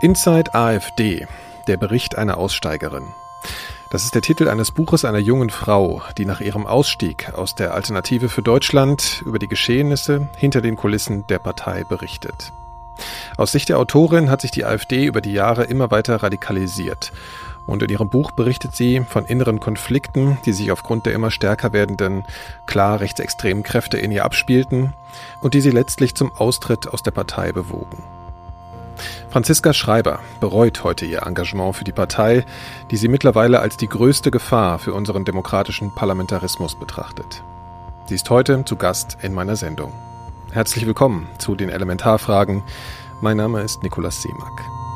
Inside AfD, der Bericht einer Aussteigerin. Das ist der Titel eines Buches einer jungen Frau, die nach ihrem Ausstieg aus der Alternative für Deutschland über die Geschehnisse hinter den Kulissen der Partei berichtet. Aus Sicht der Autorin hat sich die AfD über die Jahre immer weiter radikalisiert. Und in ihrem Buch berichtet sie von inneren Konflikten, die sich aufgrund der immer stärker werdenden, klar rechtsextremen Kräfte in ihr abspielten und die sie letztlich zum Austritt aus der Partei bewogen. Franziska Schreiber bereut heute ihr Engagement für die Partei, die sie mittlerweile als die größte Gefahr für unseren demokratischen Parlamentarismus betrachtet. Sie ist heute zu Gast in meiner Sendung. Herzlich willkommen zu den Elementarfragen. Mein Name ist Nikolaus Seemack.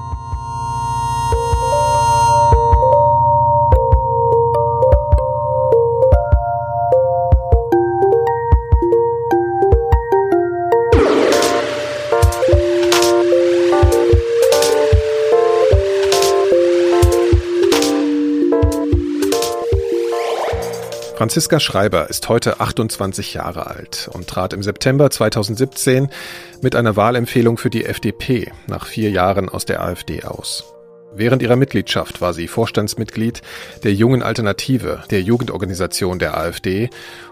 Franziska Schreiber ist heute 28 Jahre alt und trat im September 2017 mit einer Wahlempfehlung für die FDP nach vier Jahren aus der AfD aus. Während ihrer Mitgliedschaft war sie Vorstandsmitglied der Jungen Alternative, der Jugendorganisation der AfD,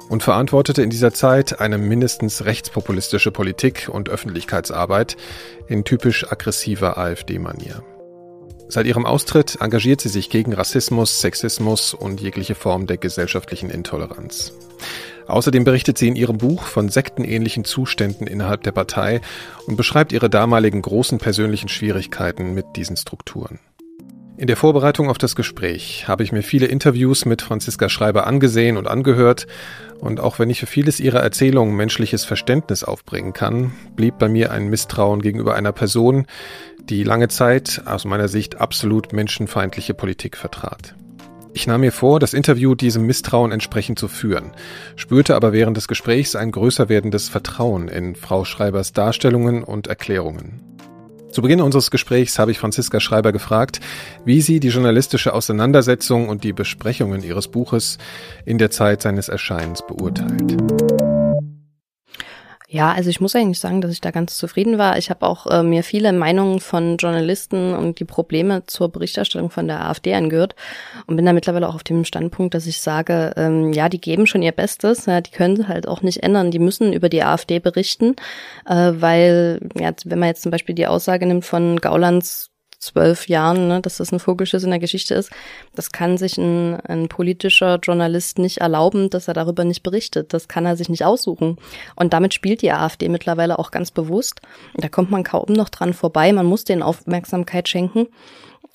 und verantwortete in dieser Zeit eine mindestens rechtspopulistische Politik und Öffentlichkeitsarbeit in typisch aggressiver AfD-Manier. Seit ihrem Austritt engagiert sie sich gegen Rassismus, Sexismus und jegliche Form der gesellschaftlichen Intoleranz. Außerdem berichtet sie in ihrem Buch von sektenähnlichen Zuständen innerhalb der Partei und beschreibt ihre damaligen großen persönlichen Schwierigkeiten mit diesen Strukturen. In der Vorbereitung auf das Gespräch habe ich mir viele Interviews mit Franziska Schreiber angesehen und angehört, und auch wenn ich für vieles ihrer Erzählungen menschliches Verständnis aufbringen kann, blieb bei mir ein Misstrauen gegenüber einer Person, die lange Zeit aus meiner Sicht absolut menschenfeindliche Politik vertrat. Ich nahm mir vor, das Interview diesem Misstrauen entsprechend zu führen, spürte aber während des Gesprächs ein größer werdendes Vertrauen in Frau Schreibers Darstellungen und Erklärungen. Zu Beginn unseres Gesprächs habe ich Franziska Schreiber gefragt, wie sie die journalistische Auseinandersetzung und die Besprechungen ihres Buches in der Zeit seines Erscheinens beurteilt. Ja, also ich muss eigentlich sagen, dass ich da ganz zufrieden war. Ich habe auch äh, mir viele Meinungen von Journalisten und die Probleme zur Berichterstattung von der AfD angehört und bin da mittlerweile auch auf dem Standpunkt, dass ich sage, ähm, ja, die geben schon ihr Bestes, ja, die können halt auch nicht ändern, die müssen über die AfD berichten, äh, weil, ja, wenn man jetzt zum Beispiel die Aussage nimmt von Gaulands zwölf Jahren, ne, dass das ein Vogelschiss in der Geschichte ist, das kann sich ein, ein politischer Journalist nicht erlauben, dass er darüber nicht berichtet. Das kann er sich nicht aussuchen. Und damit spielt die AfD mittlerweile auch ganz bewusst. Da kommt man kaum noch dran vorbei. Man muss denen Aufmerksamkeit schenken.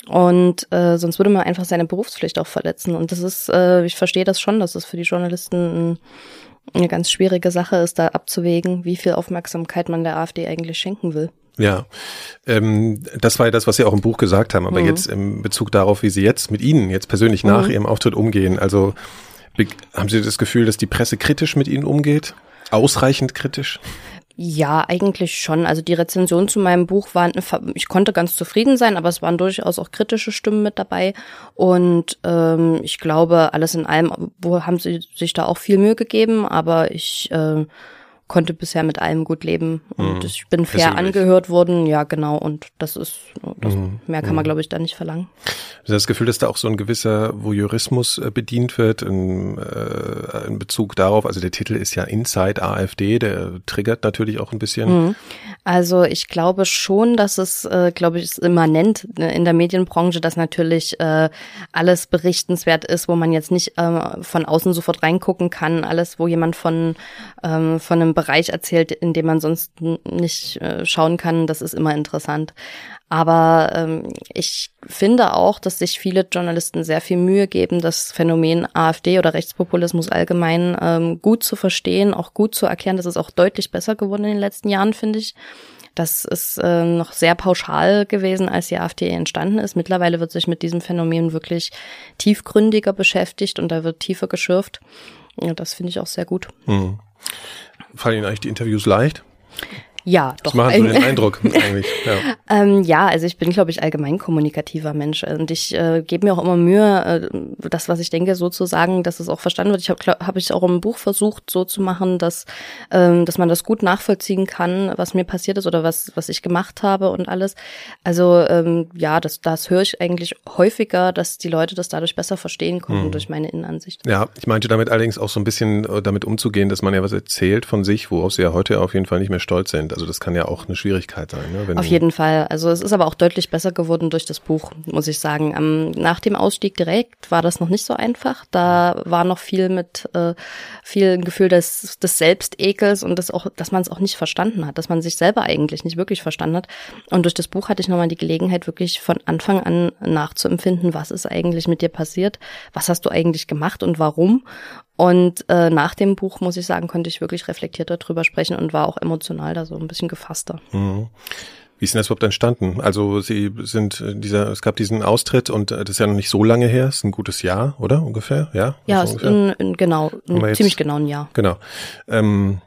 Und äh, sonst würde man einfach seine Berufspflicht auch verletzen. Und das ist, äh, ich verstehe das schon, dass es für die Journalisten ein, eine ganz schwierige Sache ist, da abzuwägen, wie viel Aufmerksamkeit man der AfD eigentlich schenken will. Ja, ähm, das war ja das, was Sie auch im Buch gesagt haben, aber mhm. jetzt im Bezug darauf, wie Sie jetzt mit Ihnen jetzt persönlich mhm. nach Ihrem Auftritt umgehen, also haben Sie das Gefühl, dass die Presse kritisch mit Ihnen umgeht? Ausreichend kritisch? Ja, eigentlich schon. Also die Rezension zu meinem Buch waren, ich konnte ganz zufrieden sein, aber es waren durchaus auch kritische Stimmen mit dabei. Und ähm, ich glaube, alles in allem, wo haben sie sich da auch viel Mühe gegeben, aber ich äh, konnte bisher mit allem gut leben und mhm. ich bin fair angehört worden, ja genau und das ist das, mhm. mehr kann man mhm. glaube ich da nicht verlangen. Hast du das Gefühl, dass da auch so ein gewisser Voyeurismus äh, bedient wird in, äh, in Bezug darauf, also der Titel ist ja Inside AfD, der triggert natürlich auch ein bisschen. Mhm. Also ich glaube schon, dass es, äh, glaube ich, ist immanent ne, in der Medienbranche, dass natürlich äh, alles berichtenswert ist, wo man jetzt nicht äh, von außen sofort reingucken kann, alles, wo jemand von, ähm, von einem Bereich erzählt, in dem man sonst nicht äh, schauen kann, das ist immer interessant. Aber ähm, ich finde auch, dass sich viele Journalisten sehr viel Mühe geben, das Phänomen AfD oder Rechtspopulismus allgemein ähm, gut zu verstehen, auch gut zu erklären. Das ist auch deutlich besser geworden in den letzten Jahren, finde ich. Das ist äh, noch sehr pauschal gewesen, als die AfD entstanden ist. Mittlerweile wird sich mit diesem Phänomen wirklich tiefgründiger beschäftigt und da wird tiefer geschürft. Ja, das finde ich auch sehr gut. Mhm. Fallen Ihnen eigentlich die Interviews leicht? Ja, doch. Das macht so den Eindruck eigentlich. Ja, ähm, ja also ich bin, glaube ich, allgemein kommunikativer Mensch und ich äh, gebe mir auch immer Mühe, äh, das, was ich denke, so zu sagen, dass es auch verstanden wird. Ich habe hab ich auch im Buch versucht, so zu machen, dass, ähm, dass man das gut nachvollziehen kann, was mir passiert ist oder was, was ich gemacht habe und alles. Also ähm, ja, das, das höre ich eigentlich häufiger, dass die Leute das dadurch besser verstehen können, mhm. durch meine Innenansicht. Ja, ich meinte damit allerdings auch so ein bisschen äh, damit umzugehen, dass man ja was erzählt von sich, worauf sie ja heute auf jeden Fall nicht mehr stolz sind. Also das kann ja auch eine Schwierigkeit sein. Ne? Auf jeden Fall. Also es ist aber auch deutlich besser geworden durch das Buch, muss ich sagen. Ähm, nach dem Ausstieg direkt war das noch nicht so einfach. Da war noch viel mit äh, viel Gefühl des, des Selbstekels und das auch, dass man es auch nicht verstanden hat, dass man sich selber eigentlich nicht wirklich verstanden hat. Und durch das Buch hatte ich nochmal die Gelegenheit, wirklich von Anfang an nachzuempfinden, was ist eigentlich mit dir passiert, was hast du eigentlich gemacht und warum. Und äh, nach dem Buch, muss ich sagen, konnte ich wirklich reflektiert darüber sprechen und war auch emotional da so ein bisschen gefasster. Mhm. Wie ist denn das überhaupt entstanden? Also Sie sind äh, dieser, es gab diesen Austritt und äh, das ist ja noch nicht so lange her, ist ein gutes Jahr, oder ungefähr? Ja, ja, ist ein, ein, genau, ein ziemlich genau ein Jahr. Genau. Ähm,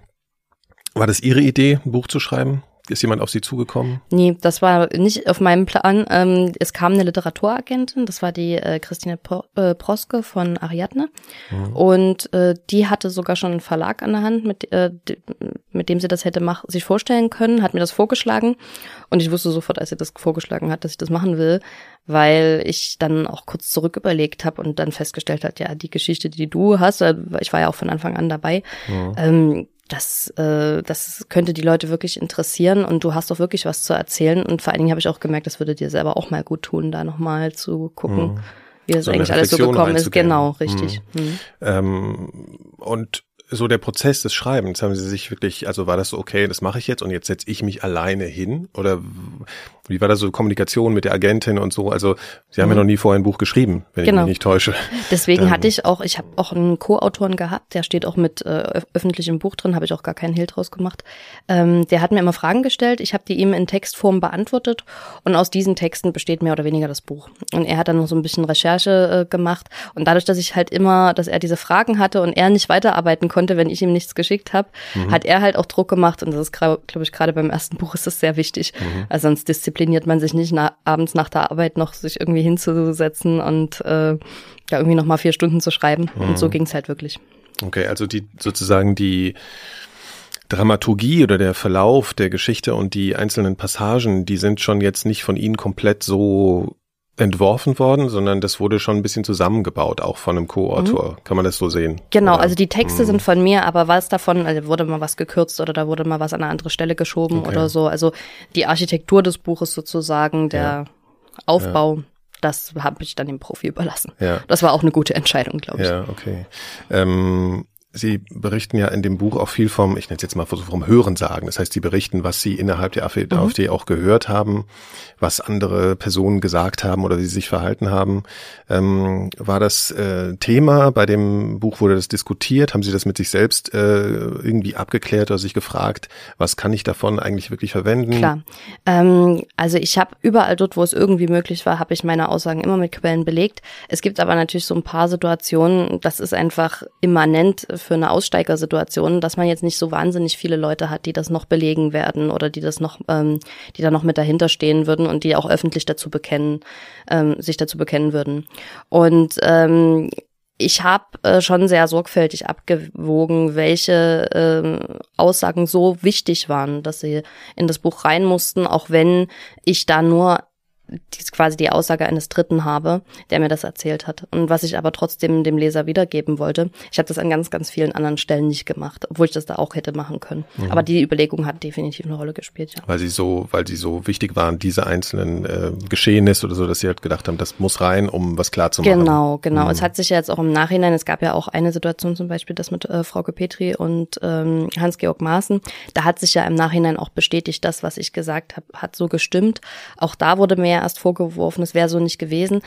war das Ihre Idee, ein Buch zu schreiben? Ist jemand auf Sie zugekommen? Nee, das war nicht auf meinem Plan. Ähm, es kam eine Literaturagentin, das war die äh, Christine Pro, äh, Proske von Ariadne. Mhm. Und äh, die hatte sogar schon einen Verlag an der Hand, mit, äh, mit dem sie das hätte mach, sich vorstellen können, hat mir das vorgeschlagen. Und ich wusste sofort, als sie das vorgeschlagen hat, dass ich das machen will, weil ich dann auch kurz zurück überlegt habe und dann festgestellt hat, ja, die Geschichte, die du hast, ich war ja auch von Anfang an dabei, mhm. ähm, das, äh, das könnte die Leute wirklich interessieren und du hast doch wirklich was zu erzählen. Und vor allen Dingen habe ich auch gemerkt, das würde dir selber auch mal gut tun, da nochmal zu gucken, mhm. wie das so eigentlich alles so gekommen ist. Genau, richtig. Mhm. Mhm. Ähm, und so der Prozess des Schreibens, haben Sie sich wirklich, also war das so, okay, das mache ich jetzt und jetzt setze ich mich alleine hin? Oder wie war da so Kommunikation mit der Agentin und so? Also Sie haben mhm. ja noch nie vorher ein Buch geschrieben, wenn genau. ich mich nicht täusche. Deswegen Dann, hatte ich auch, ich habe auch einen Co-Autoren gehabt, der steht auch mit äh, öffentlichem Buch drin, habe ich auch gar keinen Hehl draus gemacht. Ähm, der hat mir immer Fragen gestellt, ich habe die ihm in Textform beantwortet und aus diesen Texten besteht mehr oder weniger das Buch. Und er hat dann noch so ein bisschen Recherche äh, gemacht und dadurch, dass ich halt immer, dass er diese Fragen hatte und er nicht weiterarbeiten konnte, wenn ich ihm nichts geschickt habe, mhm. hat er halt auch Druck gemacht und das ist, glaube ich, gerade beim ersten Buch ist das sehr wichtig. Mhm. Also sonst Disziplin diszipliniert man sich nicht, na, abends nach der Arbeit noch sich irgendwie hinzusetzen und äh, ja irgendwie noch mal vier Stunden zu schreiben. Mhm. Und so mhm. ging es halt wirklich. Okay, also die sozusagen die Dramaturgie oder der Verlauf der Geschichte und die einzelnen Passagen, die sind schon jetzt nicht von Ihnen komplett so entworfen worden, sondern das wurde schon ein bisschen zusammengebaut, auch von einem Co-Autor. Mhm. Kann man das so sehen? Genau, oder? also die Texte mhm. sind von mir, aber was davon, also wurde mal was gekürzt oder da wurde mal was an eine andere Stelle geschoben okay. oder so. Also die Architektur des Buches sozusagen, der ja. Aufbau. Ja. Das habe ich dann dem Profi überlassen. Ja. Das war auch eine gute Entscheidung, glaube ich. Ja, okay. Ähm, Sie berichten ja in dem Buch auch viel vom, ich nenne es jetzt mal vom Hörensagen. Das heißt, Sie berichten, was Sie innerhalb der AfD mhm. auch gehört haben, was andere Personen gesagt haben oder wie sie sich verhalten haben. Ähm, war das äh, Thema bei dem Buch, wurde das diskutiert? Haben Sie das mit sich selbst äh, irgendwie abgeklärt oder sich gefragt, was kann ich davon eigentlich wirklich verwenden? Klar. Ähm, also ich habe überall dort, wo es irgendwie möglich war, habe ich meine Aussagen immer mit Quellen belegt. Es gibt aber natürlich so ein paar Situationen, das ist einfach immanent für eine Aussteigersituation, dass man jetzt nicht so wahnsinnig viele Leute hat, die das noch belegen werden oder die das noch, ähm, die da noch mit dahinter stehen würden und die auch öffentlich dazu bekennen, ähm, sich dazu bekennen würden. Und ähm, ich habe äh, schon sehr sorgfältig abgewogen, welche äh, Aussagen so wichtig waren, dass sie in das Buch rein mussten, auch wenn ich da nur quasi die Aussage eines Dritten habe, der mir das erzählt hat. Und was ich aber trotzdem dem Leser wiedergeben wollte. Ich habe das an ganz, ganz vielen anderen Stellen nicht gemacht, obwohl ich das da auch hätte machen können. Mhm. Aber die Überlegung hat definitiv eine Rolle gespielt, ja. Weil sie so, weil sie so wichtig waren, diese einzelnen äh, Geschehnisse oder so, dass sie halt gedacht haben, das muss rein, um was klar zu machen. Genau, genau. Mhm. Es hat sich ja jetzt auch im Nachhinein, es gab ja auch eine Situation zum Beispiel, das mit äh, Frau Petri und ähm, Hans-Georg Maaßen. Da hat sich ja im Nachhinein auch bestätigt, das, was ich gesagt habe, hat so gestimmt. Auch da wurde mir erst vorgeworfen, es wäre so nicht gewesen.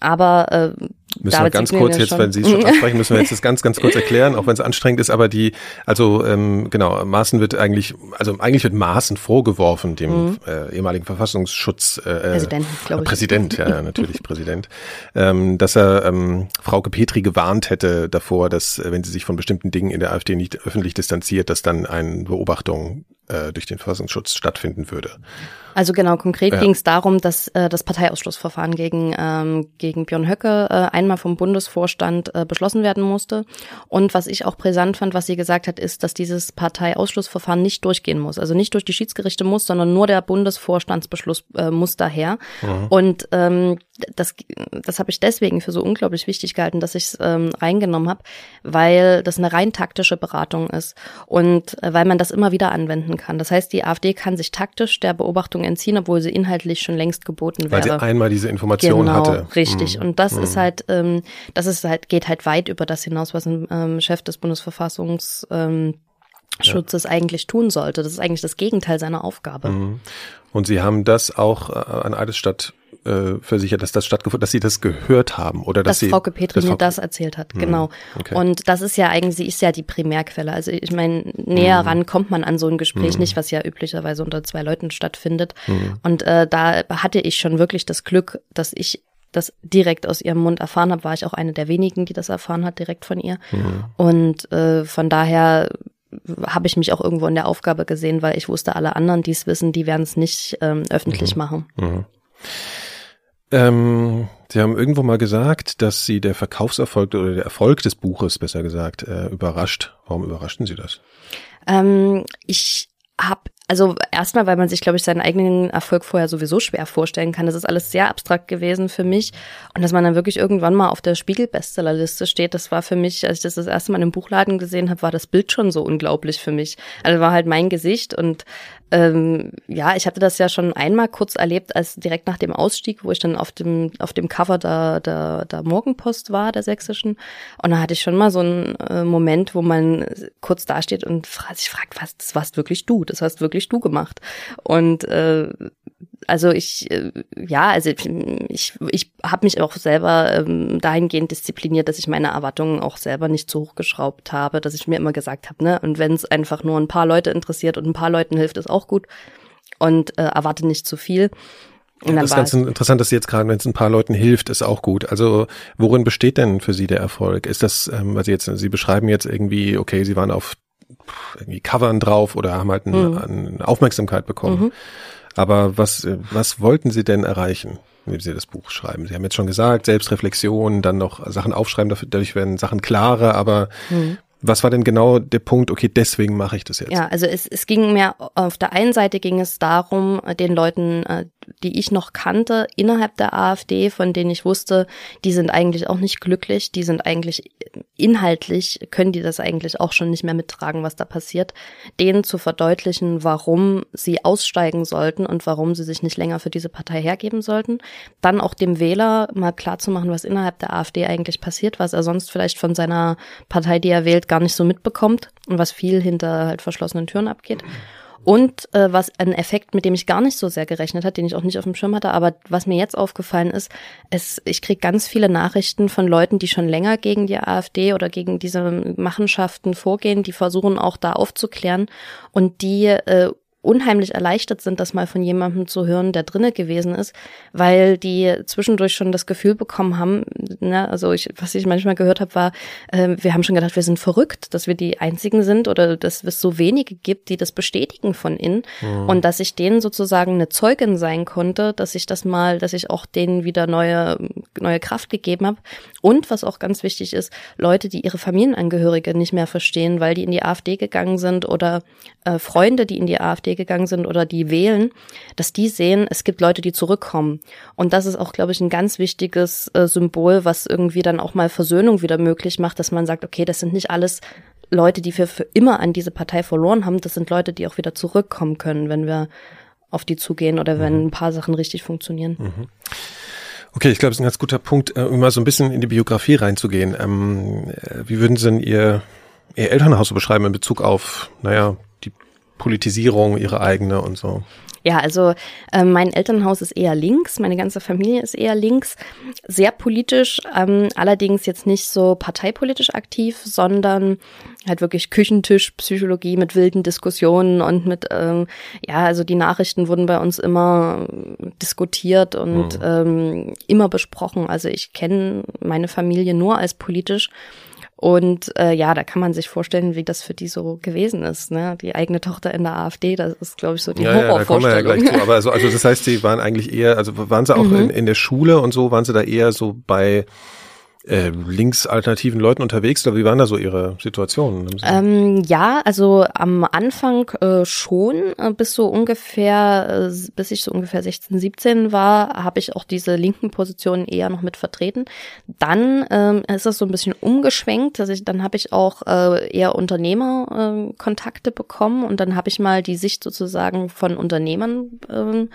Aber äh, Müssen wir ganz kurz jetzt, wenn Sie es schon ansprechen, müssen wir jetzt das ganz, ganz kurz erklären, auch wenn es anstrengend ist, aber die, also ähm, genau, Maaßen wird eigentlich, also eigentlich wird Maaßen vorgeworfen, dem mhm. äh, ehemaligen Verfassungsschutz äh, äh Präsident, glaube ich. Präsident, ja, natürlich Präsident, ähm, dass er ähm, Frau Petri gewarnt hätte davor, dass, äh, wenn sie sich von bestimmten Dingen in der AfD nicht öffentlich distanziert, dass dann eine Beobachtung äh, durch den Verfassungsschutz stattfinden würde. Also genau, konkret ja. ging es darum, dass äh, das Parteiausschlussverfahren gegen, ähm, gegen Björn Höcke äh, einmal vom Bundesvorstand äh, beschlossen werden musste. Und was ich auch brisant fand, was sie gesagt hat, ist, dass dieses Parteiausschlussverfahren nicht durchgehen muss. Also nicht durch die Schiedsgerichte muss, sondern nur der Bundesvorstandsbeschluss äh, muss daher. Mhm. Und ähm, das, das habe ich deswegen für so unglaublich wichtig gehalten, dass ich es ähm, reingenommen habe, weil das eine rein taktische Beratung ist und äh, weil man das immer wieder anwenden kann. Das heißt, die AfD kann sich taktisch der Beobachtung entziehen, obwohl sie inhaltlich schon längst geboten wäre. Weil sie einmal diese Information genau, hatte. Richtig. Mhm. Und das mhm. ist halt, ähm, das ist halt, geht halt weit über das hinaus, was ein ähm, Chef des Bundesverfassungs ähm, Schutzes ja. eigentlich tun sollte. Das ist eigentlich das Gegenteil seiner Aufgabe. Mhm. Und Sie haben das auch äh, an Eidesstadt äh, versichert, dass das stattgefunden, dass sie das gehört haben oder dass, dass sie, Frauke Petri mir das erzählt hat, hm, genau. Okay. Und das ist ja eigentlich, sie ist ja die Primärquelle. Also ich meine, näher hm. ran kommt man an so ein Gespräch hm. nicht, was ja üblicherweise unter zwei Leuten stattfindet. Hm. Und äh, da hatte ich schon wirklich das Glück, dass ich das direkt aus ihrem Mund erfahren habe, war ich auch eine der wenigen, die das erfahren hat, direkt von ihr. Mhm. Und äh, von daher habe ich mich auch irgendwo in der Aufgabe gesehen, weil ich wusste, alle anderen, die es wissen, die werden es nicht ähm, öffentlich mhm. machen. Ähm, Sie haben irgendwo mal gesagt, dass Sie der Verkaufserfolg oder der Erfolg des Buches, besser gesagt, äh, überrascht. Warum überraschten Sie das? Ähm, ich habe also erstmal, weil man sich, glaube ich, seinen eigenen Erfolg vorher sowieso schwer vorstellen kann. Das ist alles sehr abstrakt gewesen für mich. Und dass man dann wirklich irgendwann mal auf der Spiegel-Bestsellerliste steht, das war für mich, als ich das das erste Mal im Buchladen gesehen habe, war das Bild schon so unglaublich für mich. Also war halt mein Gesicht und ähm, ja, ich hatte das ja schon einmal kurz erlebt, als direkt nach dem Ausstieg, wo ich dann auf dem auf dem Cover der der, der Morgenpost war, der sächsischen, und da hatte ich schon mal so einen äh, Moment, wo man kurz dasteht und sich fragt, was das warst wirklich du, das hast wirklich du gemacht. Und äh, also ich, äh, ja, also ich, ich, habe mich auch selber ähm, dahingehend diszipliniert, dass ich meine Erwartungen auch selber nicht zu hoch geschraubt habe, dass ich mir immer gesagt habe, ne, und wenn es einfach nur ein paar Leute interessiert und ein paar Leuten hilft, ist auch gut und äh, erwarte nicht zu viel. Und das ist ganz interessant, dass Sie jetzt gerade, wenn es ein paar Leuten hilft, ist auch gut. Also worin besteht denn für Sie der Erfolg? Ist das, ähm, weil Sie jetzt, Sie beschreiben jetzt irgendwie, okay, Sie waren auf irgendwie Covern drauf oder haben halt eine, mhm. eine Aufmerksamkeit bekommen. Mhm. Aber was, was wollten Sie denn erreichen, wenn Sie das Buch schreiben? Sie haben jetzt schon gesagt, Selbstreflexion, dann noch Sachen aufschreiben, dadurch werden Sachen klarer, aber mhm. Was war denn genau der Punkt, okay, deswegen mache ich das jetzt? Ja, also es, es ging mir, auf der einen Seite ging es darum, den Leuten, äh, die ich noch kannte, innerhalb der AfD, von denen ich wusste, die sind eigentlich auch nicht glücklich, die sind eigentlich inhaltlich, können die das eigentlich auch schon nicht mehr mittragen, was da passiert, denen zu verdeutlichen, warum sie aussteigen sollten und warum sie sich nicht länger für diese Partei hergeben sollten. Dann auch dem Wähler mal klarzumachen, was innerhalb der AfD eigentlich passiert, was er sonst vielleicht von seiner Partei, die er wählt, gar nicht so mitbekommt und was viel hinter halt verschlossenen Türen abgeht. Und äh, was ein Effekt, mit dem ich gar nicht so sehr gerechnet hat, den ich auch nicht auf dem Schirm hatte, aber was mir jetzt aufgefallen ist, es, ich kriege ganz viele Nachrichten von Leuten, die schon länger gegen die AfD oder gegen diese Machenschaften vorgehen, die versuchen auch da aufzuklären. Und die äh, unheimlich erleichtert sind, das mal von jemandem zu hören, der drinne gewesen ist, weil die zwischendurch schon das Gefühl bekommen haben, ne, also ich, was ich manchmal gehört habe, war, äh, wir haben schon gedacht, wir sind verrückt, dass wir die einzigen sind oder dass es so wenige gibt, die das bestätigen von innen mhm. und dass ich denen sozusagen eine Zeugin sein konnte, dass ich das mal, dass ich auch denen wieder neue neue Kraft gegeben habe und was auch ganz wichtig ist, Leute, die ihre Familienangehörige nicht mehr verstehen, weil die in die AfD gegangen sind oder äh, Freunde, die in die AfD gegangen sind oder die wählen, dass die sehen, es gibt Leute, die zurückkommen. Und das ist auch, glaube ich, ein ganz wichtiges äh, Symbol, was irgendwie dann auch mal Versöhnung wieder möglich macht, dass man sagt, okay, das sind nicht alles Leute, die wir für immer an diese Partei verloren haben, das sind Leute, die auch wieder zurückkommen können, wenn wir auf die zugehen oder wenn mhm. ein paar Sachen richtig funktionieren. Mhm. Okay, ich glaube, es ist ein ganz guter Punkt, äh, um mal so ein bisschen in die Biografie reinzugehen. Ähm, äh, wie würden Sie denn Ihr, Ihr Elternhaus so beschreiben in Bezug auf, naja, Politisierung, ihre eigene und so. Ja, also äh, mein Elternhaus ist eher links, meine ganze Familie ist eher links, sehr politisch, ähm, allerdings jetzt nicht so parteipolitisch aktiv, sondern halt wirklich Küchentischpsychologie mit wilden Diskussionen und mit, ähm, ja, also die Nachrichten wurden bei uns immer diskutiert und mhm. ähm, immer besprochen. Also ich kenne meine Familie nur als politisch Und äh, ja, da kann man sich vorstellen, wie das für die so gewesen ist. Ne? Die eigene Tochter in der AfD, das ist, glaube ich, so die ja, Horrorvorstellung. Ja, da kommen wir ja gleich zu. Aber also, also das heißt, sie waren eigentlich eher, also waren sie auch mhm. in, in der Schule und so, waren sie da eher so bei äh, linksalternativen Leuten unterwegs oder wie waren da so Ihre Situationen? Ähm, ja, also am Anfang äh, schon, äh, bis so ungefähr, äh, bis ich so ungefähr 16, 17 war, habe ich auch diese linken Positionen eher noch mit vertreten. Dann ähm, ist das so ein bisschen umgeschwenkt, dass ich, dann habe ich auch äh, eher Unternehmerkontakte äh, bekommen und dann habe ich mal die Sicht sozusagen von Unternehmern äh,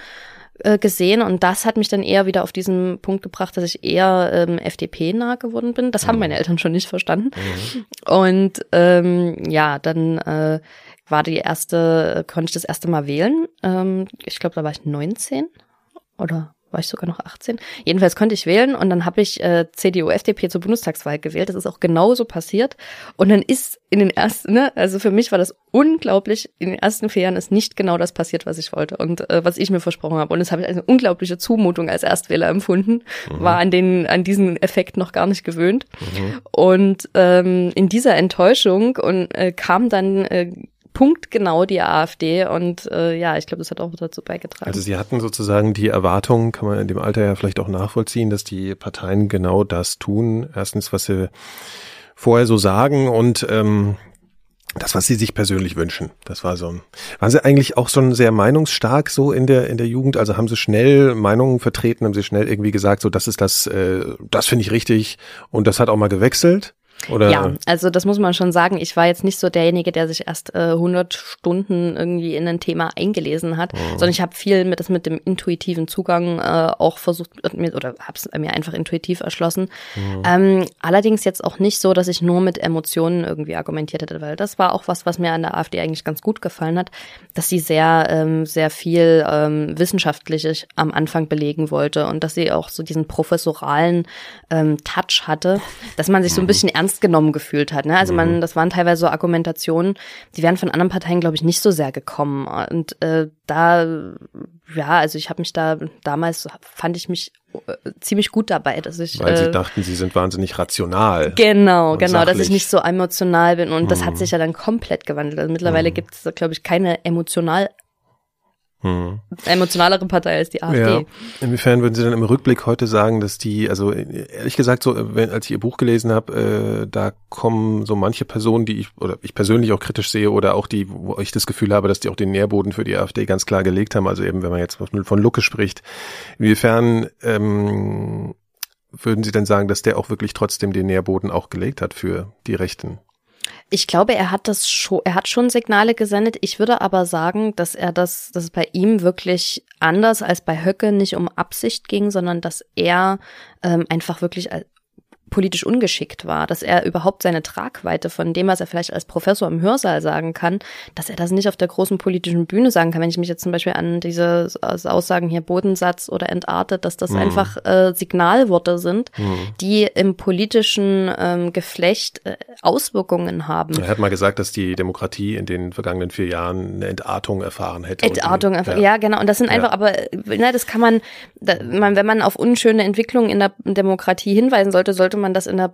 äh, gesehen und das hat mich dann eher wieder auf diesen Punkt gebracht, dass ich eher ähm, FDP nah geworden bin. Das haben mhm. meine Eltern schon nicht verstanden. Mhm. Und ähm, ja, dann äh, war die erste, konnte ich das erste Mal wählen. Ähm, ich glaube, da war ich 19 oder war ich sogar noch 18. Jedenfalls konnte ich wählen und dann habe ich äh, CDU, FDP zur Bundestagswahl gewählt. Das ist auch genauso passiert. Und dann ist in den ersten, ne, also für mich war das unglaublich, in den ersten vier Jahren ist nicht genau das passiert, was ich wollte und äh, was ich mir versprochen habe. Und das habe ich als eine unglaubliche Zumutung als Erstwähler empfunden, mhm. war an den, an diesen Effekt noch gar nicht gewöhnt. Mhm. Und ähm, in dieser Enttäuschung und äh, kam dann äh, punktgenau die AfD und äh, ja, ich glaube, das hat auch dazu beigetragen. Also Sie hatten sozusagen die Erwartung, kann man in dem Alter ja vielleicht auch nachvollziehen, dass die Parteien genau das tun. Erstens, was sie vorher so sagen und ähm, das, was sie sich persönlich wünschen. Das war so. Waren sie eigentlich auch schon sehr meinungsstark so in der in der Jugend? Also haben sie schnell Meinungen vertreten, haben sie schnell irgendwie gesagt, so das ist das, äh, das finde ich richtig und das hat auch mal gewechselt? Oder? Ja, also das muss man schon sagen. Ich war jetzt nicht so derjenige, der sich erst äh, 100 Stunden irgendwie in ein Thema eingelesen hat, mhm. sondern ich habe viel mit das mit dem intuitiven Zugang äh, auch versucht mir oder habe es mir einfach intuitiv erschlossen. Mhm. Ähm, allerdings jetzt auch nicht so, dass ich nur mit Emotionen irgendwie argumentiert hätte, weil das war auch was, was mir an der AfD eigentlich ganz gut gefallen hat, dass sie sehr ähm, sehr viel ähm, wissenschaftlich am Anfang belegen wollte und dass sie auch so diesen professoralen ähm, Touch hatte, dass man sich so ein mhm. bisschen ernst ernst genommen gefühlt hat. Ne? Also man, mhm. das waren teilweise so Argumentationen, die wären von anderen Parteien, glaube ich, nicht so sehr gekommen. Und äh, da, ja, also ich habe mich da damals fand ich mich äh, ziemlich gut dabei, dass ich. Weil äh, sie dachten, sie sind wahnsinnig rational. Genau, genau, sachlich. dass ich nicht so emotional bin. Und das hat mhm. sich ja dann komplett gewandelt. Also mittlerweile mhm. gibt es, glaube ich, keine emotional hm. Emotionalere Partei als die AfD. Ja. Inwiefern würden Sie dann im Rückblick heute sagen, dass die, also ehrlich gesagt, so wenn, als ich Ihr Buch gelesen habe, äh, da kommen so manche Personen, die ich oder ich persönlich auch kritisch sehe oder auch die, wo ich das Gefühl habe, dass die auch den Nährboden für die AfD ganz klar gelegt haben. Also eben, wenn man jetzt von Lucke spricht, inwiefern ähm, würden Sie denn sagen, dass der auch wirklich trotzdem den Nährboden auch gelegt hat für die Rechten? Ich glaube, er hat das schon, er hat schon Signale gesendet. Ich würde aber sagen, dass er das, dass es bei ihm wirklich anders als bei Höcke nicht um Absicht ging, sondern dass er ähm, einfach wirklich politisch ungeschickt war, dass er überhaupt seine Tragweite von dem, was er vielleicht als Professor im Hörsaal sagen kann, dass er das nicht auf der großen politischen Bühne sagen kann. Wenn ich mich jetzt zum Beispiel an diese Aussagen hier Bodensatz oder entartet, dass das mhm. einfach äh, Signalworte sind, mhm. die im politischen ähm, Geflecht äh, Auswirkungen haben. Er hat mal gesagt, dass die Demokratie in den vergangenen vier Jahren eine Entartung erfahren hätte. Entartung, ja. ja. genau. Und das sind einfach, ja. aber na, das kann man, da, man, wenn man auf unschöne Entwicklungen in der Demokratie hinweisen sollte, sollte man das in der,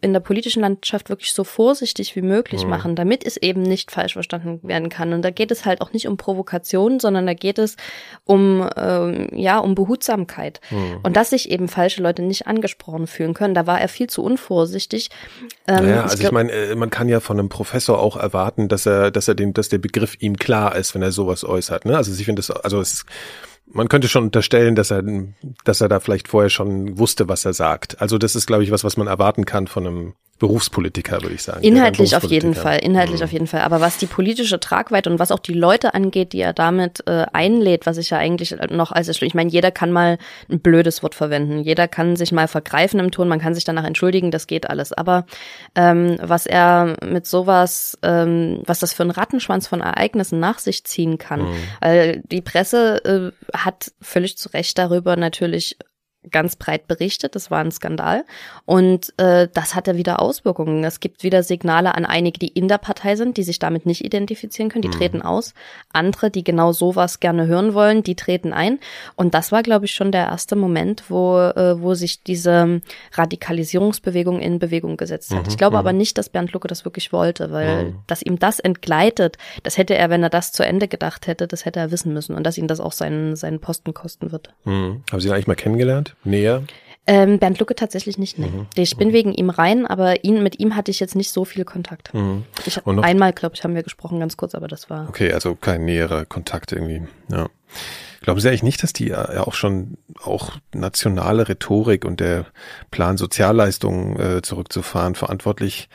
in der politischen Landschaft wirklich so vorsichtig wie möglich mhm. machen, damit es eben nicht falsch verstanden werden kann. Und da geht es halt auch nicht um Provokation, sondern da geht es um, ähm, ja, um Behutsamkeit. Mhm. Und dass sich eben falsche Leute nicht angesprochen fühlen können. Da war er viel zu unvorsichtig. Ähm, naja, also ich, ich meine, äh, man kann ja von einem Professor auch erwarten, dass er, dass er den, dass der Begriff ihm klar ist, wenn er sowas äußert. Ne? Also ich finde das, also es man könnte schon unterstellen, dass er, dass er da vielleicht vorher schon wusste, was er sagt. Also das ist, glaube ich, was, was man erwarten kann von einem Berufspolitiker, würde ich sagen. Inhaltlich auf jeden Fall, inhaltlich mhm. auf jeden Fall. Aber was die politische Tragweite und was auch die Leute angeht, die er damit äh, einlädt, was ich ja eigentlich noch als ich meine, jeder kann mal ein blödes Wort verwenden, jeder kann sich mal vergreifen im Ton, man kann sich danach entschuldigen, das geht alles. Aber ähm, was er mit sowas, ähm, was das für ein Rattenschwanz von Ereignissen nach sich ziehen kann, mhm. weil die Presse äh, hat völlig zu Recht darüber natürlich ganz breit berichtet. Das war ein Skandal. Und äh, das hatte wieder Auswirkungen. Es gibt wieder Signale an einige, die in der Partei sind, die sich damit nicht identifizieren können, die mhm. treten aus. Andere, die genau sowas gerne hören wollen, die treten ein. Und das war, glaube ich, schon der erste Moment, wo, äh, wo sich diese Radikalisierungsbewegung in Bewegung gesetzt hat. Mhm. Ich glaube mhm. aber nicht, dass Bernd Lucke das wirklich wollte, weil mhm. dass ihm das entgleitet, das hätte er, wenn er das zu Ende gedacht hätte, das hätte er wissen müssen und dass ihm das auch seinen, seinen Posten kosten wird. Mhm. Haben Sie ihn eigentlich mal kennengelernt? Näher? Ähm, Bernd Lucke tatsächlich nicht, ne. Mhm. Ich bin mhm. wegen ihm rein, aber ihn, mit ihm hatte ich jetzt nicht so viel Kontakt. Mhm. Ich, einmal, glaube ich, haben wir gesprochen, ganz kurz, aber das war. Okay, also kein näherer Kontakt irgendwie. Ja. Glauben Sie eigentlich nicht, dass die ja auch schon auch nationale Rhetorik und der Plan Sozialleistungen äh, zurückzufahren verantwortlich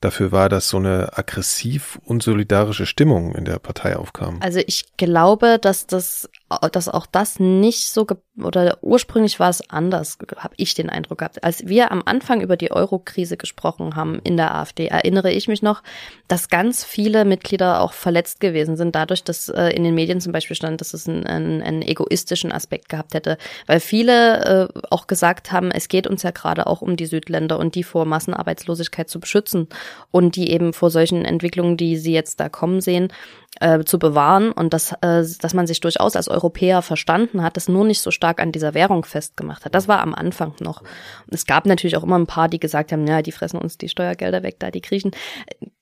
dafür war, dass so eine aggressiv unsolidarische Stimmung in der Partei aufkam. Also ich glaube, dass das, dass auch das nicht so oder ursprünglich war es anders, habe ich den Eindruck gehabt. Als wir am Anfang über die Euro-Krise gesprochen haben in der AfD, erinnere ich mich noch, dass ganz viele Mitglieder auch verletzt gewesen sind, dadurch, dass äh, in den Medien zum Beispiel stand, dass es einen, einen, einen egoistischen Aspekt gehabt hätte, weil viele äh, auch gesagt haben, es geht uns ja gerade auch um die Südländer und die vor Massenarbeitslosigkeit zu beschützen und die eben vor solchen Entwicklungen, die sie jetzt da kommen sehen, äh, zu bewahren und dass, äh, dass man sich durchaus als Europäer verstanden hat, das nur nicht so stark an dieser Währung festgemacht hat. Das war am Anfang noch. Es gab natürlich auch immer ein paar, die gesagt haben, ja, die fressen uns die Steuergelder weg, da die Griechen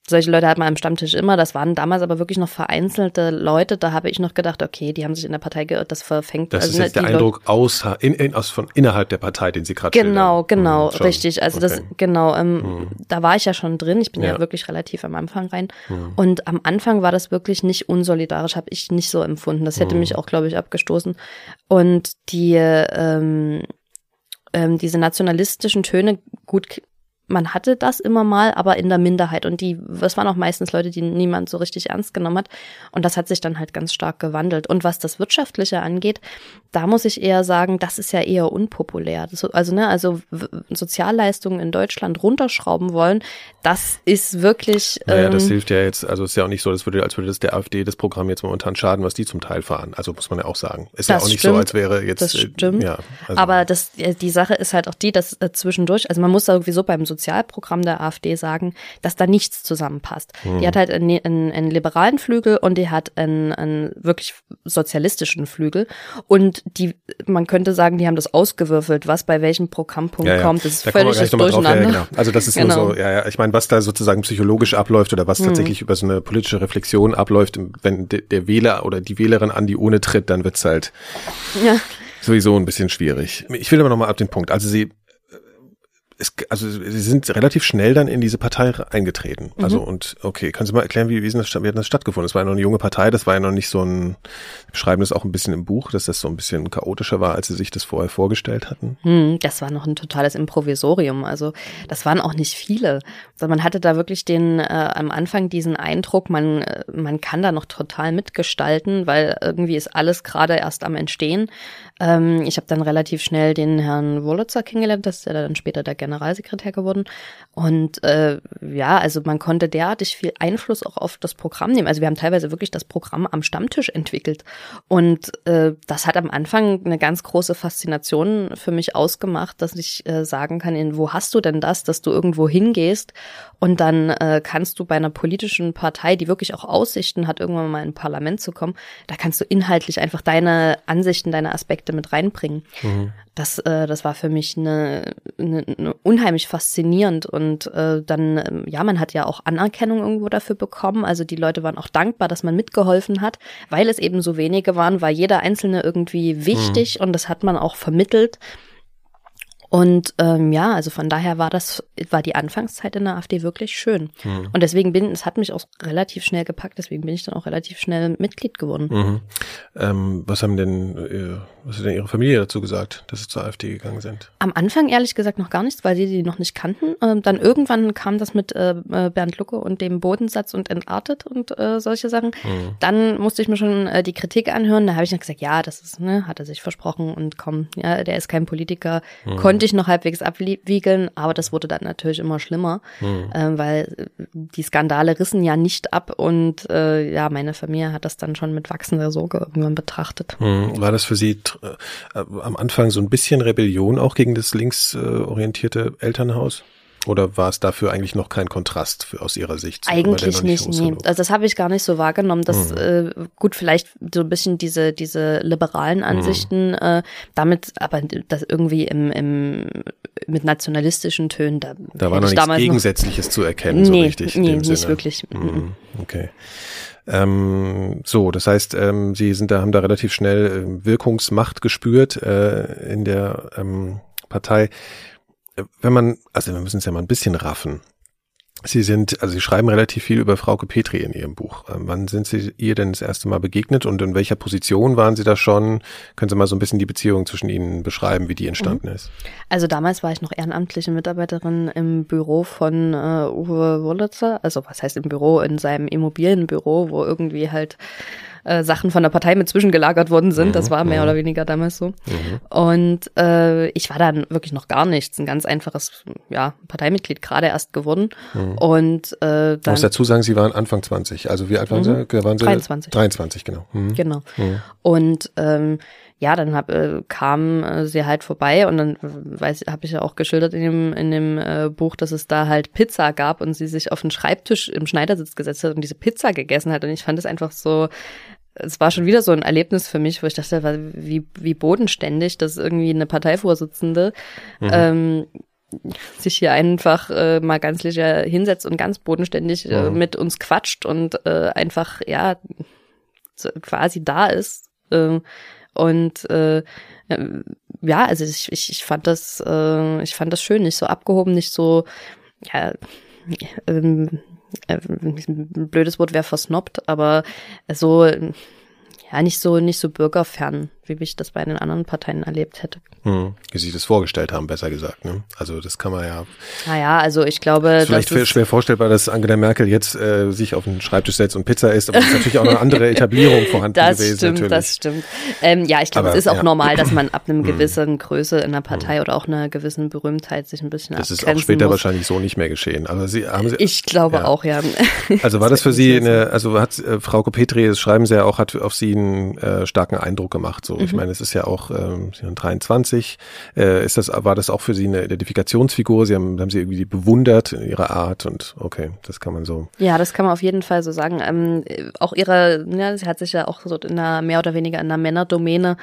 solche Leute hat man am Stammtisch immer. Das waren damals aber wirklich noch vereinzelte Leute. Da habe ich noch gedacht, okay, die haben sich in der Partei geirrt, das verfängt. Das also ist jetzt der Eindruck aus, in, in, aus von innerhalb der Partei, den Sie gerade Genau, schildern. genau, hm, richtig. Also okay. das, genau, ähm, hm. da war ich ja schon drin. Ich bin ja, ja wirklich relativ am Anfang rein. Hm. Und am Anfang war das wirklich nicht unsolidarisch, habe ich nicht so empfunden. Das hätte hm. mich auch, glaube ich, abgestoßen. Und die, ähm, ähm, diese nationalistischen Töne, gut, man hatte das immer mal, aber in der Minderheit. Und die, das waren auch meistens Leute, die niemand so richtig ernst genommen hat. Und das hat sich dann halt ganz stark gewandelt. Und was das Wirtschaftliche angeht, da muss ich eher sagen, das ist ja eher unpopulär. Das, also, ne, also Sozialleistungen in Deutschland runterschrauben wollen, das ist wirklich. Naja, ähm, das hilft ja jetzt, also es ist ja auch nicht so, als würde, als würde das der AfD das Programm jetzt momentan schaden, was die zum Teil fahren. Also muss man ja auch sagen. Ist ja auch nicht stimmt, so, als wäre jetzt. Das äh, stimmt. Äh, ja, also. Aber das, äh, die Sache ist halt auch die, dass äh, zwischendurch, also man muss sowieso beim Sozialprogramm der AfD sagen, dass da nichts zusammenpasst. Hm. Die hat halt einen, einen, einen liberalen Flügel und die hat einen, einen wirklich sozialistischen Flügel. Und die, man könnte sagen, die haben das ausgewürfelt, was bei welchem Programmpunkt ja, ja. kommt. Das ist da völlig durcheinander. Ja, genau. Also das ist genau. nur so, ja, ja, ich meine, was da sozusagen psychologisch abläuft oder was hm. tatsächlich über so eine politische Reflexion abläuft, wenn der Wähler oder die Wählerin an die Urne tritt, dann wird's halt ja. sowieso ein bisschen schwierig. Ich will aber nochmal ab den Punkt. Also sie es, also sie sind relativ schnell dann in diese Partei eingetreten. Mhm. Also und okay, können Sie mal erklären, wie, wie, ist das, wie hat das stattgefunden? Das war ja noch eine junge Partei, das war ja noch nicht so ein, Sie beschreiben das auch ein bisschen im Buch, dass das so ein bisschen chaotischer war, als Sie sich das vorher vorgestellt hatten. Hm, das war noch ein totales Improvisorium. Also das waren auch nicht viele. Also man hatte da wirklich den äh, am Anfang diesen Eindruck, man, äh, man kann da noch total mitgestalten, weil irgendwie ist alles gerade erst am Entstehen. Ähm, ich habe dann relativ schnell den Herrn Wolitzer kennengelernt, das ist ja dann später der Generalsekretär geworden. Und äh, ja, also man konnte derartig viel Einfluss auch auf das Programm nehmen. Also wir haben teilweise wirklich das Programm am Stammtisch entwickelt. Und äh, das hat am Anfang eine ganz große Faszination für mich ausgemacht, dass ich äh, sagen kann, in, wo hast du denn das, dass du irgendwo hingehst und dann äh, kannst du bei einer politischen Partei, die wirklich auch Aussichten hat, irgendwann mal in ein Parlament zu kommen, da kannst du inhaltlich einfach deine Ansichten, deine Aspekte mit reinbringen. Mhm. Das, äh, das war für mich eine, eine, eine unheimlich faszinierend und äh, dann, ähm, ja, man hat ja auch Anerkennung irgendwo dafür bekommen. Also die Leute waren auch dankbar, dass man mitgeholfen hat, weil es eben so wenige waren, war jeder Einzelne irgendwie wichtig mhm. und das hat man auch vermittelt. Und ähm, ja, also von daher war das, war die Anfangszeit in der AfD wirklich schön. Mhm. Und deswegen bin, es hat mich auch relativ schnell gepackt, deswegen bin ich dann auch relativ schnell Mitglied geworden. Mhm. Ähm, was haben denn, äh, was hat denn Ihre Familie dazu gesagt, dass Sie zur AfD gegangen sind? Am Anfang ehrlich gesagt noch gar nichts, weil sie die noch nicht kannten. Ähm, dann irgendwann kam das mit äh, äh, Bernd Lucke und dem Bodensatz und entartet und äh, solche Sachen. Mhm. Dann musste ich mir schon äh, die Kritik anhören. Da habe ich dann gesagt, ja, das ist, ne, hat er sich versprochen und komm, ja, der ist kein Politiker, mhm konnte ich noch halbwegs abwiegeln, aber das wurde dann natürlich immer schlimmer, mhm. äh, weil die Skandale rissen ja nicht ab und äh, ja, meine Familie hat das dann schon mit wachsender Sorge irgendwann betrachtet. Mhm. War das für Sie äh, am Anfang so ein bisschen Rebellion auch gegen das linksorientierte Elternhaus? Oder war es dafür eigentlich noch kein Kontrast für, aus Ihrer Sicht? Eigentlich nicht, nicht nee. Also das habe ich gar nicht so wahrgenommen. Dass mhm. äh, gut, vielleicht so ein bisschen diese diese liberalen Ansichten, mhm. äh, damit, aber das irgendwie im, im mit nationalistischen Tönen. Da, da war noch nichts Gegensätzliches noch, zu erkennen, so nee, richtig. Nee, nicht Sinne. wirklich. Mhm. mhm. Okay. Ähm, so, das heißt, ähm, Sie sind da, haben da relativ schnell äh, Wirkungsmacht gespürt äh, in der ähm, Partei wenn man, also wir müssen es ja mal ein bisschen raffen. Sie sind, also Sie schreiben relativ viel über Frauke Petri in Ihrem Buch. Ähm, wann sind Sie ihr denn das erste Mal begegnet und in welcher Position waren Sie da schon? Können Sie mal so ein bisschen die Beziehung zwischen Ihnen beschreiben, wie die entstanden mhm. ist? Also damals war ich noch ehrenamtliche Mitarbeiterin im Büro von äh, Uwe Wurlitzer. Also was heißt im Büro? In seinem Immobilienbüro, wo irgendwie halt äh, Sachen von der Partei mit zwischengelagert worden sind. Das mhm, war mehr mhm. oder weniger damals so. Mhm. Und äh, ich war dann wirklich noch gar nichts, ein ganz einfaches ja, Parteimitglied, gerade erst geworden. Mhm. Und äh, dann, ich muss dazu sagen, Sie waren Anfang 20. Also wie alt waren mhm. Sie? Waren Sie 23. 23, genau. Mhm. Genau. Und ähm, ja, dann hab, äh, kam äh, sie halt vorbei und dann weiß habe ich ja auch geschildert in dem in dem äh, Buch, dass es da halt Pizza gab und sie sich auf den Schreibtisch im Schneidersitz gesetzt hat und diese Pizza gegessen hat und ich fand es einfach so es war schon wieder so ein Erlebnis für mich, wo ich dachte, wie, wie bodenständig, dass irgendwie eine Parteivorsitzende mhm. ähm, sich hier einfach äh, mal ganz sicher hinsetzt und ganz bodenständig äh, mhm. mit uns quatscht und äh, einfach, ja, so quasi da ist. Äh, und äh, ja, also ich, ich, ich fand das, äh, ich fand das schön, nicht so abgehoben, nicht so, ja, ähm, äh, ein blödes Wort wäre versnobbt, aber so, ja, nicht so, nicht so bürgerfern, wie ich das bei den anderen Parteien erlebt hätte. Hm, wie Sie das vorgestellt haben, besser gesagt. Ne? Also das kann man ja. Naja, also ich glaube. Ist vielleicht ist schwer vorstellbar, dass Angela Merkel jetzt äh, sich auf den Schreibtisch setzt und Pizza isst, aber es ist natürlich auch eine andere Etablierung vorhanden das gewesen. Stimmt, natürlich. Das stimmt, ähm, Ja, ich glaube, es ist auch ja. normal, dass man ab einem hm. gewissen Größe in einer Partei hm. oder auch einer gewissen Berühmtheit sich ein bisschen Das ist auch später muss. wahrscheinlich so nicht mehr geschehen. Also Sie haben Sie, Ich glaube ja. auch, ja. Also war das für Sie eine, also hat äh, Frau Kopetri, das schreiben Sie ja auch, hat auf Sie einen äh, starken Eindruck gemacht. So, mhm. ich meine, es ist ja auch ähm, 23. Äh, ist das, war das auch für Sie eine Identifikationsfigur? Sie haben, haben Sie irgendwie bewundert in Ihrer Art und okay, das kann man so. Ja, das kann man auf jeden Fall so sagen. Ähm, auch ihre, ja, sie hat sich ja auch so in einer mehr oder weniger in einer Männerdomäne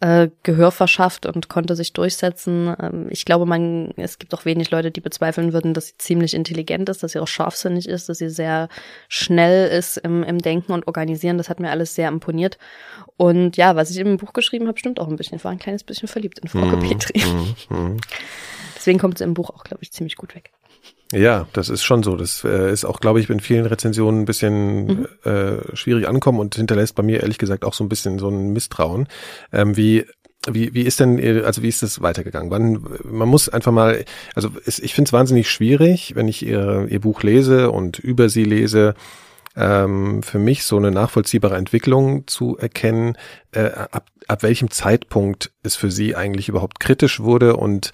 äh, Gehör verschafft und konnte sich durchsetzen. Ähm, ich glaube, man, es gibt auch wenig Leute, die bezweifeln würden, dass sie ziemlich intelligent ist, dass sie auch scharfsinnig ist, dass sie sehr schnell ist im, im Denken und Organisieren. Das hat mir alles sehr imponiert. Und ja, was ich im Buch geschrieben habe, stimmt auch ein bisschen. Ich war ein kleines bisschen verliebt in Frau mm, Petri. Mm, mm. Deswegen kommt es im Buch auch, glaube ich, ziemlich gut weg. Ja, das ist schon so. Das äh, ist auch, glaube ich, in vielen Rezensionen ein bisschen mhm. äh, schwierig ankommen und hinterlässt bei mir ehrlich gesagt auch so ein bisschen so ein Misstrauen. Ähm, wie wie, wie ist denn, also wie ist das weitergegangen? Wann, man muss einfach mal, also es, ich finde es wahnsinnig schwierig, wenn ich ihr, ihr Buch lese und über sie lese, ähm, für mich so eine nachvollziehbare Entwicklung zu erkennen, äh, ab, ab welchem Zeitpunkt es für sie eigentlich überhaupt kritisch wurde und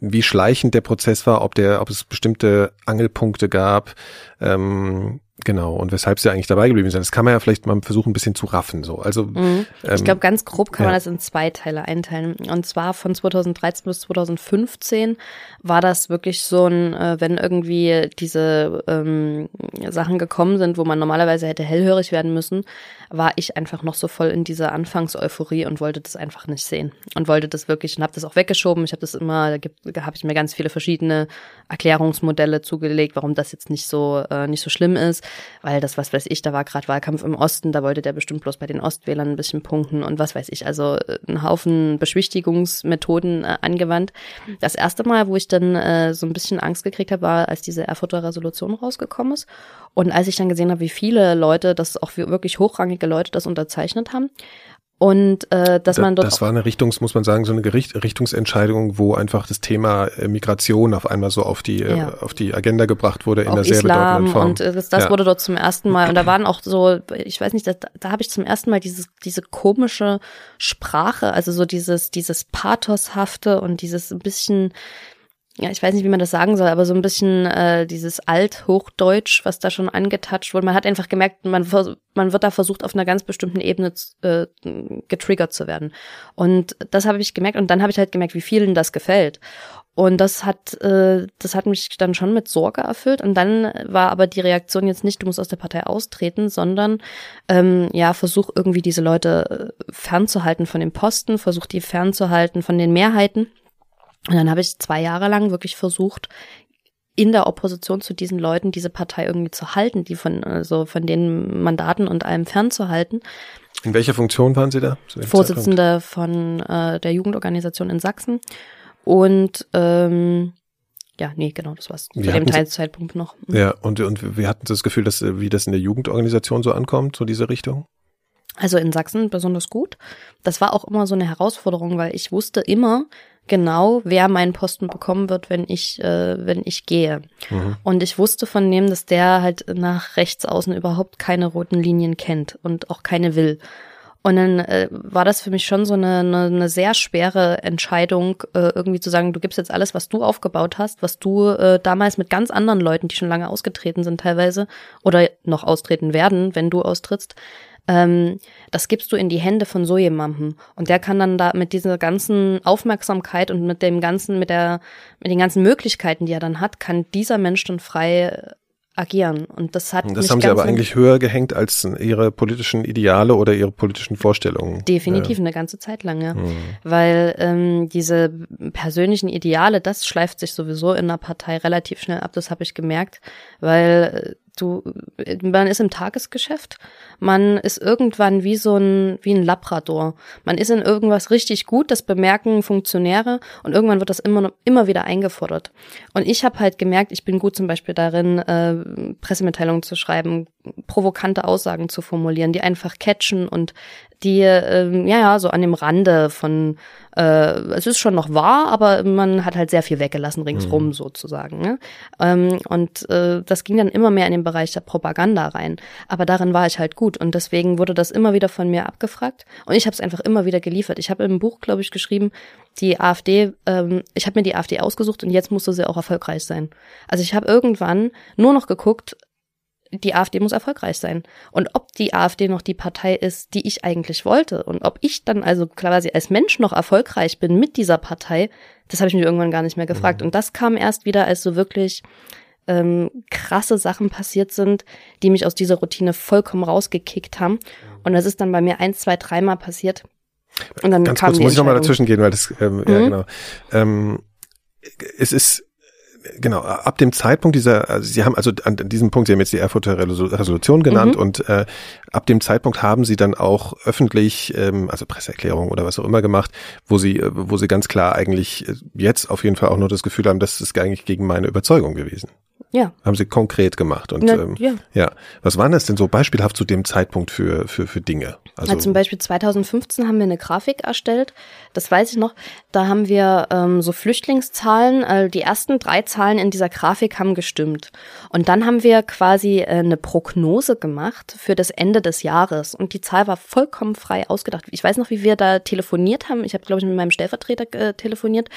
wie schleichend der Prozess war, ob der, ob es bestimmte Angelpunkte gab, ähm, Genau, und weshalb sie eigentlich dabei geblieben sind. Das kann man ja vielleicht mal versuchen, ein bisschen zu raffen. So. Also, mhm. Ich ähm, glaube, ganz grob kann ja. man das in zwei Teile einteilen. Und zwar von 2013 bis 2015 war das wirklich so ein, äh, wenn irgendwie diese ähm, Sachen gekommen sind, wo man normalerweise hätte hellhörig werden müssen, war ich einfach noch so voll in dieser Anfangseuphorie und wollte das einfach nicht sehen. Und wollte das wirklich und habe das auch weggeschoben. Ich habe das immer, da habe ich mir ganz viele verschiedene Erklärungsmodelle zugelegt, warum das jetzt nicht so, äh, nicht so schlimm ist weil das, was weiß ich, da war gerade Wahlkampf im Osten, da wollte der bestimmt bloß bei den Ostwählern ein bisschen punkten und was weiß ich, also äh, ein Haufen Beschwichtigungsmethoden äh, angewandt. Das erste Mal, wo ich dann äh, so ein bisschen Angst gekriegt habe, war, als diese Erfurter Resolution rausgekommen ist und als ich dann gesehen habe, wie viele Leute, das auch wirklich hochrangige Leute das unterzeichnet haben, und äh, dass man dort das war eine Richtungs muss man sagen so eine Gericht, Richtungsentscheidung wo einfach das Thema äh, Migration auf einmal so auf die äh, ja. auf die Agenda gebracht wurde in auch einer sehr Islam bedeutenden Form und äh, das, das ja. wurde dort zum ersten Mal und da waren auch so ich weiß nicht da, da habe ich zum ersten Mal dieses diese komische Sprache also so dieses dieses pathoshafte und dieses ein bisschen ja, ich weiß nicht, wie man das sagen soll, aber so ein bisschen äh, dieses Althochdeutsch, was da schon angetatscht wurde. Man hat einfach gemerkt, man, man wird da versucht, auf einer ganz bestimmten Ebene äh, getriggert zu werden. Und das habe ich gemerkt und dann habe ich halt gemerkt, wie vielen das gefällt. Und das hat, äh, das hat mich dann schon mit Sorge erfüllt. Und dann war aber die Reaktion jetzt nicht, du musst aus der Partei austreten, sondern ähm, ja, versuch irgendwie diese Leute äh, fernzuhalten von den Posten, versuch die fernzuhalten von den Mehrheiten. Und dann habe ich zwei Jahre lang wirklich versucht, in der Opposition zu diesen Leuten diese Partei irgendwie zu halten, die von also von den Mandaten und allem fernzuhalten. In welcher Funktion waren Sie da? Vorsitzende von äh, der Jugendorganisation in Sachsen und ähm, ja, nee, genau, das war's. Zu dem Teilzeitpunkt noch. Mhm. Ja, und, und wir hatten das Gefühl, dass wie das in der Jugendorganisation so ankommt, so diese Richtung? Also in Sachsen besonders gut. Das war auch immer so eine Herausforderung, weil ich wusste immer genau, wer meinen Posten bekommen wird, wenn ich, äh, wenn ich gehe. Mhm. Und ich wusste von dem, dass der halt nach rechts außen überhaupt keine roten Linien kennt und auch keine will. Und dann äh, war das für mich schon so eine, eine, eine sehr schwere Entscheidung, äh, irgendwie zu sagen, du gibst jetzt alles, was du aufgebaut hast, was du äh, damals mit ganz anderen Leuten, die schon lange ausgetreten sind teilweise oder noch austreten werden, wenn du austrittst, ähm, das gibst du in die Hände von so jemandem. Und der kann dann da mit dieser ganzen Aufmerksamkeit und mit dem ganzen, mit der, mit den ganzen Möglichkeiten, die er dann hat, kann dieser Mensch dann frei agieren. Und das hat. Das haben Sie aber eigentlich höher gehängt als Ihre politischen Ideale oder Ihre politischen Vorstellungen. Definitiv ja. eine ganze Zeit lang, ja. Mhm. Weil ähm, diese persönlichen Ideale, das schleift sich sowieso in einer Partei relativ schnell ab, das habe ich gemerkt, weil äh, du, man ist im Tagesgeschäft, man ist irgendwann wie so ein, wie ein Labrador. Man ist in irgendwas richtig gut, das bemerken Funktionäre und irgendwann wird das immer, immer wieder eingefordert. Und ich habe halt gemerkt, ich bin gut zum Beispiel darin, äh, Pressemitteilungen zu schreiben, provokante Aussagen zu formulieren, die einfach catchen und die, äh, ja, ja, so an dem Rande von, äh, es ist schon noch wahr, aber man hat halt sehr viel weggelassen ringsrum mhm. sozusagen. Ne? Ähm, und äh, das ging dann immer mehr in den Bereich der Propaganda rein. Aber darin war ich halt gut und deswegen wurde das immer wieder von mir abgefragt und ich habe es einfach immer wieder geliefert. Ich habe im Buch, glaube ich, geschrieben, die AfD, ähm, ich habe mir die AfD ausgesucht und jetzt musste sie auch erfolgreich sein. Also ich habe irgendwann nur noch geguckt, die AfD muss erfolgreich sein. Und ob die AfD noch die Partei ist, die ich eigentlich wollte und ob ich dann also quasi als Mensch noch erfolgreich bin mit dieser Partei, das habe ich mir irgendwann gar nicht mehr gefragt. Mhm. Und das kam erst wieder, als so wirklich ähm, krasse Sachen passiert sind, die mich aus dieser Routine vollkommen rausgekickt haben. Und das ist dann bei mir ein, zwei, dreimal passiert. Und dann Ganz kam kurz muss ich nochmal dazwischen gehen, weil das, ähm, mhm. ja genau. Ähm, es ist genau, ab dem Zeitpunkt dieser, also Sie haben also an diesem Punkt, Sie haben jetzt die Erfurter Resolution genannt mhm. und äh, ab dem Zeitpunkt haben Sie dann auch öffentlich, ähm, also Presseerklärung oder was auch immer gemacht, wo Sie, wo Sie ganz klar eigentlich jetzt auf jeden Fall auch nur das Gefühl haben, das ist eigentlich gegen meine Überzeugung gewesen. Ja. Haben sie konkret gemacht. Und Na, ähm, ja. ja. Was waren das denn so beispielhaft zu dem Zeitpunkt für, für, für Dinge? Also ja, zum Beispiel 2015 haben wir eine Grafik erstellt, das weiß ich noch. Da haben wir ähm, so Flüchtlingszahlen, äh, die ersten drei Zahlen in dieser Grafik haben gestimmt. Und dann haben wir quasi äh, eine Prognose gemacht für das Ende des Jahres. Und die Zahl war vollkommen frei ausgedacht. Ich weiß noch, wie wir da telefoniert haben. Ich habe, glaube ich, mit meinem Stellvertreter äh, telefoniert,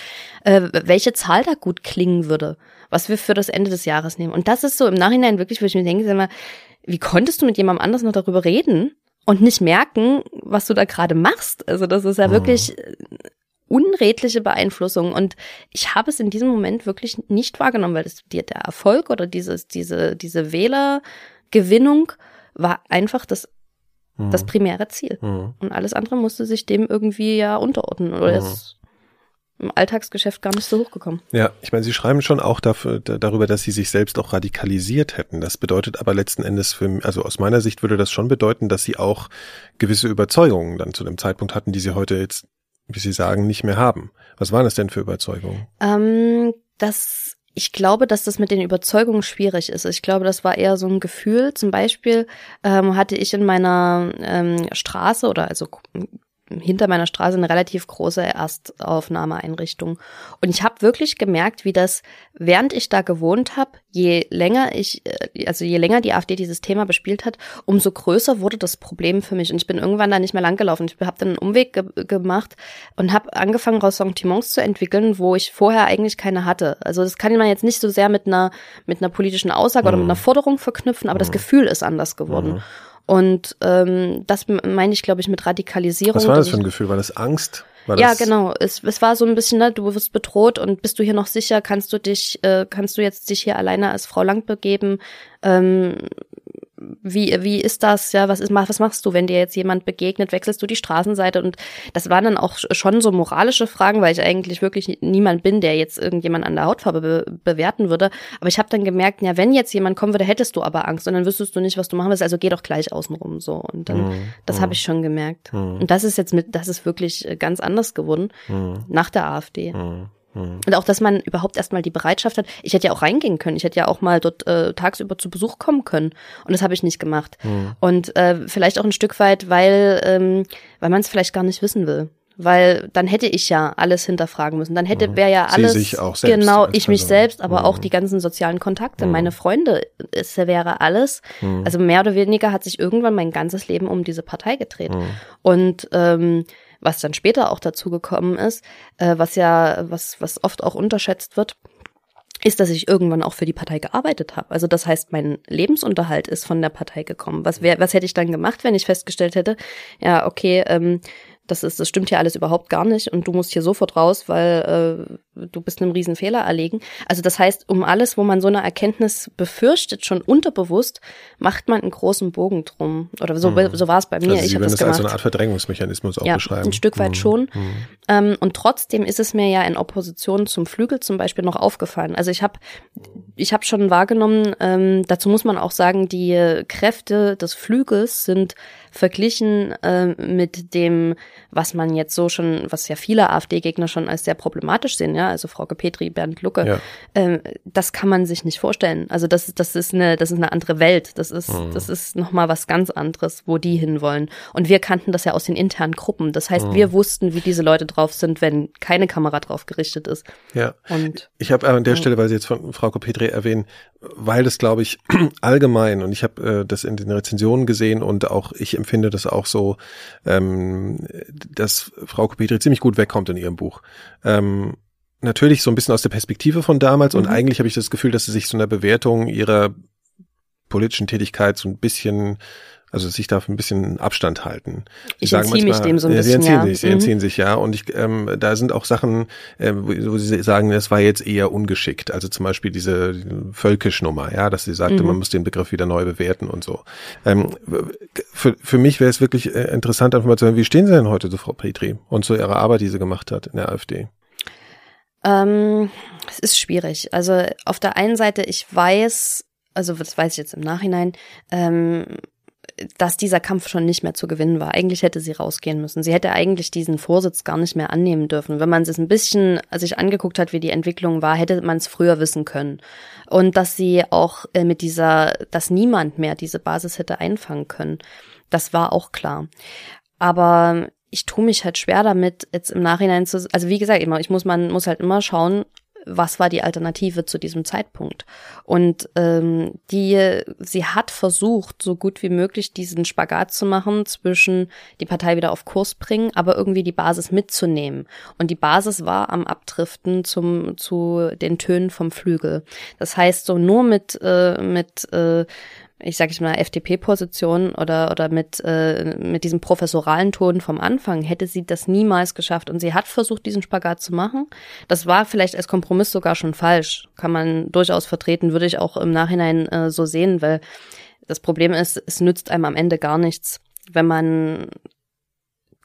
äh, welche Zahl da gut klingen würde was wir für das Ende des Jahres nehmen. Und das ist so im Nachhinein wirklich, wo ich mir denke, sag mal, wie konntest du mit jemandem anders noch darüber reden und nicht merken, was du da gerade machst? Also das ist ja mhm. wirklich äh, unredliche Beeinflussung. Und ich habe es in diesem Moment wirklich nicht wahrgenommen, weil das, der Erfolg oder dieses, diese, diese Wählergewinnung war einfach das, mhm. das primäre Ziel. Mhm. Und alles andere musste sich dem irgendwie ja unterordnen. Oder mhm. es im Alltagsgeschäft gar nicht so hochgekommen. Ja, ich meine, Sie schreiben schon auch dafür, darüber, dass Sie sich selbst auch radikalisiert hätten. Das bedeutet aber letzten Endes für, also aus meiner Sicht würde das schon bedeuten, dass Sie auch gewisse Überzeugungen dann zu dem Zeitpunkt hatten, die Sie heute jetzt, wie Sie sagen, nicht mehr haben. Was waren das denn für Überzeugungen? Ähm, das ich glaube, dass das mit den Überzeugungen schwierig ist. Ich glaube, das war eher so ein Gefühl. Zum Beispiel ähm, hatte ich in meiner ähm, Straße oder also hinter meiner Straße eine relativ große Erstaufnahmeeinrichtung. Und ich habe wirklich gemerkt, wie das, während ich da gewohnt habe, je länger ich, äh, also je länger die AfD dieses Thema bespielt hat, umso größer wurde das Problem für mich. Und ich bin irgendwann da nicht mehr langgelaufen. Ich habe dann einen Umweg ge gemacht und habe angefangen, Ressentiments zu entwickeln, wo ich vorher eigentlich keine hatte. Also das kann man jetzt nicht so sehr mit einer, mit einer politischen Aussage mhm. oder mit einer mhm. Forderung verknüpfen, aber mhm. das Gefühl ist anders geworden. Mhm. Und ähm, das meine ich, glaube ich, mit Radikalisierung. Was war das für ein Gefühl? War das Angst? War ja, genau. Es, es war so ein bisschen, ne, du wirst bedroht und bist du hier noch sicher? Kannst du dich, äh, kannst du jetzt dich hier alleine als Frau Lang begeben? Ähm, wie, wie ist das, ja, was ist, was machst du, wenn dir jetzt jemand begegnet, wechselst du die Straßenseite und das waren dann auch schon so moralische Fragen, weil ich eigentlich wirklich niemand bin, der jetzt irgendjemand an der Hautfarbe be bewerten würde, aber ich habe dann gemerkt, ja, wenn jetzt jemand kommen würde, hättest du aber Angst und dann wüsstest du nicht, was du machen willst, also geh doch gleich außenrum so und dann, mhm. das habe mhm. ich schon gemerkt mhm. und das ist jetzt mit, das ist wirklich äh, ganz anders geworden mhm. nach der AfD. Mhm. Und auch, dass man überhaupt erstmal die Bereitschaft hat. Ich hätte ja auch reingehen können. Ich hätte ja auch mal dort äh, tagsüber zu Besuch kommen können. Und das habe ich nicht gemacht. Mhm. Und äh, vielleicht auch ein Stück weit, weil, ähm, weil man es vielleicht gar nicht wissen will. Weil dann hätte ich ja alles hinterfragen müssen. Dann hätte, mhm. wäre ja alles. Sie sich auch selbst genau, ich mich selbst, aber mhm. auch die ganzen sozialen Kontakte, mhm. meine Freunde, es wäre alles. Mhm. Also mehr oder weniger hat sich irgendwann mein ganzes Leben um diese Partei gedreht. Mhm. Und ähm, was dann später auch dazu gekommen ist, äh, was ja, was, was oft auch unterschätzt wird, ist, dass ich irgendwann auch für die Partei gearbeitet habe. Also das heißt, mein Lebensunterhalt ist von der Partei gekommen. Was, wär, was hätte ich dann gemacht, wenn ich festgestellt hätte, ja, okay, ähm, das ist, das stimmt hier alles überhaupt gar nicht und du musst hier sofort raus, weil äh, du bist einem riesen Fehler erlegen. Also das heißt, um alles, wo man so eine Erkenntnis befürchtet, schon unterbewusst, macht man einen großen Bogen drum. Oder so, mhm. so war es bei mir. Also ich habe das gemacht. als so eine Art Verdrängungsmechanismus auch ja, beschreiben. ein Stück weit mhm. schon. Mhm. Ähm, und trotzdem ist es mir ja in Opposition zum Flügel zum Beispiel noch aufgefallen. Also ich habe ich hab schon wahrgenommen, ähm, dazu muss man auch sagen, die Kräfte des Flügels sind verglichen äh, mit dem, was man jetzt so schon, was ja viele AfD-Gegner schon als sehr problematisch sehen, ja, also Frau Petri, Bernd Lucke, ja. äh, das kann man sich nicht vorstellen. Also das, das ist eine, das ist eine andere Welt. Das ist, mhm. das ist nochmal was ganz anderes, wo die hinwollen. Und wir kannten das ja aus den internen Gruppen. Das heißt, mhm. wir wussten, wie diese Leute drauf sind, wenn keine Kamera drauf gerichtet ist. Ja. Und ich habe an der Stelle, weil Sie jetzt von Frau Petri erwähnen, weil das, glaube ich, allgemein, und ich habe äh, das in den Rezensionen gesehen und auch ich empfinde das auch so, ähm, dass Frau Kopetri ziemlich gut wegkommt in ihrem Buch. Ähm, natürlich so ein bisschen aus der Perspektive von damals mhm. und eigentlich habe ich das Gefühl, dass sie sich so einer Bewertung ihrer politischen Tätigkeit so ein bisschen also sich da ein bisschen Abstand halten. Sie ich entziehe mich dem so ein ja, bisschen, Sie entziehen ja. sich, sie mhm. entziehen sich, ja. Und ich, ähm, da sind auch Sachen, äh, wo Sie sagen, das war jetzt eher ungeschickt. Also zum Beispiel diese Völkischnummer, ja, dass sie sagte, mhm. man muss den Begriff wieder neu bewerten und so. Ähm, für, für mich wäre es wirklich äh, interessant, einfach mal zu hören, wie stehen Sie denn heute zu Frau Petri und zu ihrer Arbeit, die sie gemacht hat in der AfD? Ähm, es ist schwierig. Also auf der einen Seite, ich weiß, also das weiß ich jetzt im Nachhinein, ähm, dass dieser Kampf schon nicht mehr zu gewinnen war. Eigentlich hätte sie rausgehen müssen. Sie hätte eigentlich diesen Vorsitz gar nicht mehr annehmen dürfen. Wenn man es ein bisschen sich angeguckt hat, wie die Entwicklung war, hätte man es früher wissen können. Und dass sie auch äh, mit dieser, dass niemand mehr diese Basis hätte einfangen können. Das war auch klar. Aber ich tue mich halt schwer damit, jetzt im Nachhinein zu, also wie gesagt, immer, ich muss, man muss halt immer schauen, was war die Alternative zu diesem Zeitpunkt. Und ähm, die, sie hat versucht, so gut wie möglich diesen Spagat zu machen zwischen die Partei wieder auf Kurs bringen, aber irgendwie die Basis mitzunehmen. Und die Basis war am Abdriften zum, zu den Tönen vom Flügel. Das heißt, so nur mit, äh, mit äh, ich sage ich mal, FDP-Position oder, oder mit, äh, mit diesem professoralen Ton vom Anfang hätte sie das niemals geschafft. Und sie hat versucht, diesen Spagat zu machen. Das war vielleicht als Kompromiss sogar schon falsch. Kann man durchaus vertreten, würde ich auch im Nachhinein äh, so sehen, weil das Problem ist, es nützt einem am Ende gar nichts, wenn man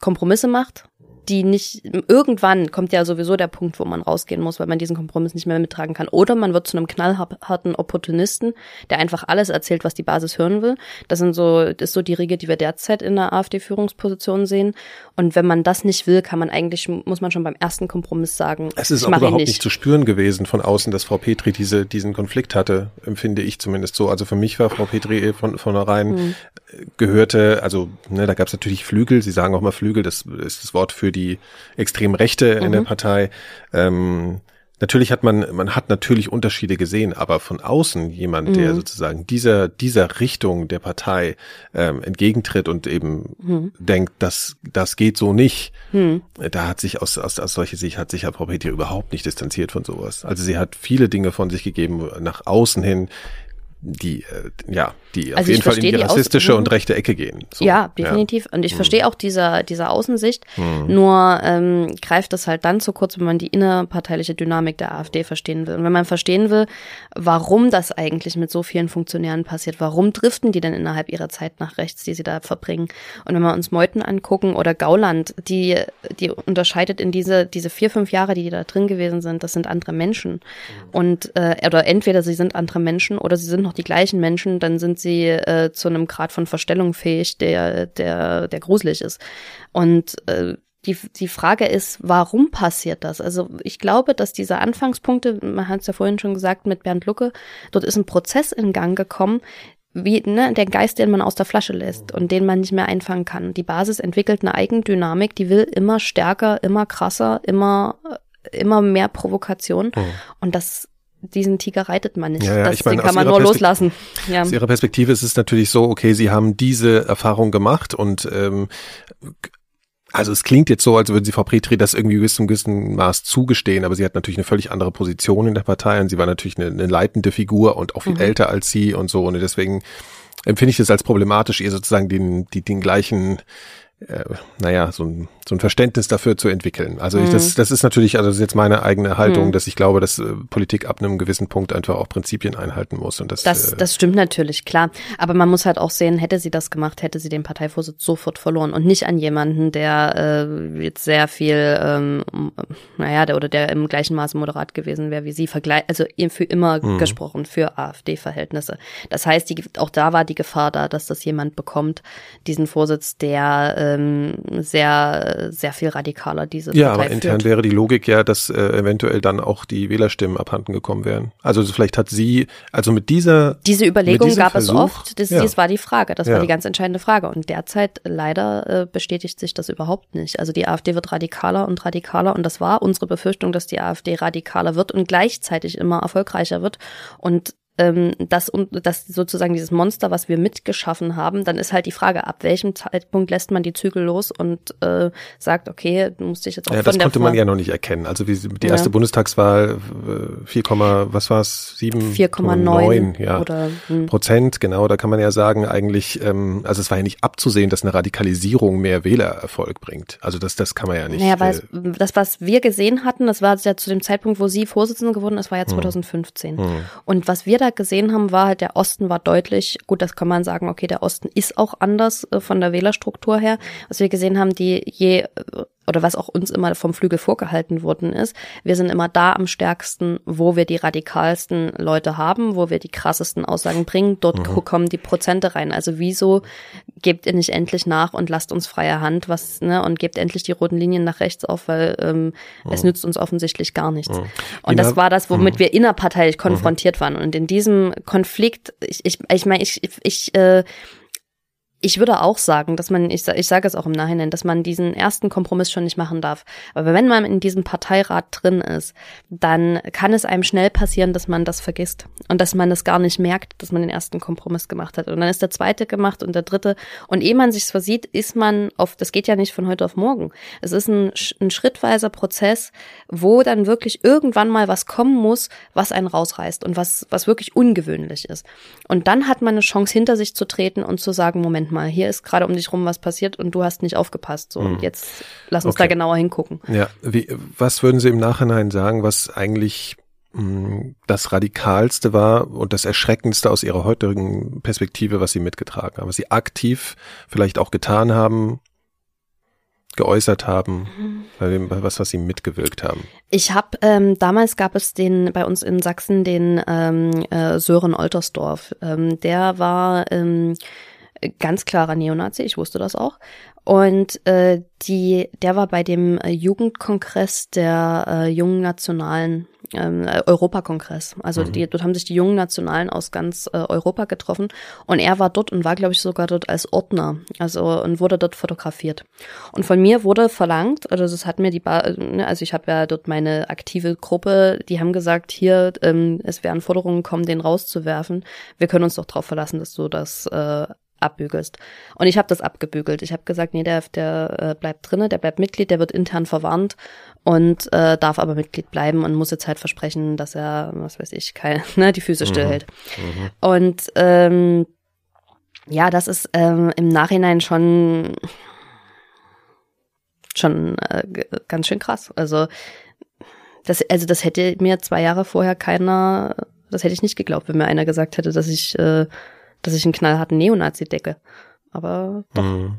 Kompromisse macht die nicht, irgendwann kommt ja sowieso der Punkt, wo man rausgehen muss, weil man diesen Kompromiss nicht mehr mittragen kann. Oder man wird zu einem knallharten Opportunisten, der einfach alles erzählt, was die Basis hören will. Das sind so, das ist so die Riege, die wir derzeit in der AfD-Führungsposition sehen. Und wenn man das nicht will, kann man eigentlich, muss man schon beim ersten Kompromiss sagen, es ist auch überhaupt nicht. nicht. zu spüren gewesen von außen, dass Frau Petri diese, diesen Konflikt hatte, empfinde ich zumindest so. Also für mich war Frau Petri von vornherein hm. gehörte, also ne, da gab es natürlich Flügel, Sie sagen auch mal Flügel, das ist das Wort für die extrem Rechte mhm. in der mhm. Partei. Ähm, natürlich hat man, man hat natürlich Unterschiede gesehen, aber von außen jemand, mhm. der sozusagen dieser, dieser Richtung der Partei ähm, entgegentritt und eben mhm. denkt, dass das geht so nicht, mhm. da hat sich aus, aus, aus solcher Sicht hat sich Herr Frau Peter überhaupt nicht distanziert von sowas. Also sie hat viele Dinge von sich gegeben nach außen hin, die äh, ja die also auf jeden Fall in die, die rassistische Aus und rechte Ecke gehen. So, ja, definitiv. Ja. Und ich hm. verstehe auch dieser dieser Außensicht. Hm. Nur ähm, greift es halt dann zu kurz, wenn man die innerparteiliche Dynamik der AfD verstehen will. Und wenn man verstehen will, warum das eigentlich mit so vielen Funktionären passiert, warum driften die denn innerhalb ihrer Zeit nach rechts, die sie da verbringen? Und wenn wir uns Meuthen angucken oder Gauland, die die unterscheidet in diese diese vier fünf Jahre, die, die da drin gewesen sind, das sind andere Menschen. Hm. Und äh, oder entweder sie sind andere Menschen oder sie sind noch die gleichen Menschen, dann sind sie äh, zu einem Grad von Verstellung fähig, der, der, der gruselig ist. Und äh, die, die Frage ist, warum passiert das? Also ich glaube, dass diese Anfangspunkte, man hat es ja vorhin schon gesagt mit Bernd Lucke, dort ist ein Prozess in Gang gekommen, wie ne, der Geist, den man aus der Flasche lässt und den man nicht mehr einfangen kann. Die Basis entwickelt eine Eigendynamik, die will immer stärker, immer krasser, immer immer mehr Provokation. Oh. Und das diesen Tiger reitet man nicht. Ja, ja, das, ich meine, den kann man nur loslassen. Ja. Aus Ihrer Perspektive ist es natürlich so, okay, Sie haben diese Erfahrung gemacht und ähm, also es klingt jetzt so, als würden Sie Frau Petri das irgendwie bis zum gewissen Maß zugestehen, aber sie hat natürlich eine völlig andere Position in der Partei und sie war natürlich eine, eine leitende Figur und auch viel mhm. älter als Sie und so und deswegen empfinde ich es als problematisch, ihr sozusagen den, die, den gleichen äh, naja, so ein, so ein Verständnis dafür zu entwickeln. Also ich, das, mhm. das ist natürlich, also das ist jetzt meine eigene Haltung, mhm. dass ich glaube, dass äh, Politik ab einem gewissen Punkt einfach auch Prinzipien einhalten muss. Und das, das, äh, das stimmt natürlich, klar. Aber man muss halt auch sehen, hätte sie das gemacht, hätte sie den Parteivorsitz sofort verloren und nicht an jemanden, der äh, jetzt sehr viel, ähm, naja, der oder der im gleichen Maße moderat gewesen wäre wie sie, vergleich, also für immer mhm. gesprochen, für AfD-Verhältnisse. Das heißt, die, auch da war die Gefahr da, dass das jemand bekommt, diesen Vorsitz, der äh, ähm, sehr, sehr viel radikaler diese Ja, Partei aber intern führt. wäre die Logik ja, dass äh, eventuell dann auch die Wählerstimmen abhanden gekommen wären. Also vielleicht hat sie, also mit dieser Diese Überlegung gab Versuch, es oft, das, ja. das war die Frage, das ja. war die ganz entscheidende Frage. Und derzeit leider äh, bestätigt sich das überhaupt nicht. Also die AfD wird radikaler und radikaler und das war unsere Befürchtung, dass die AfD radikaler wird und gleichzeitig immer erfolgreicher wird. Und ähm, das das sozusagen dieses Monster, was wir mitgeschaffen haben, dann ist halt die Frage, ab welchem Zeitpunkt lässt man die Zügel los und äh, sagt, okay, du musst dich jetzt auch ja, von das konnte man ja noch nicht erkennen. Also wie die erste ja. Bundestagswahl 4, äh, was war es 7 4,9 ja oder, hm. Prozent genau. Da kann man ja sagen eigentlich, ähm, also es war ja nicht abzusehen, dass eine Radikalisierung mehr Wählererfolg bringt. Also das das kann man ja nicht. Naja, weil äh, das was wir gesehen hatten, das war ja zu dem Zeitpunkt, wo sie Vorsitzende geworden ist, war ja 2015 hm. hm. und was wir da Freitag gesehen haben, war halt, der Osten war deutlich, gut, das kann man sagen, okay, der Osten ist auch anders äh, von der Wählerstruktur her. Was wir gesehen haben, die je äh, oder was auch uns immer vom Flügel vorgehalten worden ist, wir sind immer da am stärksten, wo wir die radikalsten Leute haben, wo wir die krassesten Aussagen bringen, dort mhm. kommen die Prozente rein. Also wieso gebt ihr nicht endlich nach und lasst uns freie Hand, was, ne, und gebt endlich die roten Linien nach rechts auf, weil ähm, mhm. es nützt uns offensichtlich gar nichts. Mhm. Und das war das, womit mhm. wir innerparteilich konfrontiert waren. Und in diesem Konflikt, ich, ich, ich meine, ich, ich, äh, ich würde auch sagen, dass man, ich, ich sage es auch im Nachhinein, dass man diesen ersten Kompromiss schon nicht machen darf. Aber wenn man in diesem Parteirat drin ist, dann kann es einem schnell passieren, dass man das vergisst und dass man es gar nicht merkt, dass man den ersten Kompromiss gemacht hat. Und dann ist der zweite gemacht und der dritte. Und ehe man sich versieht, ist man auf, das geht ja nicht von heute auf morgen. Es ist ein, ein schrittweiser Prozess, wo dann wirklich irgendwann mal was kommen muss, was einen rausreißt und was, was wirklich ungewöhnlich ist. Und dann hat man eine Chance, hinter sich zu treten und zu sagen, Moment mal, hier ist gerade um dich rum was passiert und du hast nicht aufgepasst. So, mhm. jetzt lass uns okay. da genauer hingucken. Ja, wie, was würden Sie im Nachhinein sagen, was eigentlich mh, hm, das Radikalste war und das Erschreckendste aus Ihrer heutigen Perspektive, was Sie mitgetragen haben, was Sie aktiv vielleicht auch getan haben, geäußert haben, bei was, was sie mitgewirkt haben? Ich habe ähm, damals gab es den bei uns in Sachsen den ähm, äh, Sören Oltersdorf. Ähm, der war ähm, ganz klarer Neonazi, ich wusste das auch. Und äh, die, der war bei dem äh, Jugendkongress der äh, jungen Nationalen ähm, Europakongress. Also mhm. die, dort haben sich die jungen Nationalen aus ganz äh, Europa getroffen und er war dort und war, glaube ich, sogar dort als Ordner. Also und wurde dort fotografiert. Und von mir wurde verlangt, also das hat mir die, ba ne, also ich habe ja dort meine aktive Gruppe, die haben gesagt, hier ähm, es werden Forderungen kommen, den rauszuwerfen. Wir können uns doch darauf verlassen, dass du das äh, abbügelst. Und ich habe das abgebügelt. Ich habe gesagt, nee, der, der äh, bleibt drinne, der bleibt Mitglied, der wird intern verwarnt und äh, darf aber Mitglied bleiben und muss jetzt halt versprechen, dass er, was weiß ich, kein, ne, die Füße mhm. stillhält. Mhm. Und ähm, ja, das ist ähm, im Nachhinein schon schon äh, ganz schön krass. Also das, also das hätte mir zwei Jahre vorher keiner, das hätte ich nicht geglaubt, wenn mir einer gesagt hätte, dass ich äh, dass ich einen knallharten Neonazi decke. Aber doch. Mhm.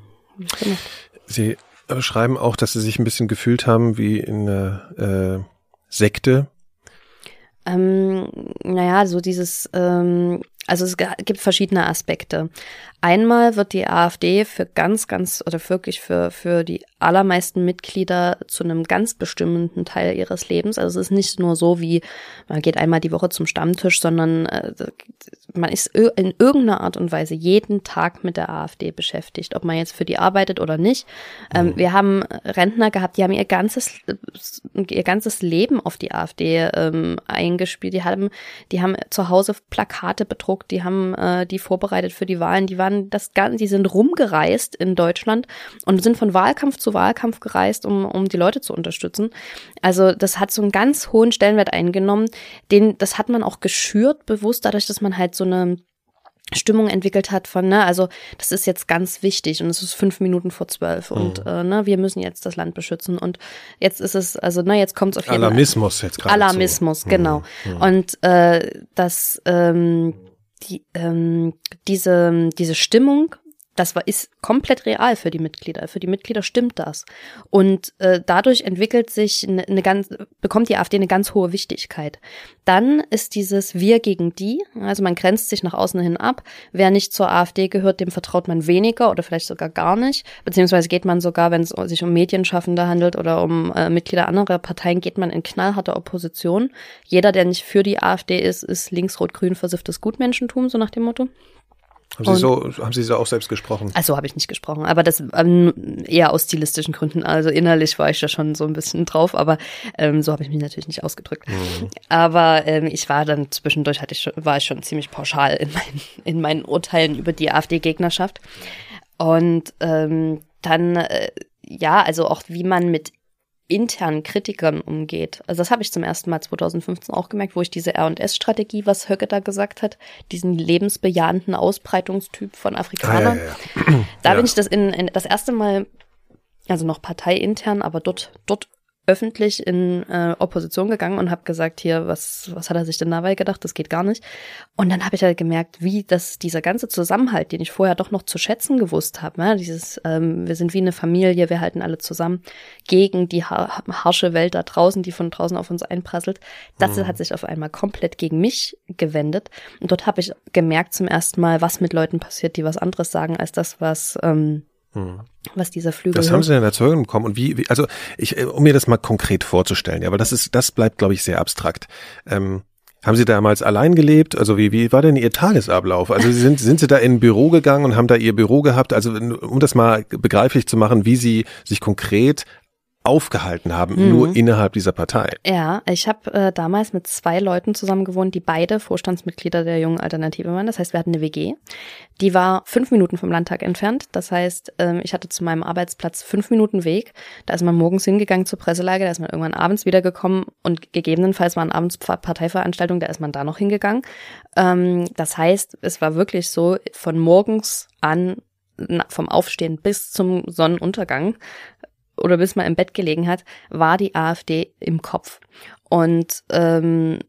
Sie schreiben auch, dass Sie sich ein bisschen gefühlt haben wie in einer äh, Sekte. Ähm, naja, so dieses, ähm, also es gibt verschiedene Aspekte. Einmal wird die AfD für ganz, ganz oder wirklich für, für die allermeisten Mitglieder zu einem ganz bestimmenden Teil ihres Lebens. Also es ist nicht nur so wie, man geht einmal die Woche zum Stammtisch, sondern äh, man ist in irgendeiner Art und Weise jeden Tag mit der AfD beschäftigt, ob man jetzt für die arbeitet oder nicht. Ähm, mhm. wir haben Rentner gehabt, die haben ihr ganzes, ihr ganzes Leben auf die AfD ähm, eingespielt. Die haben, die haben zu Hause Plakate bedruckt, die haben äh, die vorbereitet für die Wahlen, die waren das Ganze, die sind rumgereist in Deutschland und sind von Wahlkampf zu Wahlkampf gereist, um, um die Leute zu unterstützen. Also das hat so einen ganz hohen Stellenwert eingenommen. Den, das hat man auch geschürt, bewusst dadurch, dass man halt so eine Stimmung entwickelt hat von, ne, also das ist jetzt ganz wichtig und es ist fünf Minuten vor zwölf mhm. und äh, ne, wir müssen jetzt das Land beschützen und jetzt ist es, also ne, jetzt kommt es auf jeden Fall. Alarmismus jetzt gerade. Alarmismus, so. genau. Mhm. mhm. Und äh, das ähm, die, ähm, diese, diese Stimmung, das war, ist komplett real für die Mitglieder. Für die Mitglieder stimmt das. Und äh, dadurch entwickelt sich eine, eine ganz, bekommt die AfD eine ganz hohe Wichtigkeit. Dann ist dieses Wir gegen die, also man grenzt sich nach außen hin ab. Wer nicht zur AfD gehört, dem vertraut man weniger oder vielleicht sogar gar nicht. Beziehungsweise geht man sogar, wenn es sich um Medienschaffende handelt oder um äh, Mitglieder anderer Parteien, geht man in knallharte Opposition. Jeder, der nicht für die AfD ist, ist links-rot-grün versifftes Gutmenschentum, so nach dem Motto. Haben Sie, so, haben Sie so auch selbst gesprochen? Also habe ich nicht gesprochen, aber das ähm, eher aus stilistischen Gründen. Also innerlich war ich da schon so ein bisschen drauf, aber ähm, so habe ich mich natürlich nicht ausgedrückt. Mhm. Aber ähm, ich war dann zwischendurch, hatte ich schon, war ich schon ziemlich pauschal in, mein, in meinen Urteilen über die AfD-Gegnerschaft. Und ähm, dann, äh, ja, also auch wie man mit internen Kritikern umgeht. Also das habe ich zum ersten Mal 2015 auch gemerkt, wo ich diese R&S-Strategie, was Höcke da gesagt hat, diesen lebensbejahenden Ausbreitungstyp von Afrikanern. Ah, ja, ja, ja. Da bin ich das in, in das erste Mal, also noch parteiintern, aber dort dort öffentlich in äh, Opposition gegangen und habe gesagt, hier, was, was hat er sich denn dabei gedacht? Das geht gar nicht. Und dann habe ich halt gemerkt, wie das dieser ganze Zusammenhalt, den ich vorher doch noch zu schätzen gewusst habe, ne? dieses, ähm, wir sind wie eine Familie, wir halten alle zusammen gegen die har harsche Welt da draußen, die von draußen auf uns einprasselt. Das mhm. hat sich auf einmal komplett gegen mich gewendet. Und dort habe ich gemerkt zum ersten Mal, was mit Leuten passiert, die was anderes sagen als das, was ähm, hm. was dieser Flügel. Das haben Sie in der Zeugung bekommen und wie, wie, also ich, um mir das mal konkret vorzustellen, ja, aber das ist, das bleibt, glaube ich, sehr abstrakt. Ähm, haben Sie damals allein gelebt? Also wie, wie war denn Ihr Tagesablauf? Also Sie sind, sind Sie da in ein Büro gegangen und haben da Ihr Büro gehabt? Also um das mal begreiflich zu machen, wie Sie sich konkret aufgehalten haben, mhm. nur innerhalb dieser Partei. Ja, ich habe äh, damals mit zwei Leuten zusammen gewohnt, die beide Vorstandsmitglieder der jungen Alternative waren. Das heißt, wir hatten eine WG. Die war fünf Minuten vom Landtag entfernt. Das heißt, ähm, ich hatte zu meinem Arbeitsplatz fünf Minuten Weg. Da ist man morgens hingegangen zur Presselage, da ist man irgendwann abends wiedergekommen und gegebenenfalls waren abends Parteiveranstaltungen, da ist man da noch hingegangen. Ähm, das heißt, es war wirklich so, von morgens an vom Aufstehen bis zum Sonnenuntergang oder bis man im Bett gelegen hat, war die AfD im Kopf. Und ähm,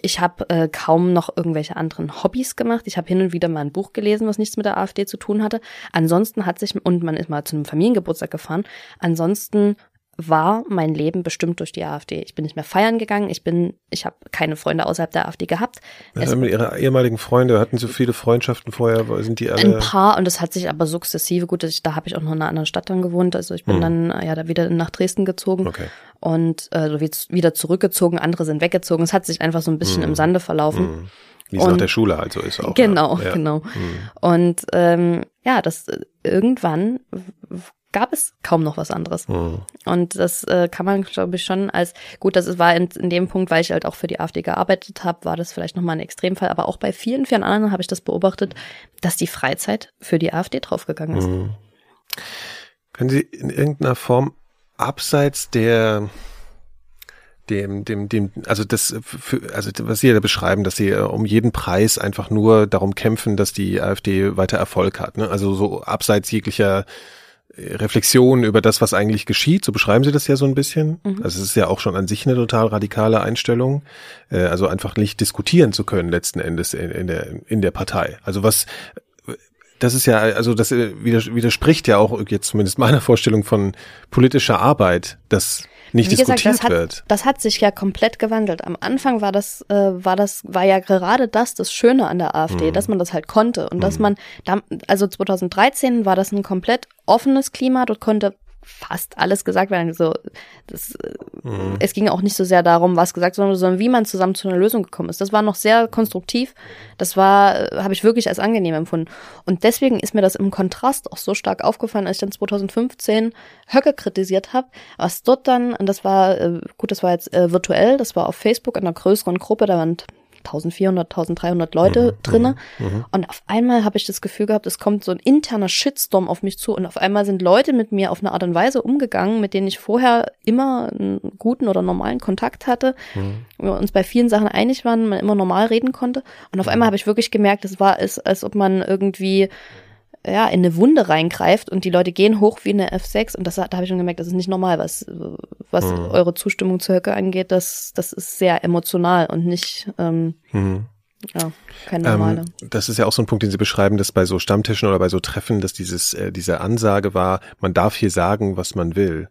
ich habe äh, kaum noch irgendwelche anderen Hobbys gemacht. Ich habe hin und wieder mal ein Buch gelesen, was nichts mit der AfD zu tun hatte. Ansonsten hat sich, und man ist mal zu einem Familiengeburtstag gefahren. Ansonsten war mein Leben bestimmt durch die AfD. Ich bin nicht mehr feiern gegangen. Ich bin, ich habe keine Freunde außerhalb der AfD gehabt. Also mit ihre ehemaligen Freunde hatten so viele Freundschaften vorher, sind die alle? Ein paar und das hat sich aber sukzessive gut. Ich, da habe ich auch noch in einer anderen Stadt dann gewohnt. Also ich bin hm. dann ja da wieder nach Dresden gezogen okay. und äh, wieder zurückgezogen. Andere sind weggezogen. Es hat sich einfach so ein bisschen hm. im Sande verlaufen. Hm. Wie es nach der Schule halt so ist auch. Genau, ja. genau. Hm. Und ähm, ja, das äh, irgendwann gab es kaum noch was anderes. Mhm. Und das äh, kann man, glaube ich, schon als, gut, das war in, in dem Punkt, weil ich halt auch für die AfD gearbeitet habe, war das vielleicht nochmal ein Extremfall, aber auch bei vielen, vielen anderen habe ich das beobachtet, dass die Freizeit für die AfD draufgegangen ist. Mhm. Können Sie in irgendeiner Form abseits der dem, dem, dem, also das, für, also was Sie ja beschreiben, dass Sie äh, um jeden Preis einfach nur darum kämpfen, dass die AfD weiter Erfolg hat. Ne? Also so abseits jeglicher Reflexion über das, was eigentlich geschieht, so beschreiben Sie das ja so ein bisschen. Mhm. Also es ist ja auch schon an sich eine total radikale Einstellung, äh, also einfach nicht diskutieren zu können letzten Endes in, in der in der Partei. Also was das ist ja, also das widerspricht ja auch jetzt zumindest meiner Vorstellung von politischer Arbeit, dass nicht Wie diskutiert gesagt, das wird. Hat, das hat sich ja komplett gewandelt. Am Anfang war das, äh, war das, war ja gerade das das Schöne an der AfD, mhm. dass man das halt konnte und mhm. dass man, da, also 2013 war das ein komplett offenes Klima. Dort konnte fast alles gesagt werden. So, das, mhm. Es ging auch nicht so sehr darum, was gesagt, sondern, sondern wie man zusammen zu einer Lösung gekommen ist. Das war noch sehr konstruktiv. Das war, habe ich wirklich als angenehm empfunden. Und deswegen ist mir das im Kontrast auch so stark aufgefallen, als ich dann 2015 Höcke kritisiert habe, was dort dann, und das war, äh, gut, das war jetzt äh, virtuell, das war auf Facebook in einer größeren Gruppe, da waren 1400, 1300 Leute mhm, drinne. Mhm, mhm. Und auf einmal habe ich das Gefühl gehabt, es kommt so ein interner Shitstorm auf mich zu. Und auf einmal sind Leute mit mir auf eine Art und Weise umgegangen, mit denen ich vorher immer einen guten oder normalen Kontakt hatte. Mhm. Wir uns bei vielen Sachen einig waren, man immer normal reden konnte. Und auf einmal habe ich wirklich gemerkt, es war es, als ob man irgendwie ja, in eine Wunde reingreift und die Leute gehen hoch wie eine F6 und das da habe ich schon gemerkt, das ist nicht normal, was was mhm. eure Zustimmung zu Höcke angeht, das das ist sehr emotional und nicht ähm, mhm. Ja, keine normale. Ähm, das ist ja auch so ein Punkt, den Sie beschreiben, dass bei so Stammtischen oder bei so Treffen, dass dieses, äh, diese Ansage war, man darf hier sagen, was man will.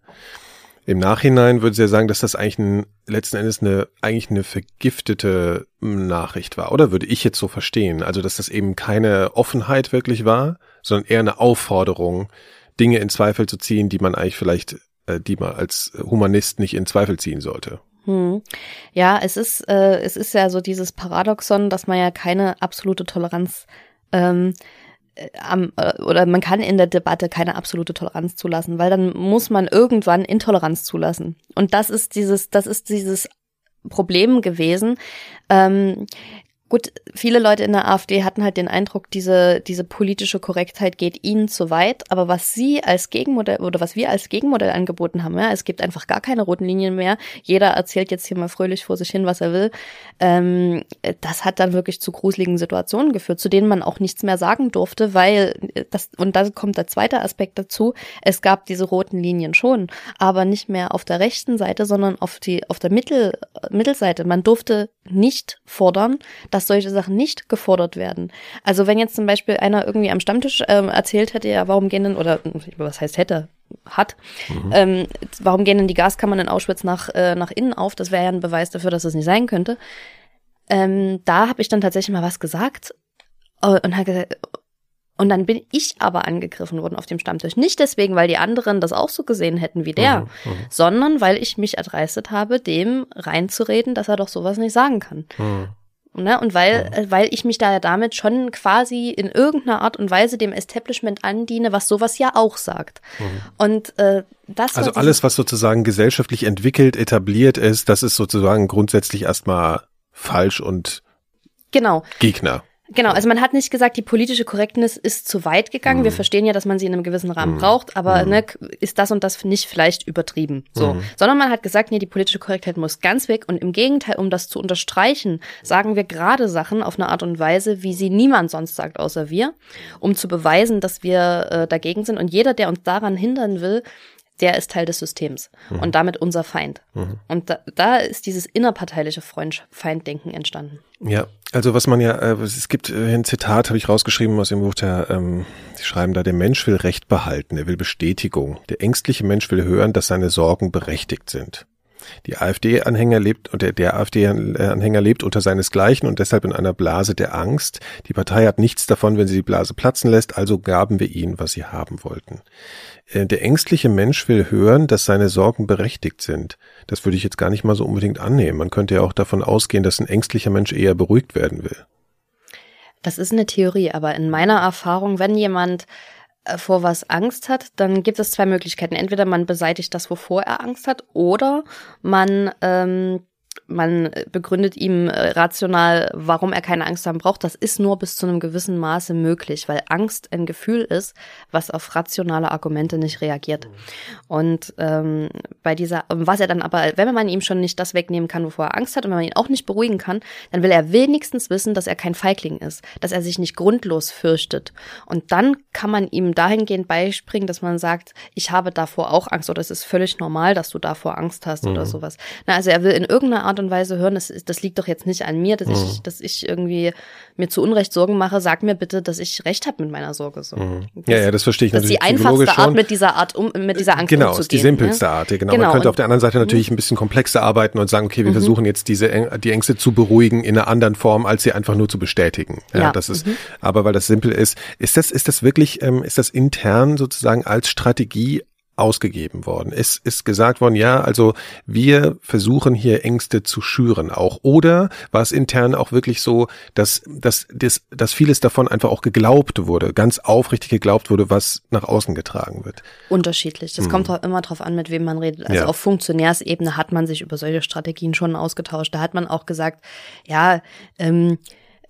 Im Nachhinein würde Sie ja sagen, dass das eigentlich ein, letzten Endes eine, eigentlich eine vergiftete Nachricht war, oder würde ich jetzt so verstehen? Also, dass das eben keine Offenheit wirklich war, sondern eher eine Aufforderung, Dinge in Zweifel zu ziehen, die man eigentlich vielleicht, äh, die man als Humanist nicht in Zweifel ziehen sollte. Hm. Ja, es ist, äh, es ist ja so dieses Paradoxon, dass man ja keine absolute Toleranz ähm, äh, am, äh, oder man kann in der Debatte keine absolute Toleranz zulassen, weil dann muss man irgendwann Intoleranz zulassen. Und das ist dieses, das ist dieses Problem gewesen. Ähm, Gut, viele Leute in der AfD hatten halt den Eindruck, diese, diese politische Korrektheit geht ihnen zu weit. Aber was sie als Gegenmodell oder was wir als Gegenmodell angeboten haben, ja, es gibt einfach gar keine roten Linien mehr. Jeder erzählt jetzt hier mal fröhlich vor sich hin, was er will. Ähm, das hat dann wirklich zu gruseligen Situationen geführt, zu denen man auch nichts mehr sagen durfte, weil das, und da kommt der zweite Aspekt dazu. Es gab diese roten Linien schon, aber nicht mehr auf der rechten Seite, sondern auf die, auf der Mittel, Mittelseite. Man durfte nicht fordern, dass dass solche Sachen nicht gefordert werden. Also wenn jetzt zum Beispiel einer irgendwie am Stammtisch ähm, erzählt hätte, ja, warum gehen denn, oder was heißt hätte, hat, mhm. ähm, warum gehen denn die Gaskammern in Auschwitz nach, äh, nach innen auf? Das wäre ja ein Beweis dafür, dass es das nicht sein könnte. Ähm, da habe ich dann tatsächlich mal was gesagt äh, und habe gesagt, und dann bin ich aber angegriffen worden auf dem Stammtisch. Nicht deswegen, weil die anderen das auch so gesehen hätten wie der, mhm, mhm. sondern weil ich mich erdreistet habe, dem reinzureden, dass er doch sowas nicht sagen kann. Mhm. Ne? Und weil, ja. Äh, weil ich mich da ja damit schon quasi in irgendeiner Art und Weise dem Establishment andiene, was sowas ja auch sagt. Mhm. Und äh, das Also alles, was sozusagen gesellschaftlich entwickelt, etabliert ist, das ist sozusagen grundsätzlich erstmal falsch und genau. Gegner. Genau, also man hat nicht gesagt, die politische Korrektness ist zu weit gegangen. Mhm. Wir verstehen ja, dass man sie in einem gewissen Rahmen mhm. braucht, aber mhm. ne, ist das und das nicht vielleicht übertrieben. So. Mhm. Sondern man hat gesagt, nee, die politische Korrektheit muss ganz weg. Und im Gegenteil, um das zu unterstreichen, sagen wir gerade Sachen auf eine Art und Weise, wie sie niemand sonst sagt, außer wir, um zu beweisen, dass wir äh, dagegen sind. Und jeder, der uns daran hindern will, der ist Teil des Systems mhm. und damit unser Feind. Mhm. Und da, da, ist dieses innerparteiliche Freund-Feinddenken entstanden. Ja, also was man ja, äh, es gibt äh, ein Zitat, habe ich rausgeschrieben aus dem Buch, der, ähm, Sie schreiben da, der Mensch will Recht behalten, er will Bestätigung. Der ängstliche Mensch will hören, dass seine Sorgen berechtigt sind. Die AfD-Anhänger lebt und der, der AfD-Anhänger lebt unter seinesgleichen und deshalb in einer Blase der Angst. Die Partei hat nichts davon, wenn sie die Blase platzen lässt, also gaben wir ihnen, was sie haben wollten. Äh, der ängstliche Mensch will hören, dass seine Sorgen berechtigt sind. Das würde ich jetzt gar nicht mal so unbedingt annehmen. Man könnte ja auch davon ausgehen, dass ein ängstlicher Mensch eher beruhigt werden will. Das ist eine Theorie, aber in meiner Erfahrung, wenn jemand äh, vor was Angst hat, dann gibt es zwei Möglichkeiten. Entweder man beseitigt das, wovor er Angst hat, oder man ähm, man begründet ihm äh, rational, warum er keine Angst haben braucht. Das ist nur bis zu einem gewissen Maße möglich, weil Angst ein Gefühl ist, was auf rationale Argumente nicht reagiert. Und ähm, bei dieser, was er dann aber, wenn man ihm schon nicht das wegnehmen kann, wovor er Angst hat, und wenn man ihn auch nicht beruhigen kann, dann will er wenigstens wissen, dass er kein Feigling ist, dass er sich nicht grundlos fürchtet. Und dann kann man ihm dahingehend beispringen, dass man sagt, ich habe davor auch Angst oder es ist völlig normal, dass du davor Angst hast mhm. oder sowas. Na, also er will in irgendeiner Art und Weise hören, das, das liegt doch jetzt nicht an mir, dass mhm. ich, dass ich irgendwie mir zu Unrecht Sorgen mache. Sag mir bitte, dass ich recht habe mit meiner Sorge. So. Mhm. Ja, ja, das verstehe ich das natürlich. Das ist die einfachste Art, mit dieser Art um, mit dieser Angst genau, umzugehen. Genau, ist die simpelste ja? Art. Genau. genau. Man könnte auf der anderen Seite natürlich mhm. ein bisschen komplexer arbeiten und sagen, okay, wir mhm. versuchen jetzt diese die Ängste zu beruhigen in einer anderen Form, als sie einfach nur zu bestätigen. Ja, ja. das ist. Mhm. Aber weil das simpel ist, ist das ist das wirklich ähm, ist das intern sozusagen als Strategie ausgegeben worden. Es ist gesagt worden, ja, also wir versuchen hier Ängste zu schüren auch. Oder war es intern auch wirklich so, dass, dass, dass, dass vieles davon einfach auch geglaubt wurde, ganz aufrichtig geglaubt wurde, was nach außen getragen wird? Unterschiedlich. Das hm. kommt auch immer darauf an, mit wem man redet. Also ja. auf Funktionärsebene hat man sich über solche Strategien schon ausgetauscht. Da hat man auch gesagt, ja, ähm,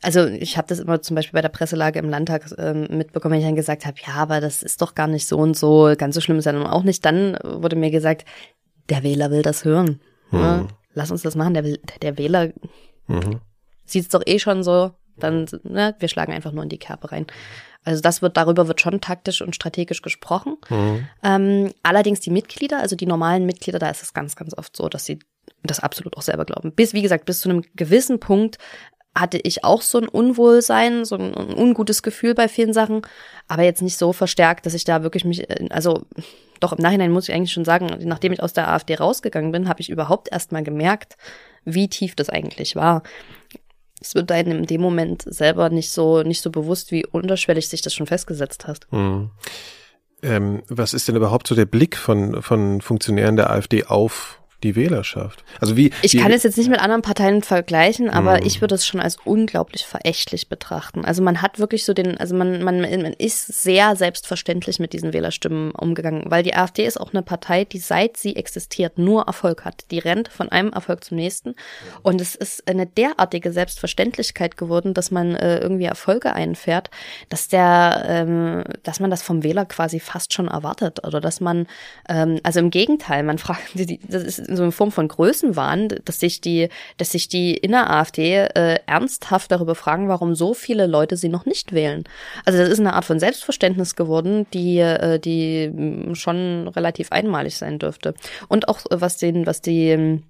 also ich habe das immer zum Beispiel bei der Presselage im Landtag ähm, mitbekommen, wenn ich dann gesagt habe, ja, aber das ist doch gar nicht so und so, ganz so schlimm ist ja nun auch nicht. Dann wurde mir gesagt, der Wähler will das hören. Mhm. Ja, lass uns das machen. Der, der Wähler mhm. sieht es doch eh schon so. Dann, ne, wir schlagen einfach nur in die Kerbe rein. Also das wird, darüber wird schon taktisch und strategisch gesprochen. Mhm. Ähm, allerdings die Mitglieder, also die normalen Mitglieder, da ist es ganz, ganz oft so, dass sie das absolut auch selber glauben. Bis, wie gesagt, bis zu einem gewissen Punkt hatte ich auch so ein Unwohlsein, so ein, ungutes Gefühl bei vielen Sachen, aber jetzt nicht so verstärkt, dass ich da wirklich mich, äh, also doch im Nachhinein muss ich eigentlich schon sagen, nachdem ich aus der AfD rausgegangen bin, habe ich überhaupt erst mal gemerkt, wie tief das eigentlich war. Es wird einem in dem Moment selber nicht so nicht so bewusst, wie unterschwellig sich das schon festgesetzt hast. Hm. Ähm, was ist denn überhaupt so der Blick von von Funktionären der AfD auf die Wählerschaft. Also wie ich kann es jetzt nicht mit anderen Parteien vergleichen, aber mm. ich würde es schon als unglaublich verächtlich betrachten. Also man hat wirklich so den, also man, man, man ist sehr selbstverständlich mit diesen Wählerstimmen umgegangen, weil die AfD ist auch eine Partei, die seit sie existiert nur Erfolg hat. Die rennt von einem Erfolg zum nächsten und es ist eine derartige Selbstverständlichkeit geworden, dass man äh, irgendwie Erfolge einfährt, dass der, ähm, dass man das vom Wähler quasi fast schon erwartet oder dass man, ähm, also im Gegenteil, man fragt, das ist so eine Form von Größenwahn, dass sich die, dass sich die in AfD äh, ernsthaft darüber fragen, warum so viele Leute sie noch nicht wählen. Also das ist eine Art von Selbstverständnis geworden, die, äh, die mm, schon relativ einmalig sein dürfte. Und auch äh, was den, was die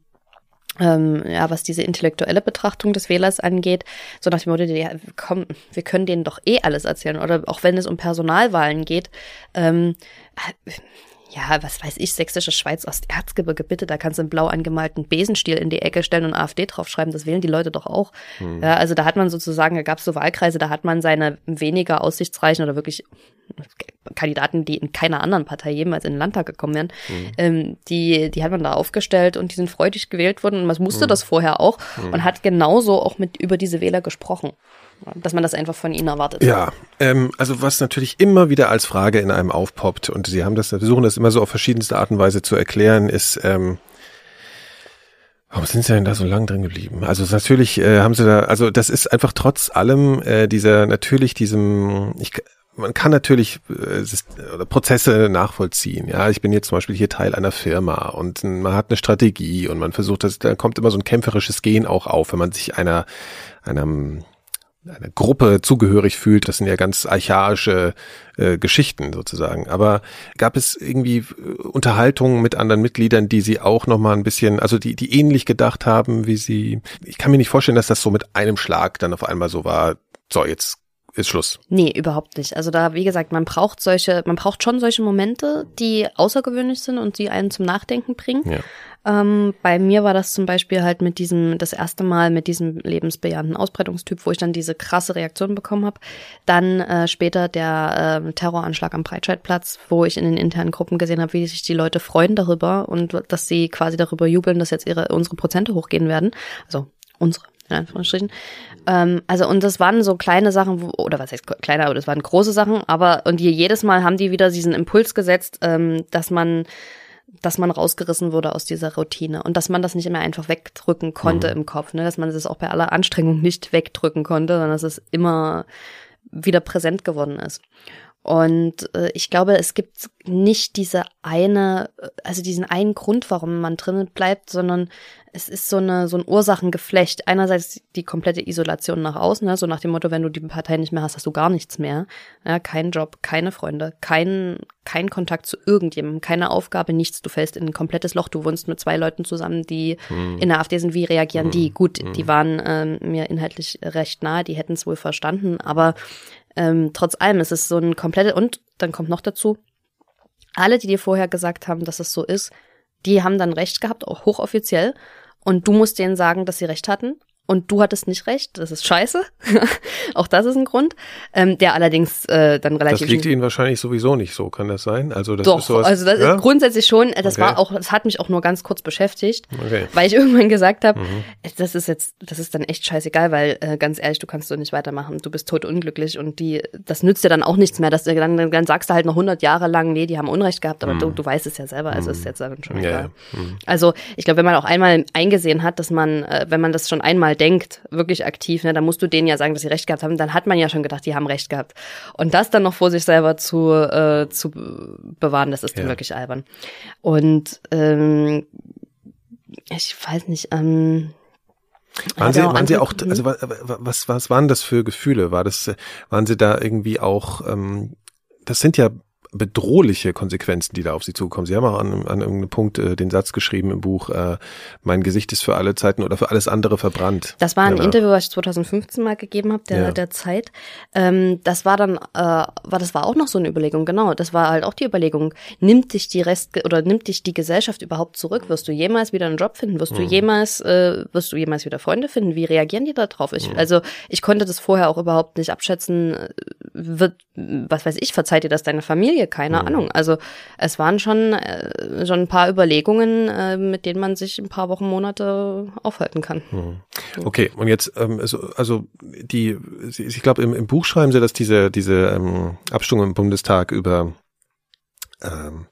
ähm, ja, was diese intellektuelle Betrachtung des Wählers angeht, so nach dem Motto, ja, komm, wir können denen doch eh alles erzählen. Oder auch wenn es um Personalwahlen geht, ähm, ja, was weiß ich, sächsische Schweiz, Osterzgebirge, bitte, da kannst du einen blau angemalten Besenstiel in die Ecke stellen und AfD draufschreiben, das wählen die Leute doch auch. Hm. Ja, also da hat man sozusagen, da gab es so Wahlkreise, da hat man seine weniger aussichtsreichen oder wirklich Kandidaten, die in keiner anderen Partei jemals in den Landtag gekommen wären, hm. ähm, die, die hat man da aufgestellt und die sind freudig gewählt worden und man wusste hm. das vorher auch hm. und hat genauso auch mit über diese Wähler gesprochen dass man das einfach von ihnen erwartet. Ja, ähm, also was natürlich immer wieder als Frage in einem aufpoppt und Sie haben das, versuchen das immer so auf verschiedenste Art und Weise zu erklären, ist, ähm, Warum sind Sie denn da so lang drin geblieben? Also natürlich äh, haben Sie da, also das ist einfach trotz allem äh, dieser natürlich diesem, ich, man kann natürlich äh, Prozesse nachvollziehen. Ja, ich bin jetzt zum Beispiel hier Teil einer Firma und man hat eine Strategie und man versucht, das, da kommt immer so ein kämpferisches Gehen auch auf, wenn man sich einer einem einer Gruppe zugehörig fühlt. Das sind ja ganz archaische äh, Geschichten sozusagen. Aber gab es irgendwie äh, Unterhaltungen mit anderen Mitgliedern, die sie auch noch mal ein bisschen, also die, die ähnlich gedacht haben, wie sie. Ich kann mir nicht vorstellen, dass das so mit einem Schlag dann auf einmal so war. So, jetzt ist Schluss. Nee, überhaupt nicht. Also da, wie gesagt, man braucht solche, man braucht schon solche Momente, die außergewöhnlich sind und die einen zum Nachdenken bringen. Ja. Ähm, bei mir war das zum Beispiel halt mit diesem, das erste Mal mit diesem lebensbejahenden Ausbreitungstyp, wo ich dann diese krasse Reaktion bekommen habe. Dann äh, später der äh, Terroranschlag am Breitscheidplatz, wo ich in den internen Gruppen gesehen habe, wie sich die Leute freuen darüber und dass sie quasi darüber jubeln, dass jetzt ihre unsere Prozente hochgehen werden. Also unsere in Anführungsstrichen. Ähm, also und das waren so kleine Sachen, wo, oder was heißt kleiner, aber das waren große Sachen, aber und hier jedes Mal haben die wieder diesen Impuls gesetzt, ähm, dass man dass man rausgerissen wurde aus dieser Routine und dass man das nicht immer einfach wegdrücken konnte mhm. im Kopf, ne? dass man das auch bei aller Anstrengung nicht wegdrücken konnte, sondern dass es immer wieder präsent geworden ist. Und äh, ich glaube, es gibt nicht diese eine, also diesen einen Grund, warum man drinnen bleibt, sondern es ist so eine so ein Ursachengeflecht. Einerseits die komplette Isolation nach außen, ne? so nach dem Motto, wenn du die Partei nicht mehr hast, hast du gar nichts mehr. Ja, kein Job, keine Freunde, kein kein Kontakt zu irgendjemandem, keine Aufgabe, nichts. Du fällst in ein komplettes Loch. Du wohnst mit zwei Leuten zusammen, die hm. in der AfD sind. Wie reagieren hm. die? Gut, hm. die waren ähm, mir inhaltlich recht nahe, die hätten es wohl verstanden, aber ähm, trotz allem ist es so ein komplettes und dann kommt noch dazu, alle, die dir vorher gesagt haben, dass es so ist, die haben dann recht gehabt, auch hochoffiziell. Und du musst denen sagen, dass sie recht hatten und du hattest nicht recht, das ist scheiße. auch das ist ein Grund, ähm, der allerdings äh, dann relativ. Das liegt Ihnen wahrscheinlich sowieso nicht so, kann das sein? Also das Doch, ist sowas, also das ja? ist grundsätzlich schon. Das okay. war auch, das hat mich auch nur ganz kurz beschäftigt, okay. weil ich irgendwann gesagt habe, mhm. das ist jetzt, das ist dann echt scheißegal, weil äh, ganz ehrlich, du kannst so nicht weitermachen, du bist tot unglücklich und die, das nützt dir dann auch nichts mehr, dass du dann, dann sagst du halt noch 100 Jahre lang, nee, die haben Unrecht gehabt, aber mhm. du, du weißt es ja selber, also mhm. ist jetzt dann schon egal. Ja, ja. Mhm. Also ich glaube, wenn man auch einmal eingesehen hat, dass man, äh, wenn man das schon einmal denkt, wirklich wirklich aktiv, ne, dann musst du denen ja sagen, dass sie recht gehabt haben. Dann hat man ja schon gedacht, die haben recht gehabt. Und das dann noch vor sich selber zu, äh, zu bewahren, das ist ja. dann wirklich albern. Und ähm, ich weiß nicht, ähm, waren Sie, waren Sie auch, also was, was waren das für Gefühle? War das, waren Sie da irgendwie auch, ähm, das sind ja bedrohliche Konsequenzen, die da auf sie zukommen. Sie haben auch an, an irgendeinem Punkt äh, den Satz geschrieben im Buch, äh, mein Gesicht ist für alle Zeiten oder für alles andere verbrannt. Das war ein ja, Interview, was ich 2015 mal gegeben habe, der, ja. der Zeit. Ähm, das war dann, äh, war, das war auch noch so eine Überlegung, genau. Das war halt auch die Überlegung, nimmt dich die Rest oder nimmt dich die Gesellschaft überhaupt zurück? Wirst du jemals wieder einen Job finden? Wirst mhm. du jemals, äh, wirst du jemals wieder Freunde finden? Wie reagieren die da drauf? Ich, mhm. Also ich konnte das vorher auch überhaupt nicht abschätzen, wird, was weiß ich, verzeiht dir das deine Familie? Keine mhm. Ahnung. Also es waren schon, äh, schon ein paar Überlegungen, äh, mit denen man sich ein paar Wochen, Monate aufhalten kann. Mhm. Okay, und jetzt, ähm, also, also die, ich glaube, im, im Buch schreiben sie, dass diese, diese ähm, Abstimmung im Bundestag über ähm,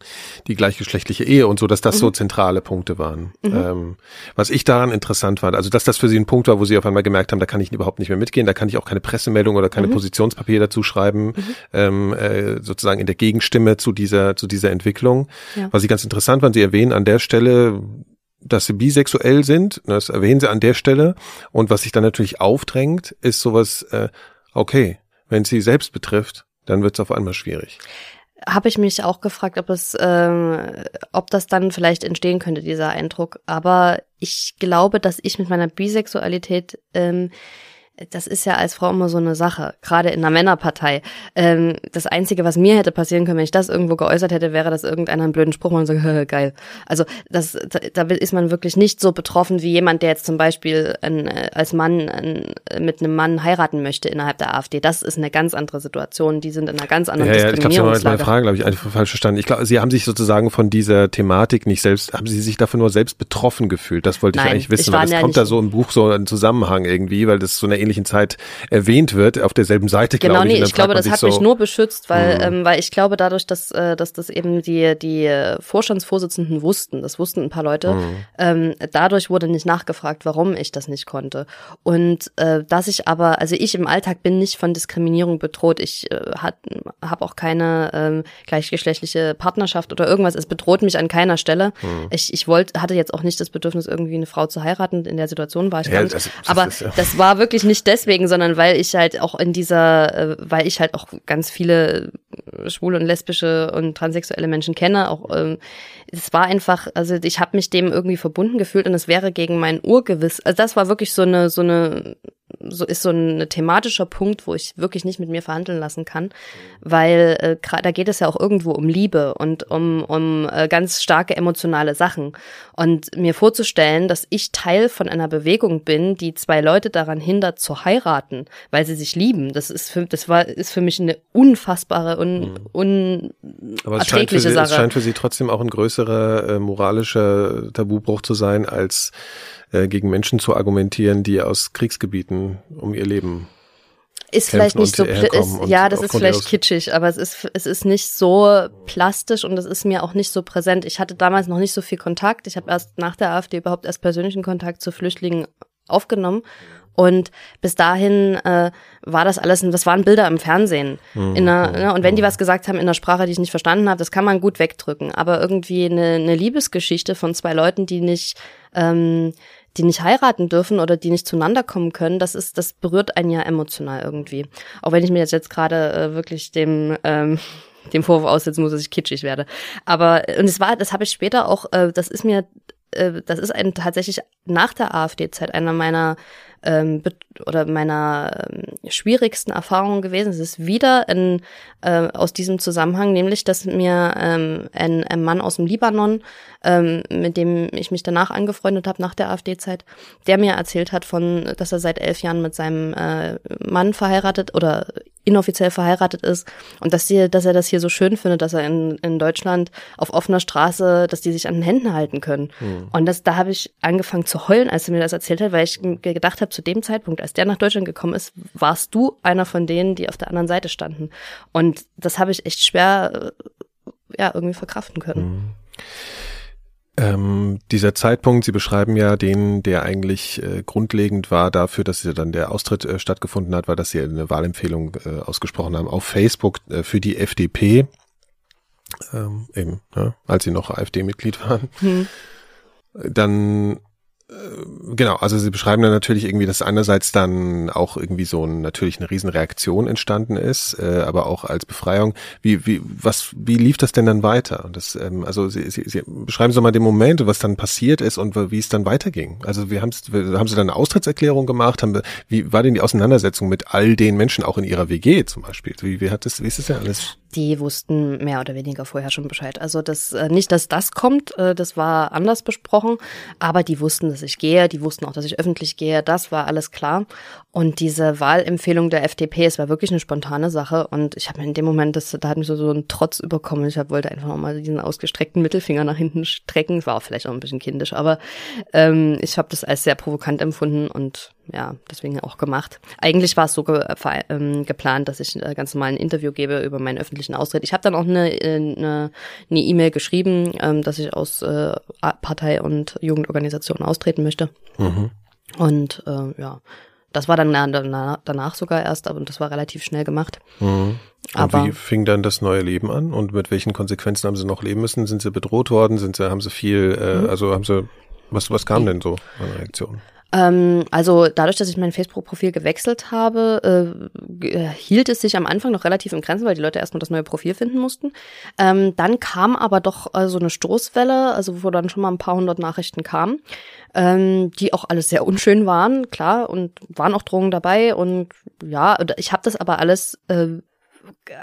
die gleichgeschlechtliche Ehe und so, dass das mhm. so zentrale Punkte waren. Mhm. Ähm, was ich daran interessant fand, also dass das für sie ein Punkt war, wo sie auf einmal gemerkt haben, da kann ich überhaupt nicht mehr mitgehen, da kann ich auch keine Pressemeldung oder keine mhm. Positionspapier dazu schreiben, mhm. ähm, äh, sozusagen in der Gegenstimme zu dieser, zu dieser Entwicklung. Ja. Was ich ganz interessant fand, sie erwähnen an der Stelle, dass sie bisexuell sind, das erwähnen sie an der Stelle. Und was sich dann natürlich aufdrängt, ist sowas, äh, okay, wenn sie selbst betrifft, dann wird es auf einmal schwierig habe ich mich auch gefragt, ob es, ähm, ob das dann vielleicht entstehen könnte, dieser Eindruck. Aber ich glaube, dass ich mit meiner Bisexualität ähm, das ist ja als Frau immer so eine Sache, gerade in einer Männerpartei. Ähm, das Einzige, was mir hätte passieren können, wenn ich das irgendwo geäußert hätte, wäre, dass irgendeiner einen blöden Spruch macht und sagt, geil. Also das, da, da ist man wirklich nicht so betroffen wie jemand, der jetzt zum Beispiel ein, als Mann ein, mit einem Mann heiraten möchte innerhalb der AfD. Das ist eine ganz andere Situation. Die sind in einer ganz anderen ja, ja, Ich glaube, meine Frage, glaube ich, einfach falsch verstanden. Ich glaube, Sie haben sich sozusagen von dieser Thematik nicht selbst, haben Sie sich davon nur selbst betroffen gefühlt? Das wollte ich Nein, eigentlich wissen, weil das ja kommt da so im Buch so ein Zusammenhang irgendwie, weil das so eine ähnlichen Zeit erwähnt wird, auf derselben Seite, genau, glaube ich. Genau, nee, ich glaube, das hat so mich nur beschützt, weil, mhm. ähm, weil ich glaube, dadurch, dass, äh, dass das eben die, die Vorstandsvorsitzenden wussten, das wussten ein paar Leute, mhm. ähm, dadurch wurde nicht nachgefragt, warum ich das nicht konnte. Und äh, dass ich aber, also ich im Alltag bin nicht von Diskriminierung bedroht. Ich äh, habe auch keine ähm, gleichgeschlechtliche Partnerschaft oder irgendwas. Es bedroht mich an keiner Stelle. Mhm. Ich, ich wollte, hatte jetzt auch nicht das Bedürfnis, irgendwie eine Frau zu heiraten. In der Situation war ich ja, gar nicht. Das, das, aber das, ja. das war wirklich nicht nicht deswegen, sondern weil ich halt auch in dieser, äh, weil ich halt auch ganz viele schwule und lesbische und transsexuelle Menschen kenne. Auch ähm, es war einfach, also ich habe mich dem irgendwie verbunden gefühlt und es wäre gegen mein Urgewiss. Also das war wirklich so eine so eine so ist so ein thematischer Punkt, wo ich wirklich nicht mit mir verhandeln lassen kann, weil äh, da geht es ja auch irgendwo um Liebe und um, um äh, ganz starke emotionale Sachen. Und mir vorzustellen, dass ich Teil von einer Bewegung bin, die zwei Leute daran hindert zu heiraten, weil sie sich lieben, das ist für, das war, ist für mich eine unfassbare und un, mhm. Aber es scheint, für sie, Sache. es scheint für sie trotzdem auch ein größerer äh, moralischer Tabubruch zu sein, als äh, gegen Menschen zu argumentieren, die aus Kriegsgebieten um ihr Leben ist vielleicht nicht so ist, ja das ist vielleicht kitschig aber es ist es ist nicht so plastisch und es ist mir auch nicht so präsent ich hatte damals noch nicht so viel Kontakt ich habe erst nach der AfD überhaupt erst persönlichen Kontakt zu Flüchtlingen aufgenommen und bis dahin äh, war das alles, das waren Bilder im Fernsehen. Mhm. In einer, ne, und wenn die mhm. was gesagt haben in einer Sprache, die ich nicht verstanden habe, das kann man gut wegdrücken. Aber irgendwie eine, eine Liebesgeschichte von zwei Leuten, die nicht ähm, die nicht heiraten dürfen oder die nicht zueinander kommen können, das ist, das berührt einen ja emotional irgendwie. Auch wenn ich mir jetzt, jetzt gerade äh, wirklich dem ähm, dem Vorwurf aussetzen muss, dass ich kitschig werde. Aber und es war, das habe ich später auch, äh, das ist mir, äh, das ist ein tatsächlich nach der AfD-Zeit einer meiner ähm, oder meiner ähm, schwierigsten Erfahrungen gewesen. Es ist wieder in, äh, aus diesem Zusammenhang, nämlich, dass mir ähm, ein, ein Mann aus dem Libanon, ähm, mit dem ich mich danach angefreundet habe nach der AfD-Zeit, der mir erzählt hat von, dass er seit elf Jahren mit seinem äh, Mann verheiratet oder inoffiziell verheiratet ist und dass, die, dass er das hier so schön findet, dass er in, in Deutschland auf offener Straße, dass die sich an den Händen halten können. Mhm. Und das, da habe ich angefangen zu heulen, als er mir das erzählt hat, weil ich gedacht habe, zu dem Zeitpunkt, als der nach Deutschland gekommen ist, warst du einer von denen, die auf der anderen Seite standen. Und das habe ich echt schwer äh, ja, irgendwie verkraften können. Mhm. Ähm, dieser Zeitpunkt, Sie beschreiben ja den, der eigentlich äh, grundlegend war dafür, dass dann der Austritt äh, stattgefunden hat, weil dass Sie eine Wahlempfehlung äh, ausgesprochen haben auf Facebook äh, für die FDP, ähm, eben, ja, als Sie noch AfD-Mitglied waren. Hm. Dann genau, also Sie beschreiben dann natürlich irgendwie, dass einerseits dann auch irgendwie so ein, natürlich eine Riesenreaktion entstanden ist, äh, aber auch als Befreiung. Wie, wie, was, wie lief das denn dann weiter? Das, ähm, also Sie, Sie, Sie beschreiben so mal den Moment, was dann passiert ist und wie es dann weiterging. Also wie haben, haben Sie dann eine Austrittserklärung gemacht? Haben, wie war denn die Auseinandersetzung mit all den Menschen, auch in Ihrer WG zum Beispiel? Wie, wie hat das, wie ist das denn alles? die wussten mehr oder weniger vorher schon Bescheid. Also das äh, nicht, dass das kommt, äh, das war anders besprochen, aber die wussten, dass ich gehe, die wussten auch, dass ich öffentlich gehe, das war alles klar. Und diese Wahlempfehlung der FDP, es war wirklich eine spontane Sache und ich habe in dem Moment, das, da hat mich so, so ein Trotz überkommen. Ich hab, wollte einfach nochmal diesen ausgestreckten Mittelfinger nach hinten strecken. War auch vielleicht auch ein bisschen kindisch, aber ähm, ich habe das als sehr provokant empfunden und ja, deswegen auch gemacht. Eigentlich war es so ge ähm, geplant, dass ich äh, ganz normal ein Interview gebe über meinen öffentlichen Austritt. Ich habe dann auch eine eine eine E-Mail geschrieben, ähm, dass ich aus äh, Partei und Jugendorganisation austreten möchte. Mhm. Und äh, ja, das war dann danach sogar erst, aber das war relativ schnell gemacht. Mhm. Und aber wie fing dann das neue Leben an und mit welchen Konsequenzen haben Sie noch leben müssen? Sind Sie bedroht worden? Sind Sie, haben Sie viel, äh, mhm. also haben Sie, was, was kam denn so an Reaktionen? Ähm, also dadurch, dass ich mein Facebook-Profil gewechselt habe, äh, hielt es sich am Anfang noch relativ in Grenzen, weil die Leute erstmal das neue Profil finden mussten. Ähm, dann kam aber doch äh, so eine Stoßwelle, also wo dann schon mal ein paar hundert Nachrichten kamen, ähm, die auch alles sehr unschön waren, klar, und waren auch Drohungen dabei. Und ja, ich habe das aber alles äh,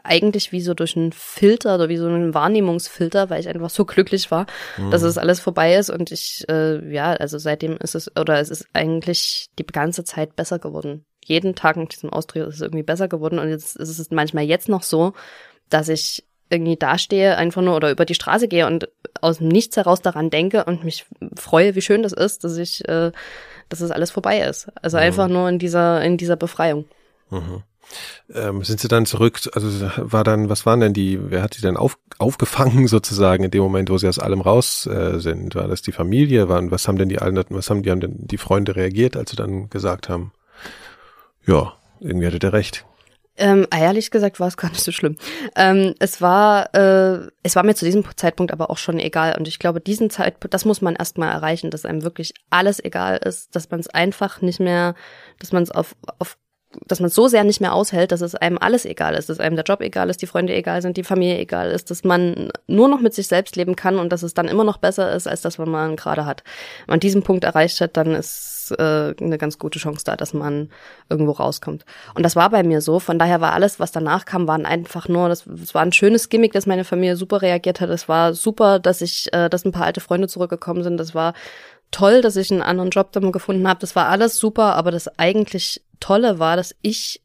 eigentlich wie so durch einen Filter oder wie so einen Wahrnehmungsfilter, weil ich einfach so glücklich war, mhm. dass es alles vorbei ist und ich, äh, ja, also seitdem ist es, oder es ist eigentlich die ganze Zeit besser geworden. Jeden Tag mit diesem Austritt ist es irgendwie besser geworden und jetzt ist es manchmal jetzt noch so, dass ich irgendwie dastehe, einfach nur oder über die Straße gehe und aus dem Nichts heraus daran denke und mich freue, wie schön das ist, dass ich, äh, dass es alles vorbei ist. Also mhm. einfach nur in dieser, in dieser Befreiung. Mhm. Ähm, sind sie dann zurück, also war dann, was waren denn die, wer hat sie denn auf, aufgefangen sozusagen in dem Moment, wo sie aus allem raus äh, sind? War das die Familie? Waren, was haben denn die alten, was haben die, haben denn die Freunde reagiert, als sie dann gesagt haben, ja, irgendwie hatte der recht? Ähm, ehrlich gesagt war es gar nicht so schlimm. Ähm, es war, äh, es war mir zu diesem Zeitpunkt aber auch schon egal. Und ich glaube, diesen Zeitpunkt, das muss man erstmal erreichen, dass einem wirklich alles egal ist, dass man es einfach nicht mehr, dass man es auf, auf dass man so sehr nicht mehr aushält, dass es einem alles egal ist, dass einem der Job egal ist, die Freunde egal sind, die Familie egal ist, dass man nur noch mit sich selbst leben kann und dass es dann immer noch besser ist, als das, was man gerade hat. Wenn man diesen Punkt erreicht hat, dann ist äh, eine ganz gute Chance da, dass man irgendwo rauskommt. Und das war bei mir so. Von daher war alles, was danach kam, waren einfach nur, das, das war ein schönes Gimmick, dass meine Familie super reagiert hat. Es war super, dass ich, äh, dass ein paar alte Freunde zurückgekommen sind. Das war toll, dass ich einen anderen Job dann gefunden habe. Das war alles super, aber das eigentlich Tolle war, dass ich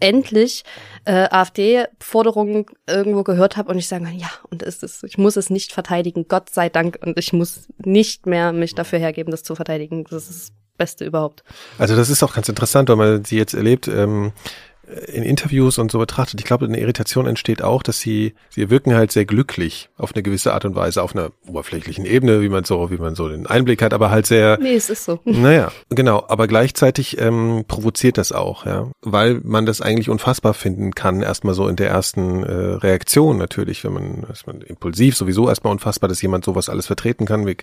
endlich äh, AfD-Forderungen irgendwo gehört habe und ich sagen kann, ja, und es ist, ich muss es nicht verteidigen, Gott sei Dank, und ich muss nicht mehr mich dafür hergeben, das zu verteidigen. Das ist das Beste überhaupt. Also das ist auch ganz interessant, wenn man sie jetzt erlebt. Ähm in Interviews und so betrachtet, ich glaube, eine Irritation entsteht auch, dass sie, sie wirken halt sehr glücklich auf eine gewisse Art und Weise, auf einer oberflächlichen Ebene, wie man so, wie man so den Einblick hat, aber halt sehr. Nee, es ist so. Naja, genau. Aber gleichzeitig ähm, provoziert das auch, ja. Weil man das eigentlich unfassbar finden kann, erstmal so in der ersten äh, Reaktion natürlich, wenn man, ist man impulsiv sowieso erstmal unfassbar, dass jemand sowas alles vertreten kann. Wie,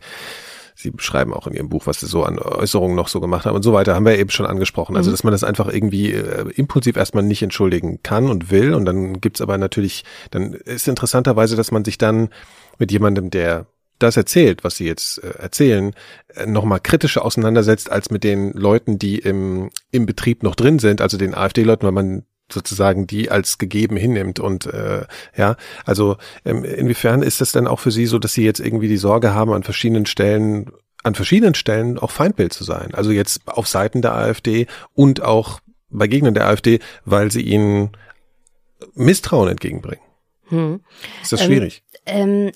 Sie beschreiben auch in Ihrem Buch, was Sie so an Äußerungen noch so gemacht haben und so weiter, haben wir eben schon angesprochen. Also, mhm. dass man das einfach irgendwie äh, impulsiv erstmal nicht entschuldigen kann und will. Und dann gibt's aber natürlich, dann ist interessanterweise, dass man sich dann mit jemandem, der das erzählt, was sie jetzt äh, erzählen, äh, nochmal kritischer auseinandersetzt als mit den Leuten, die im, im Betrieb noch drin sind, also den AfD-Leuten, weil man sozusagen die als gegeben hinnimmt und äh, ja, also ähm, inwiefern ist das denn auch für Sie so, dass Sie jetzt irgendwie die Sorge haben, an verschiedenen Stellen, an verschiedenen Stellen auch Feindbild zu sein? Also jetzt auf Seiten der AfD und auch bei Gegnern der AfD, weil sie ihnen Misstrauen entgegenbringen. Hm. Ist das schwierig? Ähm,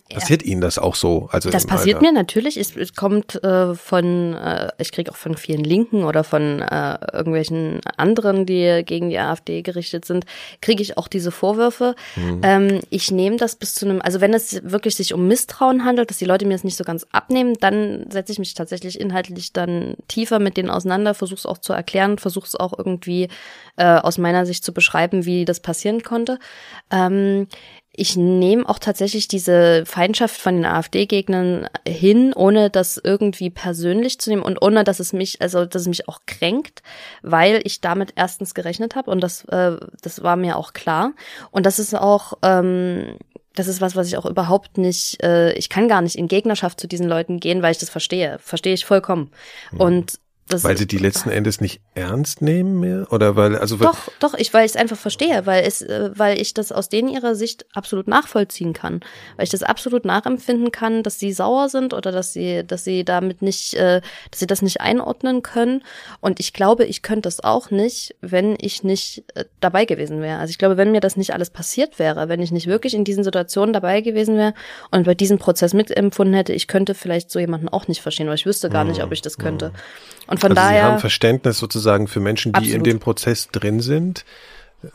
passiert ja. Ihnen das auch so? Also das passiert Alter? mir natürlich. Es, es kommt äh, von, äh, ich kriege auch von vielen Linken oder von äh, irgendwelchen anderen, die gegen die AfD gerichtet sind, kriege ich auch diese Vorwürfe. Mhm. Ähm, ich nehme das bis zu einem, also wenn es wirklich sich um Misstrauen handelt, dass die Leute mir das nicht so ganz abnehmen, dann setze ich mich tatsächlich inhaltlich dann tiefer mit denen auseinander, versuche es auch zu erklären, versuche es auch irgendwie äh, aus meiner Sicht zu beschreiben, wie das passieren konnte. Ähm, ich nehme auch tatsächlich diese Feindschaft von den AfD-Gegnern hin, ohne das irgendwie persönlich zu nehmen und ohne, dass es mich, also dass es mich auch kränkt, weil ich damit erstens gerechnet habe und das, äh, das war mir auch klar. Und das ist auch, ähm, das ist was, was ich auch überhaupt nicht, äh, ich kann gar nicht in Gegnerschaft zu diesen Leuten gehen, weil ich das verstehe. Verstehe ich vollkommen. Mhm. Und das weil sie die letzten Endes nicht ernst nehmen mehr? Oder weil, also Doch, doch, ich, weil ich es einfach verstehe, weil es, äh, weil ich das aus denen ihrer Sicht absolut nachvollziehen kann. Weil ich das absolut nachempfinden kann, dass sie sauer sind oder dass sie, dass sie damit nicht, äh, dass sie das nicht einordnen können. Und ich glaube, ich könnte das auch nicht, wenn ich nicht äh, dabei gewesen wäre. Also ich glaube, wenn mir das nicht alles passiert wäre, wenn ich nicht wirklich in diesen Situationen dabei gewesen wäre und bei diesem Prozess mitempfunden hätte, ich könnte vielleicht so jemanden auch nicht verstehen, weil ich wüsste gar nicht, ob ich das könnte. Und von also daher. Sie haben Verständnis sozusagen für Menschen, die absolut. in dem Prozess drin sind.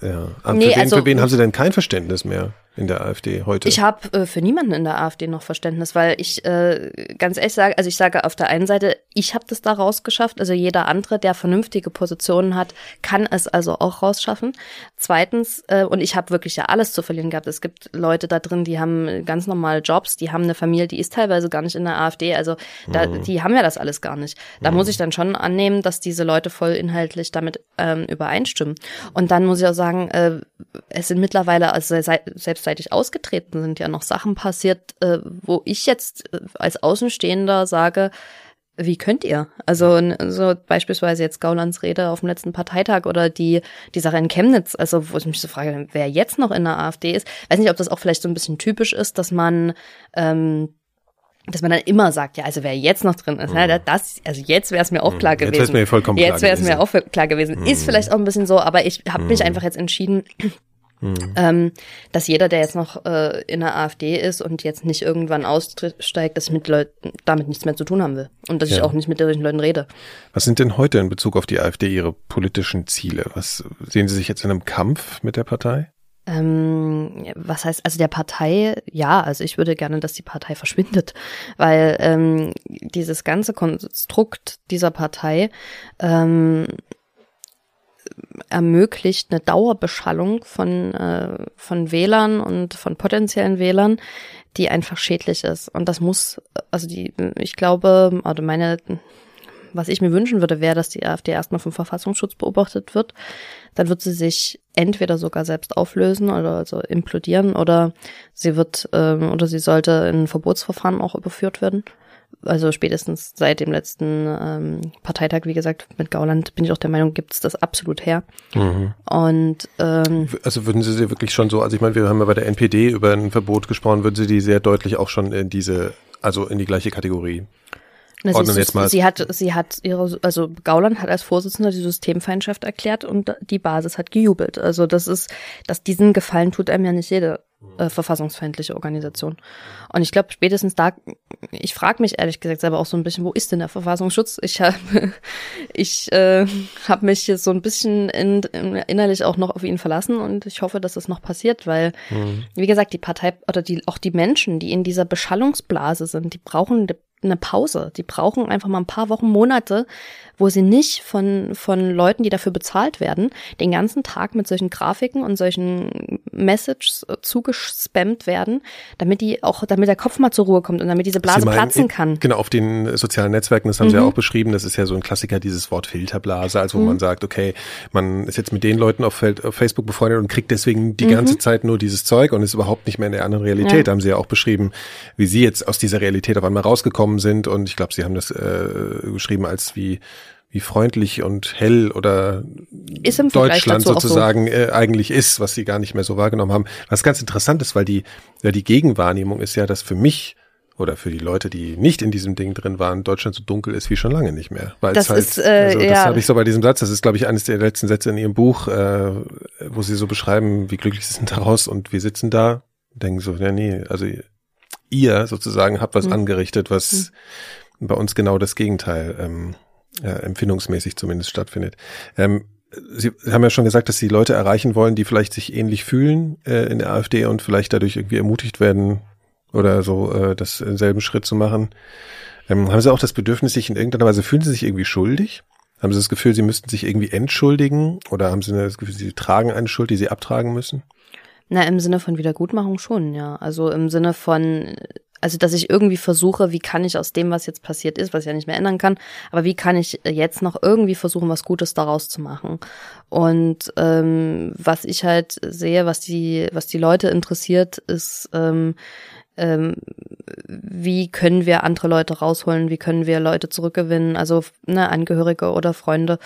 Ja. Aber nee, für wen, also, für wen haben Sie denn kein Verständnis mehr? In der AfD heute? Ich habe äh, für niemanden in der AfD noch Verständnis, weil ich äh, ganz ehrlich sage, also ich sage auf der einen Seite, ich habe das da rausgeschafft, also jeder andere, der vernünftige Positionen hat, kann es also auch rausschaffen. Zweitens, äh, und ich habe wirklich ja alles zu verlieren gehabt. Es gibt Leute da drin, die haben ganz normale Jobs, die haben eine Familie, die ist teilweise gar nicht in der AfD, also da, mhm. die haben ja das alles gar nicht. Da mhm. muss ich dann schon annehmen, dass diese Leute voll inhaltlich damit ähm, übereinstimmen. Und dann muss ich auch sagen, äh, es sind mittlerweile, also selbst rechtzeitig ausgetreten sind, ja noch Sachen passiert, äh, wo ich jetzt äh, als Außenstehender sage, wie könnt ihr? Also so beispielsweise jetzt Gaulands Rede auf dem letzten Parteitag oder die die Sache in Chemnitz, also wo ich mich so frage, wer jetzt noch in der AfD ist. Weiß nicht, ob das auch vielleicht so ein bisschen typisch ist, dass man ähm, dass man dann immer sagt, ja, also wer jetzt noch drin ist, mhm. das, also jetzt wäre es mir auch mhm. klar gewesen. Jetzt wäre es mir vollkommen jetzt klar gewesen. Jetzt wäre es mir auch klar gewesen. Mhm. Ist vielleicht auch ein bisschen so, aber ich habe mich mhm. einfach jetzt entschieden, Mhm. Ähm, dass jeder, der jetzt noch äh, in der AfD ist und jetzt nicht irgendwann aussteigt, dass ich mit Leuten damit nichts mehr zu tun haben will. Und dass ja. ich auch nicht mit solchen Leuten rede. Was sind denn heute in Bezug auf die AfD Ihre politischen Ziele? Was sehen Sie sich jetzt in einem Kampf mit der Partei? Ähm, was heißt, also der Partei, ja, also ich würde gerne, dass die Partei verschwindet, weil ähm, dieses ganze Konstrukt dieser Partei ähm, ermöglicht eine Dauerbeschallung von, äh, von Wählern und von potenziellen Wählern, die einfach schädlich ist. Und das muss, also die, ich glaube, oder meine was ich mir wünschen würde, wäre, dass die AfD erstmal vom Verfassungsschutz beobachtet wird. Dann wird sie sich entweder sogar selbst auflösen oder also implodieren oder sie wird ähm, oder sie sollte in ein Verbotsverfahren auch überführt werden. Also spätestens seit dem letzten ähm, Parteitag, wie gesagt, mit Gauland bin ich auch der Meinung, gibt es das absolut her. Mhm. Und ähm, also würden Sie sie wirklich schon so, also ich meine, wir haben ja bei der NPD über ein Verbot gesprochen, würden Sie die sehr deutlich auch schon in diese, also in die gleiche Kategorie na, sie, jetzt mal. sie hat, sie hat ihre, also Gauland hat als Vorsitzender die Systemfeindschaft erklärt und die Basis hat gejubelt. Also das ist, dass diesen Gefallen tut einem ja nicht jede äh, verfassungsfeindliche Organisation. Und ich glaube, spätestens da, ich frage mich ehrlich gesagt selber auch so ein bisschen, wo ist denn der Verfassungsschutz? Ich habe ich äh, hab mich jetzt so ein bisschen in, in, innerlich auch noch auf ihn verlassen und ich hoffe, dass das noch passiert, weil, mhm. wie gesagt, die Partei oder die auch die Menschen, die in dieser Beschallungsblase sind, die brauchen eine Pause. Die brauchen einfach mal ein paar Wochen, Monate, wo sie nicht von, von Leuten, die dafür bezahlt werden, den ganzen Tag mit solchen Grafiken und solchen Messages zugespammt werden, damit die auch, damit der Kopf mal zur Ruhe kommt und damit diese Blase meinen, platzen kann. Genau, auf den sozialen Netzwerken, das haben mhm. Sie ja mhm. auch beschrieben, das ist ja so ein Klassiker, dieses Wort Filterblase, also wo mhm. man sagt, okay, man ist jetzt mit den Leuten auf, Facebook befreundet und kriegt deswegen die mhm. ganze Zeit nur dieses Zeug und ist überhaupt nicht mehr in der anderen Realität. Ja. Da haben Sie ja auch beschrieben, wie Sie jetzt aus dieser Realität auf einmal rausgekommen sind und ich glaube, Sie haben das äh, geschrieben als wie wie freundlich und hell oder Deutschland sozusagen so. äh, eigentlich ist, was sie gar nicht mehr so wahrgenommen haben. Was ganz interessant ist, weil die, ja, die Gegenwahrnehmung ist ja, dass für mich oder für die Leute, die nicht in diesem Ding drin waren, Deutschland so dunkel ist wie schon lange nicht mehr. Weil das halt, ist, äh, also, das ja. habe ich so bei diesem Satz, das ist, glaube ich, eines der letzten Sätze in ihrem Buch, äh, wo sie so beschreiben, wie glücklich sie sind daraus und wir sitzen da, denken so, ja nee, also ihr sozusagen habt was mhm. angerichtet, was mhm. bei uns genau das Gegenteil ähm, äh, empfindungsmäßig zumindest stattfindet. Ähm, Sie haben ja schon gesagt, dass Sie Leute erreichen wollen, die vielleicht sich ähnlich fühlen äh, in der AfD und vielleicht dadurch irgendwie ermutigt werden oder so, äh, das selben Schritt zu machen. Ähm, haben Sie auch das Bedürfnis, sich in irgendeiner Weise, fühlen Sie sich irgendwie schuldig? Haben Sie das Gefühl, Sie müssten sich irgendwie entschuldigen? Oder haben Sie das Gefühl, Sie tragen eine Schuld, die Sie abtragen müssen? Na, im Sinne von Wiedergutmachung schon, ja. Also im Sinne von, also dass ich irgendwie versuche, wie kann ich aus dem, was jetzt passiert ist, was ich ja nicht mehr ändern kann, aber wie kann ich jetzt noch irgendwie versuchen, was Gutes daraus zu machen? Und ähm, was ich halt sehe, was die, was die Leute interessiert, ist, ähm, ähm, wie können wir andere Leute rausholen, wie können wir Leute zurückgewinnen, also ne, Angehörige oder Freunde.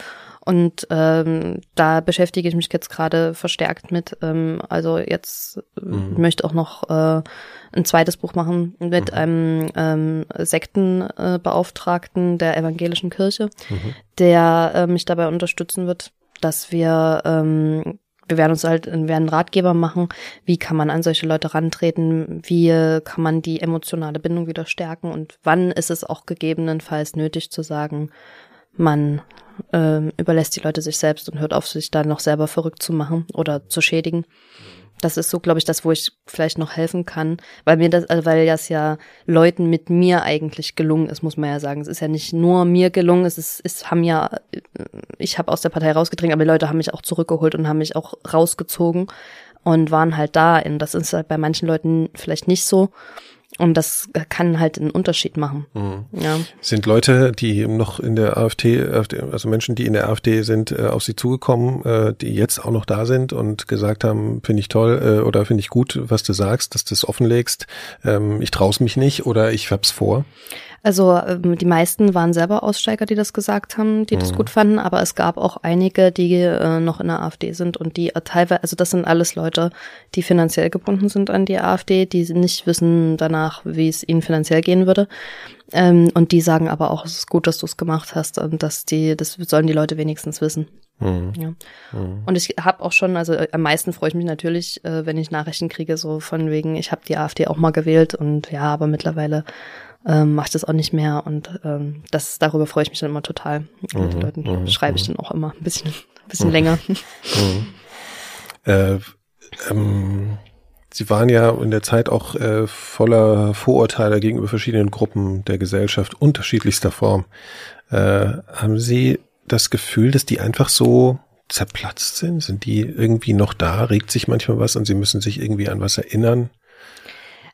Und ähm, da beschäftige ich mich jetzt gerade verstärkt mit. Ähm, also jetzt mhm. möchte auch noch äh, ein zweites Buch machen mit mhm. einem ähm, Sektenbeauftragten äh, der evangelischen Kirche, mhm. der äh, mich dabei unterstützen wird, dass wir ähm, wir werden uns halt wir werden Ratgeber machen, wie kann man an solche Leute rantreten, wie kann man die emotionale Bindung wieder stärken und wann ist es auch gegebenenfalls nötig zu sagen, man ähm, überlässt die Leute sich selbst und hört auf, sich da noch selber verrückt zu machen oder zu schädigen. Das ist so, glaube ich, das, wo ich vielleicht noch helfen kann, weil mir das, also weil das ja Leuten mit mir eigentlich gelungen ist, muss man ja sagen. Es ist ja nicht nur mir gelungen, es ist, es haben ja, ich habe aus der Partei rausgedrängt, aber die Leute haben mich auch zurückgeholt und haben mich auch rausgezogen und waren halt da. Und das ist halt bei manchen Leuten vielleicht nicht so. Und das kann halt einen Unterschied machen. Mhm. Ja. Sind Leute, die noch in der AfD, also Menschen, die in der AfD sind, äh, auf Sie zugekommen, äh, die jetzt auch noch da sind und gesagt haben, finde ich toll äh, oder finde ich gut, was du sagst, dass du es offenlegst, ähm, ich traue mich nicht oder ich hab's vor? Also ähm, die meisten waren selber Aussteiger, die das gesagt haben, die das mhm. gut fanden, aber es gab auch einige, die äh, noch in der AfD sind und die teilweise, also das sind alles Leute, die finanziell gebunden sind an die AfD, die nicht wissen danach, wie es ihnen finanziell gehen würde. Ähm, und die sagen aber auch, es ist gut, dass du es gemacht hast und dass die, das sollen die Leute wenigstens wissen. Mhm. Ja. Mhm. Und ich habe auch schon, also am meisten freue ich mich natürlich, äh, wenn ich Nachrichten kriege, so von wegen, ich habe die AfD auch mal gewählt und ja, aber mittlerweile ähm, mache ich das auch nicht mehr und ähm, das darüber freue ich mich dann immer total. Mhm, und den Leuten mhm, schreibe ich mhm. dann auch immer ein bisschen, ein bisschen mhm. länger. Mhm. Äh, ähm, Sie waren ja in der Zeit auch äh, voller Vorurteile gegenüber verschiedenen Gruppen der Gesellschaft unterschiedlichster Form. Äh, haben Sie das Gefühl, dass die einfach so zerplatzt sind? Sind die irgendwie noch da? Regt sich manchmal was und sie müssen sich irgendwie an was erinnern?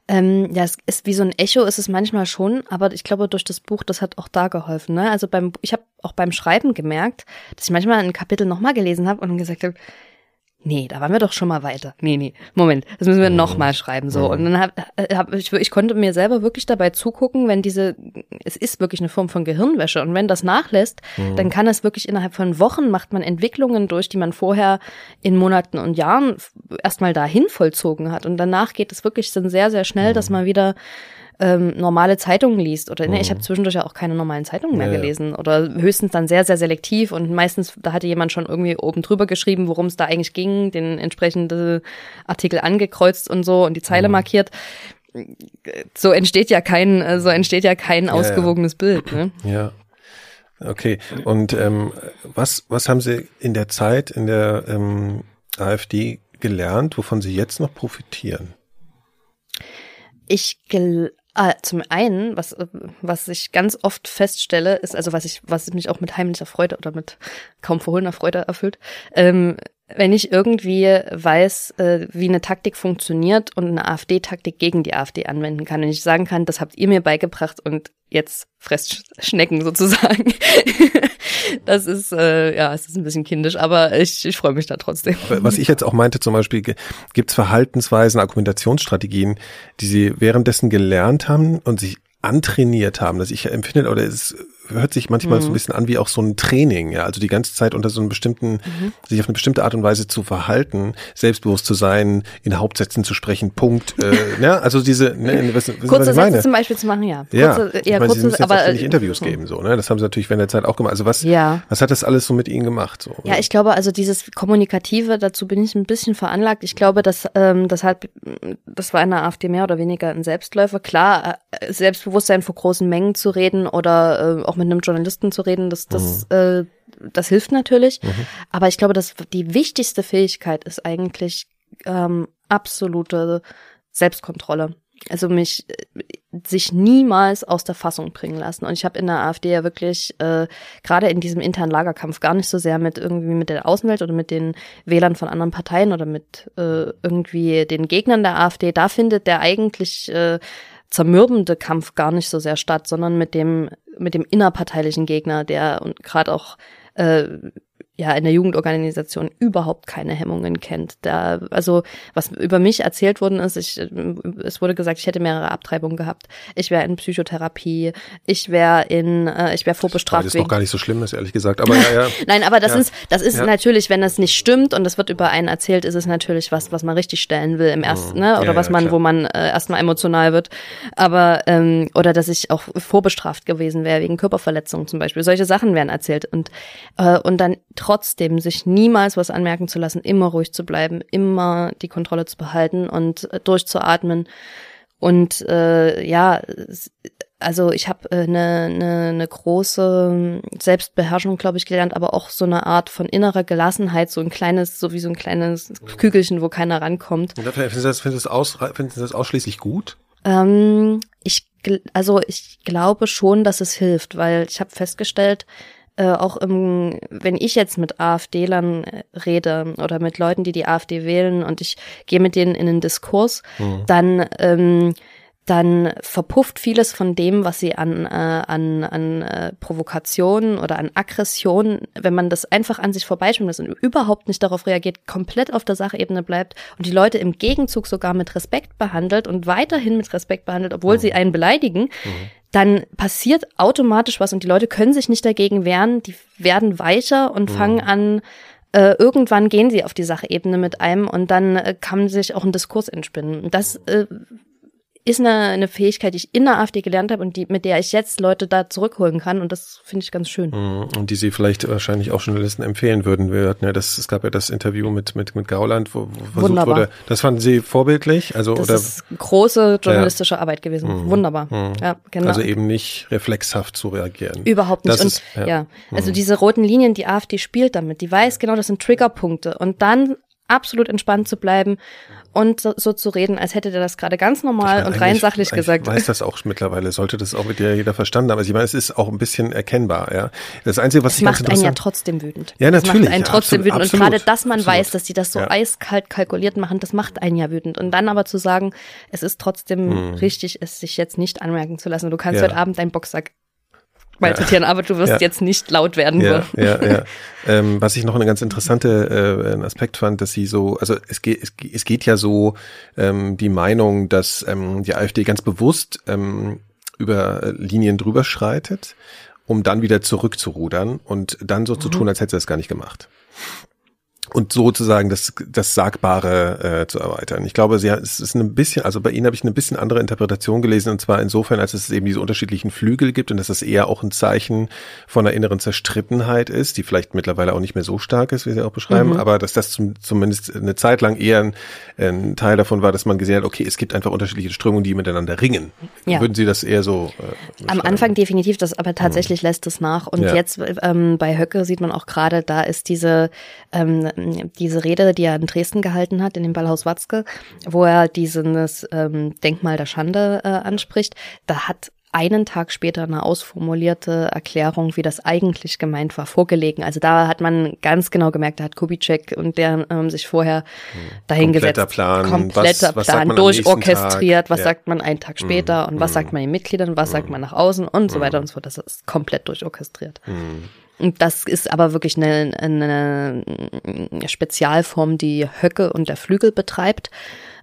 Ähm, ja, es ist wie so ein Echo, ist es manchmal schon, aber ich glaube, durch das Buch, das hat auch da geholfen. Ne? Also beim, ich habe auch beim Schreiben gemerkt, dass ich manchmal ein Kapitel nochmal gelesen habe und gesagt habe, nee, da waren wir doch schon mal weiter. Nee, nee, Moment, das müssen wir mhm. noch mal schreiben so. Mhm. Und dann hab, hab ich, ich konnte mir selber wirklich dabei zugucken, wenn diese, es ist wirklich eine Form von Gehirnwäsche und wenn das nachlässt, mhm. dann kann es wirklich innerhalb von Wochen macht man Entwicklungen durch, die man vorher in Monaten und Jahren erstmal dahin vollzogen hat und danach geht es wirklich dann sehr, sehr schnell, dass mhm. man wieder ähm, normale Zeitungen liest. Oder ne, ich habe mhm. zwischendurch ja auch keine normalen Zeitungen mehr ja, gelesen. Oder höchstens dann sehr, sehr selektiv. Und meistens, da hatte jemand schon irgendwie oben drüber geschrieben, worum es da eigentlich ging, den entsprechenden Artikel angekreuzt und so und die Zeile mhm. markiert. So entsteht ja kein, äh, so entsteht ja kein ausgewogenes ja. Bild. Ne? Ja. Okay. Und ähm, was, was haben Sie in der Zeit in der ähm, AfD gelernt, wovon Sie jetzt noch profitieren? Ich Ah, zum einen, was, was ich ganz oft feststelle, ist, also was ich, was mich auch mit heimlicher Freude oder mit kaum verhohlener Freude erfüllt, ähm, wenn ich irgendwie weiß, äh, wie eine Taktik funktioniert und eine AfD-Taktik gegen die AfD anwenden kann und ich sagen kann, das habt ihr mir beigebracht und jetzt fresst Schnecken sozusagen. das ist, äh, ja, es ist ein bisschen kindisch, aber ich, ich freue mich da trotzdem. Was ich jetzt auch meinte, zum Beispiel, gibt es Verhaltensweisen, Argumentationsstrategien, die Sie währenddessen gelernt haben und sich antrainiert haben, dass ich empfinde, oder es hört sich manchmal mhm. so ein bisschen an wie auch so ein Training, ja, also die ganze Zeit unter so einem bestimmten, mhm. sich auf eine bestimmte Art und Weise zu verhalten, selbstbewusst zu sein, in Hauptsätzen zu sprechen, Punkt, äh, ja, also diese, ne, was, was kurze Sätze zum Beispiel zu machen, ja. Kurze, ja, ich meine, kurze, Sie müssen aber jetzt nicht Interviews geben, so, ne, das haben Sie natürlich während der Zeit auch gemacht. Also was, ja. was hat das alles so mit Ihnen gemacht? So, ja, ich glaube, also dieses Kommunikative, dazu bin ich ein bisschen veranlagt. Ich glaube, dass ähm, das hat, das war in der AfD mehr oder weniger ein Selbstläufer. Klar, äh, Selbstbewusstsein vor großen Mengen zu reden oder äh, auch mit einem Journalisten zu reden, das, das, mhm. äh, das hilft natürlich. Mhm. Aber ich glaube, dass die wichtigste Fähigkeit ist eigentlich ähm, absolute Selbstkontrolle. Also mich sich niemals aus der Fassung bringen lassen. Und ich habe in der AfD ja wirklich äh, gerade in diesem internen Lagerkampf gar nicht so sehr mit irgendwie mit der Außenwelt oder mit den Wählern von anderen Parteien oder mit äh, irgendwie den Gegnern der AfD. Da findet der eigentlich äh, zermürbende Kampf gar nicht so sehr statt, sondern mit dem mit dem innerparteilichen Gegner, der und gerade auch äh, ja in der Jugendorganisation überhaupt keine Hemmungen kennt. Da, also was über mich erzählt worden ist, ich, es wurde gesagt, ich hätte mehrere Abtreibungen gehabt. Ich wäre in Psychotherapie, ich wäre in, äh, ich wäre vorbestraft. Das ist doch gar nicht so schlimm, ist ehrlich gesagt. Aber ja, ja. Nein, aber das ja. ist, das ist ja. natürlich, wenn das nicht stimmt und das wird über einen erzählt, ist es natürlich was, was man richtig stellen will im ersten, mhm. ne? Oder was man, klar. wo man äh, erstmal emotional wird. Aber ähm, oder dass ich auch vorbestraft gewesen wäre wegen Körperverletzungen zum Beispiel. Solche Sachen werden erzählt und äh, und dann trotzdem sich niemals was anmerken zu lassen, immer ruhig zu bleiben, immer die Kontrolle zu behalten und äh, durchzuatmen. Und äh, ja, also ich habe eine äh, ne, ne, ne große Selbstbeherrschung, glaube ich, gelernt, aber auch so eine Art von innerer Gelassenheit, so ein kleines, so wie so ein kleines Kügelchen, wo keiner rankommt. Finden Sie das, finden Sie das, aus, finden Sie das ausschließlich gut? Ähm, ich, also ich glaube schon, dass es hilft, weil ich habe festgestellt, äh, auch im, wenn ich jetzt mit AfDlern äh, rede oder mit Leuten, die die AfD wählen und ich gehe mit denen in den Diskurs, mhm. dann ähm, dann verpufft vieles von dem, was sie an, äh, an, an äh, Provokationen oder an Aggressionen, wenn man das einfach an sich vorbeischwimmen lässt und überhaupt nicht darauf reagiert, komplett auf der Sachebene bleibt und die Leute im Gegenzug sogar mit Respekt behandelt und weiterhin mit Respekt behandelt, obwohl mhm. sie einen beleidigen, mhm. Dann passiert automatisch was und die Leute können sich nicht dagegen wehren, die werden weicher und mhm. fangen an, äh, irgendwann gehen sie auf die Sachebene mit einem und dann äh, kann sich auch ein Diskurs entspinnen. Das äh, ist eine, eine Fähigkeit, die ich in der AfD gelernt habe und die, mit der ich jetzt Leute da zurückholen kann. Und das finde ich ganz schön. Mhm. Und die Sie vielleicht wahrscheinlich auch Journalisten empfehlen würden. Wir hatten ja das, es gab ja das Interview mit, mit, mit Gauland, wo, wo versucht Wunderbar. wurde. Das fanden Sie vorbildlich? Also, das oder? ist große journalistische ja. Arbeit gewesen. Mhm. Wunderbar. Mhm. Ja, genau. Also eben nicht reflexhaft zu reagieren. Überhaupt nicht. Das und ist, ja, ja. also mhm. diese roten Linien, die AfD spielt damit, die weiß genau, das sind Triggerpunkte. Und dann absolut entspannt zu bleiben und so, so zu reden, als hätte der das gerade ganz normal und rein sachlich gesagt. Ich weiß das auch mittlerweile, sollte das auch mit dir jeder verstanden haben. Also ich meine, es ist auch ein bisschen erkennbar, ja. Das Einzige, was es ich macht einen ja trotzdem wütend. Ja, natürlich. Das macht einen trotzdem ja, wütend. Absolut, und gerade, dass man absolut. weiß, dass die das so ja. eiskalt kalkuliert machen, das macht einen ja wütend. Und dann aber zu sagen, es ist trotzdem hm. richtig, es sich jetzt nicht anmerken zu lassen. Du kannst ja. heute Abend deinen Boxsack malträtieren, ja. aber du wirst ja. jetzt nicht laut werden. Ja, so. ja, ja. Ähm, was ich noch eine ganz interessante äh, Aspekt fand, dass sie so, also es geht, es, es geht ja so ähm, die Meinung, dass ähm, die AfD ganz bewusst ähm, über Linien drüber schreitet, um dann wieder zurückzurudern und dann so mhm. zu tun, als hätte sie das gar nicht gemacht und sozusagen das, das Sagbare äh, zu erweitern. Ich glaube, sie, es ist ein bisschen, also bei Ihnen habe ich eine bisschen andere Interpretation gelesen, und zwar insofern, als es eben diese unterschiedlichen Flügel gibt und dass das eher auch ein Zeichen von einer inneren Zerstrittenheit ist, die vielleicht mittlerweile auch nicht mehr so stark ist, wie Sie auch beschreiben, mhm. aber dass das zum, zumindest eine Zeit lang eher ein, ein, Teil davon war, dass man gesehen hat, okay, es gibt einfach unterschiedliche Strömungen, die miteinander ringen. Ja. Würden Sie das eher so? Äh, Am Anfang definitiv, das aber tatsächlich mhm. lässt es nach. Und ja. jetzt ähm, bei Höcke sieht man auch gerade, da ist diese ähm, diese Rede, die er in Dresden gehalten hat, in dem Ballhaus Watzke, wo er dieses ähm, Denkmal der Schande äh, anspricht, da hat einen Tag später eine ausformulierte Erklärung, wie das eigentlich gemeint war, vorgelegen. Also da hat man ganz genau gemerkt, da hat Kubitschek und der ähm, sich vorher hm. dahingesetzt. Kompletter Plan, kompletter was, Plan, was durchorchestriert, was ja. sagt man einen Tag später mhm. und was mhm. sagt man den Mitgliedern, was mhm. sagt man nach außen und so weiter und so fort. Das ist komplett durchorchestriert. Und das ist aber wirklich eine, eine Spezialform, die Höcke und der Flügel betreibt.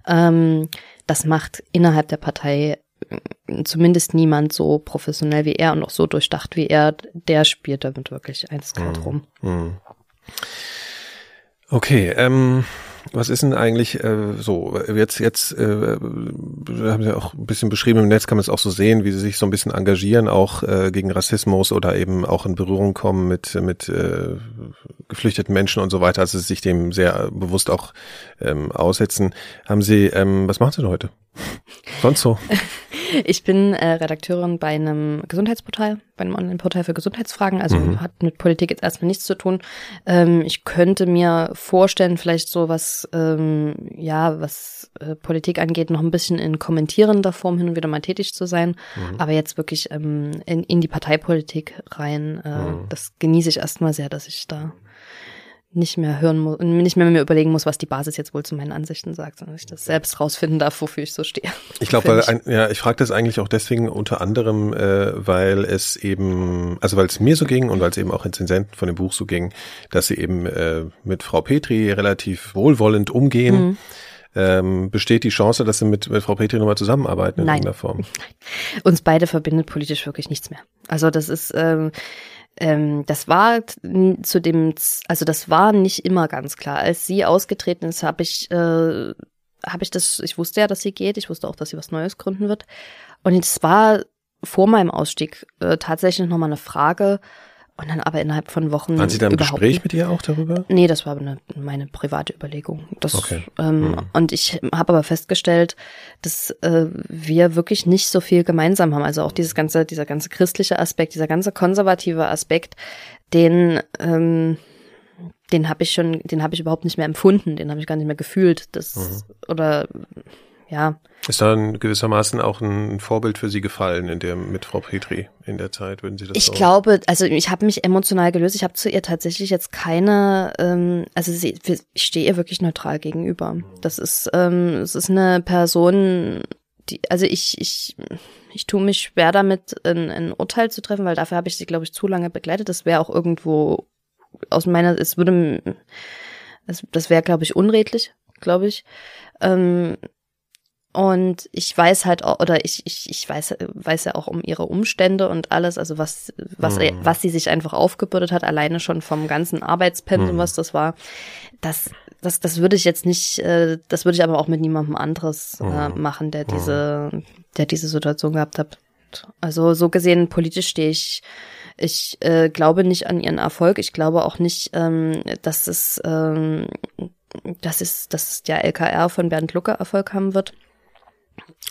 Ähm, das macht innerhalb der Partei äh, zumindest niemand so professionell wie er und auch so durchdacht wie er. Der spielt damit wirklich eiskalt mhm. rum. Mhm. Okay, ähm, was ist denn eigentlich äh, so, jetzt, jetzt äh, haben Sie auch ein bisschen beschrieben, im Netz kann man es auch so sehen, wie Sie sich so ein bisschen engagieren, auch äh, gegen Rassismus oder eben auch in Berührung kommen mit, mit äh, geflüchteten Menschen und so weiter, also sich dem sehr bewusst auch ähm, aussetzen. Haben Sie, ähm, was machen Sie denn heute? Sonst so? Ich bin äh, Redakteurin bei einem Gesundheitsportal, bei einem Online-Portal für Gesundheitsfragen, also mhm. hat mit Politik jetzt erstmal nichts zu tun. Ähm, ich könnte mir vorstellen, vielleicht so was, ähm, ja, was äh, Politik angeht, noch ein bisschen in kommentierender Form hin und wieder mal tätig zu sein, mhm. aber jetzt wirklich ähm, in, in die Parteipolitik rein, äh, mhm. das genieße ich erstmal sehr, dass ich da nicht mehr hören muss, nicht mehr mir überlegen muss, was die Basis jetzt wohl zu meinen Ansichten sagt, sondern ich das selbst rausfinden darf, wofür ich so stehe. Ich glaube, weil ein, ja, ich frage das eigentlich auch deswegen unter anderem, äh, weil es eben, also weil es mir so ging und weil es eben auch Rezensenten von dem Buch so ging, dass sie eben äh, mit Frau Petri relativ wohlwollend umgehen. Mhm. Ähm, besteht die Chance, dass sie mit, mit Frau Petri nochmal zusammenarbeiten in Nein. irgendeiner Form? Uns beide verbindet politisch wirklich nichts mehr. Also das ist ähm, ähm, das war zu dem, also das war nicht immer ganz klar. Als sie ausgetreten ist, habe ich, äh, habe ich das, ich wusste ja, dass sie geht, ich wusste auch, dass sie was Neues gründen wird. Und es war vor meinem Ausstieg äh, tatsächlich nochmal eine Frage, und dann aber innerhalb von Wochen. Waren Sie da im Gespräch mit ihr auch darüber? Nee, das war eine, meine private Überlegung. Das, okay. Ähm, mhm. Und ich habe aber festgestellt, dass äh, wir wirklich nicht so viel gemeinsam haben. Also auch dieses ganze, dieser ganze christliche Aspekt, dieser ganze konservative Aspekt, den ähm, den habe ich schon, den habe ich überhaupt nicht mehr empfunden, den habe ich gar nicht mehr gefühlt. Das mhm. oder ja. Ist da gewissermaßen auch ein Vorbild für Sie gefallen in der mit Frau Petri in der Zeit, würden Sie das Ich glaube, also ich habe mich emotional gelöst. Ich habe zu ihr tatsächlich jetzt keine, ähm, also sie, ich stehe ihr wirklich neutral gegenüber. Das ist, ähm, es ist eine Person, die, also ich, ich, ich tue mich schwer damit, ein, ein Urteil zu treffen, weil dafür habe ich sie, glaube ich, zu lange begleitet. Das wäre auch irgendwo aus meiner, es würde, das, das wäre, glaube ich, unredlich, glaube ich. Ähm, und ich weiß halt auch, oder ich, ich, ich weiß, weiß ja auch um ihre Umstände und alles, also was, was, mhm. was sie sich einfach aufgebürdet hat, alleine schon vom ganzen Arbeitspensum, mhm. was das war. Das, das, das würde ich jetzt nicht, äh, das würde ich aber auch mit niemandem anderes äh, mhm. machen, der diese, der diese Situation gehabt hat. Also so gesehen, politisch stehe ich, ich äh, glaube nicht an ihren Erfolg. Ich glaube auch nicht, ähm, dass es, ähm, dass es, dass der LKR von Bernd Lucke Erfolg haben wird.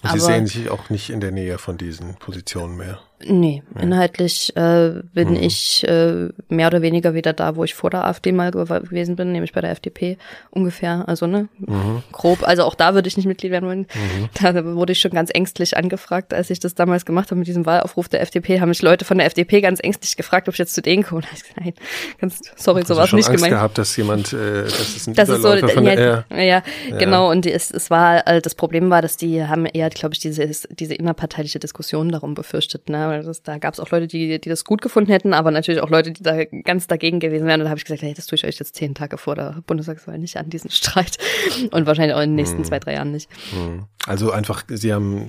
Sie sehen sich auch nicht in der Nähe von diesen Positionen mehr. Nee, inhaltlich äh, bin mhm. ich äh, mehr oder weniger wieder da, wo ich vor der AfD mal gewesen bin, nämlich bei der FDP ungefähr. Also ne, mhm. grob. Also auch da würde ich nicht Mitglied werden wollen. Mhm. Da wurde ich schon ganz ängstlich angefragt, als ich das damals gemacht habe mit diesem Wahlaufruf der FDP, haben mich Leute von der FDP ganz ängstlich gefragt, ob ich jetzt zu denen komme. Nein, ganz, sorry, Hast sowas nicht Angst gemeint. gehabt, dass jemand, äh, das ist ein das ist so, von ja, der, ja, ja, genau. Und es, es war, äh, das Problem war, dass die haben eher, glaube ich, diese diese innerparteiliche Diskussion darum befürchtet. Ne? Weil das, da gab es auch Leute, die, die das gut gefunden hätten, aber natürlich auch Leute, die da ganz dagegen gewesen wären. Und da habe ich gesagt, hey, das tue ich euch jetzt zehn Tage vor der Bundestagswahl nicht an, diesen Streit. Und wahrscheinlich auch in den nächsten hm. zwei, drei Jahren nicht. Hm. Also einfach, sie haben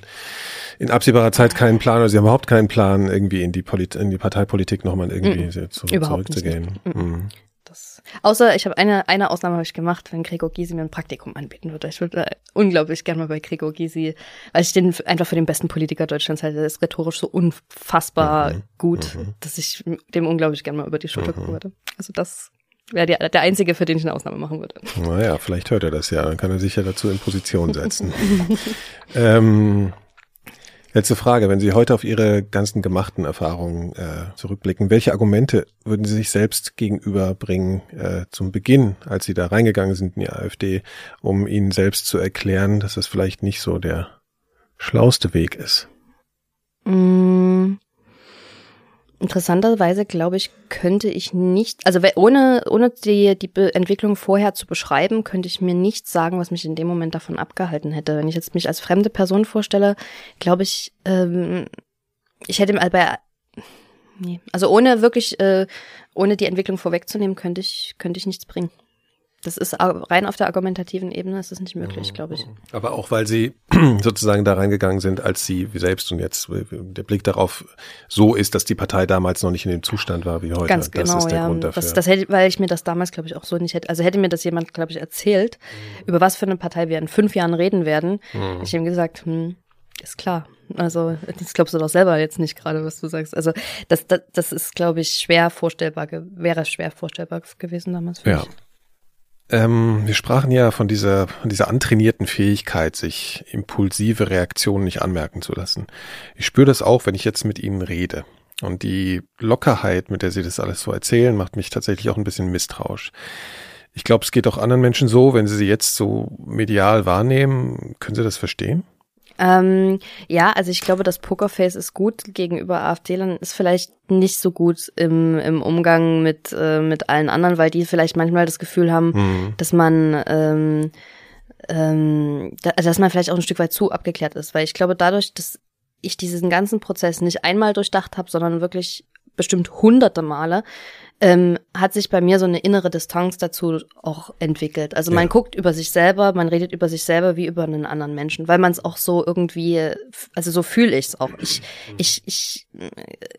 in absehbarer Zeit keinen Plan oder sie haben überhaupt keinen Plan, irgendwie in die, Polit in die Parteipolitik nochmal irgendwie mhm. zu, zurückzugehen. Mhm. Das, außer ich habe eine, eine Ausnahme habe ich gemacht, wenn Gregor Gysi mir ein Praktikum anbieten würde. Ich würde unglaublich gerne mal bei Gregor Gysi, weil ich den einfach für den besten Politiker Deutschlands halte. Der ist rhetorisch so unfassbar mhm. gut, mhm. dass ich dem unglaublich gerne mal über die Schulter mhm. gucken würde. Also das wäre der einzige, für den ich eine Ausnahme machen würde. Naja, vielleicht hört er das ja, dann kann er sich ja dazu in Position setzen. ähm, Letzte Frage, wenn Sie heute auf Ihre ganzen gemachten Erfahrungen äh, zurückblicken, welche Argumente würden Sie sich selbst gegenüberbringen äh, zum Beginn, als Sie da reingegangen sind in die AfD, um Ihnen selbst zu erklären, dass das vielleicht nicht so der schlauste Weg ist? Mm. Interessanterweise glaube ich, könnte ich nicht, also ohne, ohne die, die Entwicklung vorher zu beschreiben, könnte ich mir nicht sagen, was mich in dem Moment davon abgehalten hätte. Wenn ich jetzt mich als fremde Person vorstelle, glaube ich, ähm, ich hätte bei, nee, also ohne wirklich, äh, ohne die Entwicklung vorwegzunehmen, könnte ich, könnte ich nichts bringen. Das ist rein auf der argumentativen Ebene ist das nicht möglich, glaube ich. Aber auch weil sie sozusagen da reingegangen sind, als sie selbst und jetzt der Blick darauf so ist, dass die Partei damals noch nicht in dem Zustand war wie heute. Ganz genau, das ist der ja. Grund dafür. Das, das hätte, weil ich mir das damals, glaube ich, auch so nicht hätte. Also hätte mir das jemand, glaube ich, erzählt, mhm. über was für eine Partei wir in fünf Jahren reden werden. Mhm. Ich ihm gesagt, hm, ist klar. Also, das glaubst du doch selber jetzt nicht gerade, was du sagst. Also, das, das, das ist, glaube ich, schwer vorstellbar, wäre schwer vorstellbar gewesen damals für ja. mich. Ähm, wir sprachen ja von dieser, von dieser antrainierten Fähigkeit, sich impulsive Reaktionen nicht anmerken zu lassen. Ich spüre das auch, wenn ich jetzt mit Ihnen rede. Und die Lockerheit, mit der Sie das alles so erzählen, macht mich tatsächlich auch ein bisschen misstrauisch. Ich glaube, es geht auch anderen Menschen so, wenn sie sie jetzt so medial wahrnehmen. Können Sie das verstehen? Ähm, ja, also ich glaube, das Pokerface ist gut gegenüber AfD-Lern, ist vielleicht nicht so gut im, im Umgang mit, äh, mit allen anderen, weil die vielleicht manchmal das Gefühl haben, mhm. dass man ähm, ähm, da, dass man vielleicht auch ein Stück weit zu abgeklärt ist. Weil ich glaube, dadurch, dass ich diesen ganzen Prozess nicht einmal durchdacht habe, sondern wirklich bestimmt hunderte Male, ähm, hat sich bei mir so eine innere Distanz dazu auch entwickelt. Also man ja. guckt über sich selber, man redet über sich selber wie über einen anderen Menschen, weil man es auch so irgendwie, also so fühle ich es auch. Ich, ich, ich,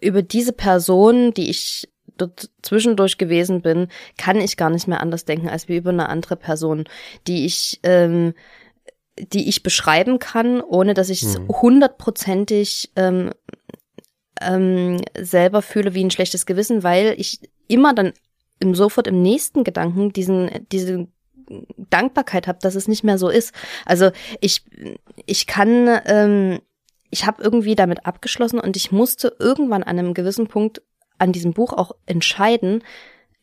über diese Person, die ich dort zwischendurch gewesen bin, kann ich gar nicht mehr anders denken als wie über eine andere Person, die ich, ähm, die ich beschreiben kann, ohne dass ich es mhm. hundertprozentig ähm, ähm, selber fühle wie ein schlechtes Gewissen, weil ich immer dann im sofort im nächsten Gedanken diesen, diese Dankbarkeit habe, dass es nicht mehr so ist. Also ich, ich kann, ähm, ich habe irgendwie damit abgeschlossen und ich musste irgendwann an einem gewissen Punkt an diesem Buch auch entscheiden,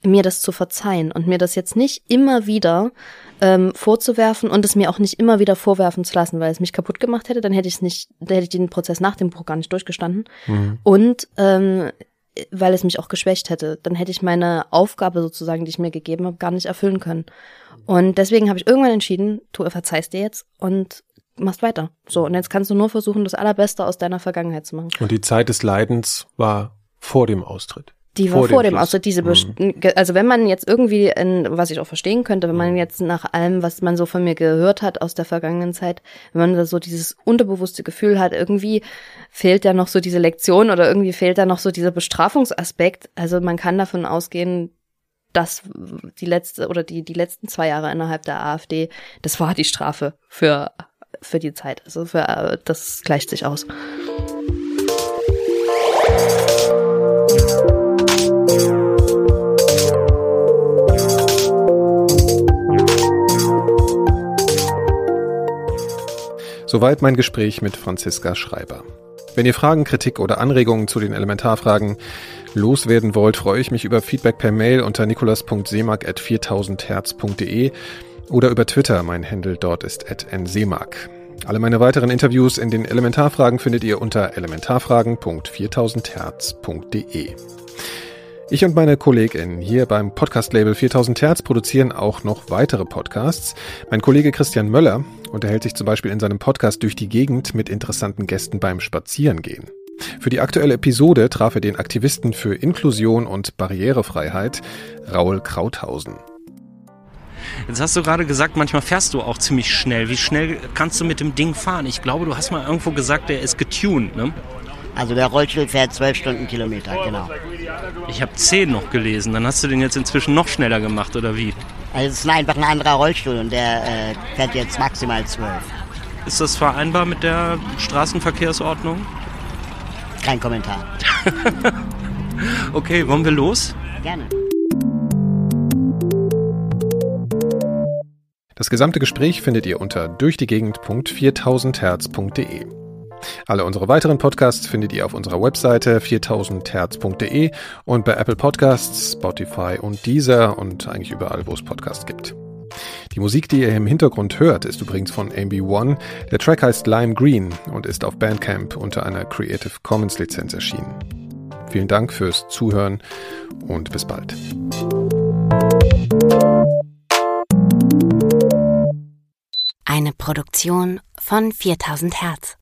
mir das zu verzeihen und mir das jetzt nicht immer wieder ähm, vorzuwerfen und es mir auch nicht immer wieder vorwerfen zu lassen, weil es mich kaputt gemacht hätte, dann hätte ich es nicht, dann hätte ich den Prozess nach dem Buch gar nicht durchgestanden. Mhm. Und ähm, weil es mich auch geschwächt hätte, dann hätte ich meine Aufgabe sozusagen, die ich mir gegeben habe, gar nicht erfüllen können. Und deswegen habe ich irgendwann entschieden, du verzeihst dir jetzt und machst weiter. So, und jetzt kannst du nur versuchen, das Allerbeste aus deiner Vergangenheit zu machen. Und die Zeit des Leidens war vor dem Austritt. Die war vor, vor dem, Austritt, diese, mhm. also wenn man jetzt irgendwie, in, was ich auch verstehen könnte, wenn man mhm. jetzt nach allem, was man so von mir gehört hat aus der vergangenen Zeit, wenn man da so dieses unterbewusste Gefühl hat, irgendwie fehlt da noch so diese Lektion oder irgendwie fehlt da noch so dieser Bestrafungsaspekt. Also man kann davon ausgehen, dass die letzte oder die, die letzten zwei Jahre innerhalb der AfD, das war die Strafe für, für die Zeit. Also für, das gleicht sich aus. Soweit mein Gespräch mit Franziska Schreiber. Wenn ihr Fragen, Kritik oder Anregungen zu den Elementarfragen loswerden wollt, freue ich mich über Feedback per Mail unter nikolas.seemark.4000herz.de oder über Twitter. Mein Handle dort ist nseemark. Alle meine weiteren Interviews in den Elementarfragen findet ihr unter elementarfragen.4000herz.de. Ich und meine Kollegin hier beim Podcast-Label 4000 Hertz produzieren auch noch weitere Podcasts. Mein Kollege Christian Möller unterhält sich zum Beispiel in seinem Podcast durch die Gegend mit interessanten Gästen beim Spazierengehen. Für die aktuelle Episode traf er den Aktivisten für Inklusion und Barrierefreiheit, Raul Krauthausen. Jetzt hast du gerade gesagt, manchmal fährst du auch ziemlich schnell. Wie schnell kannst du mit dem Ding fahren? Ich glaube, du hast mal irgendwo gesagt, der ist getuned, ne? Also der Rollstuhl fährt zwölf Stundenkilometer, genau. Ich habe zehn noch gelesen. Dann hast du den jetzt inzwischen noch schneller gemacht, oder wie? Also es ist einfach ein anderer Rollstuhl und der äh, fährt jetzt maximal zwölf. Ist das vereinbar mit der Straßenverkehrsordnung? Kein Kommentar. okay, wollen wir los? Gerne. Das gesamte Gespräch findet ihr unter durchdiegegend.4000herz.de. Alle unsere weiteren Podcasts findet ihr auf unserer Webseite 4000herz.de und bei Apple Podcasts, Spotify und Deezer und eigentlich überall, wo es Podcasts gibt. Die Musik, die ihr im Hintergrund hört, ist übrigens von MB1. Der Track heißt Lime Green und ist auf Bandcamp unter einer Creative Commons Lizenz erschienen. Vielen Dank fürs Zuhören und bis bald. Eine Produktion von 4000 Hertz.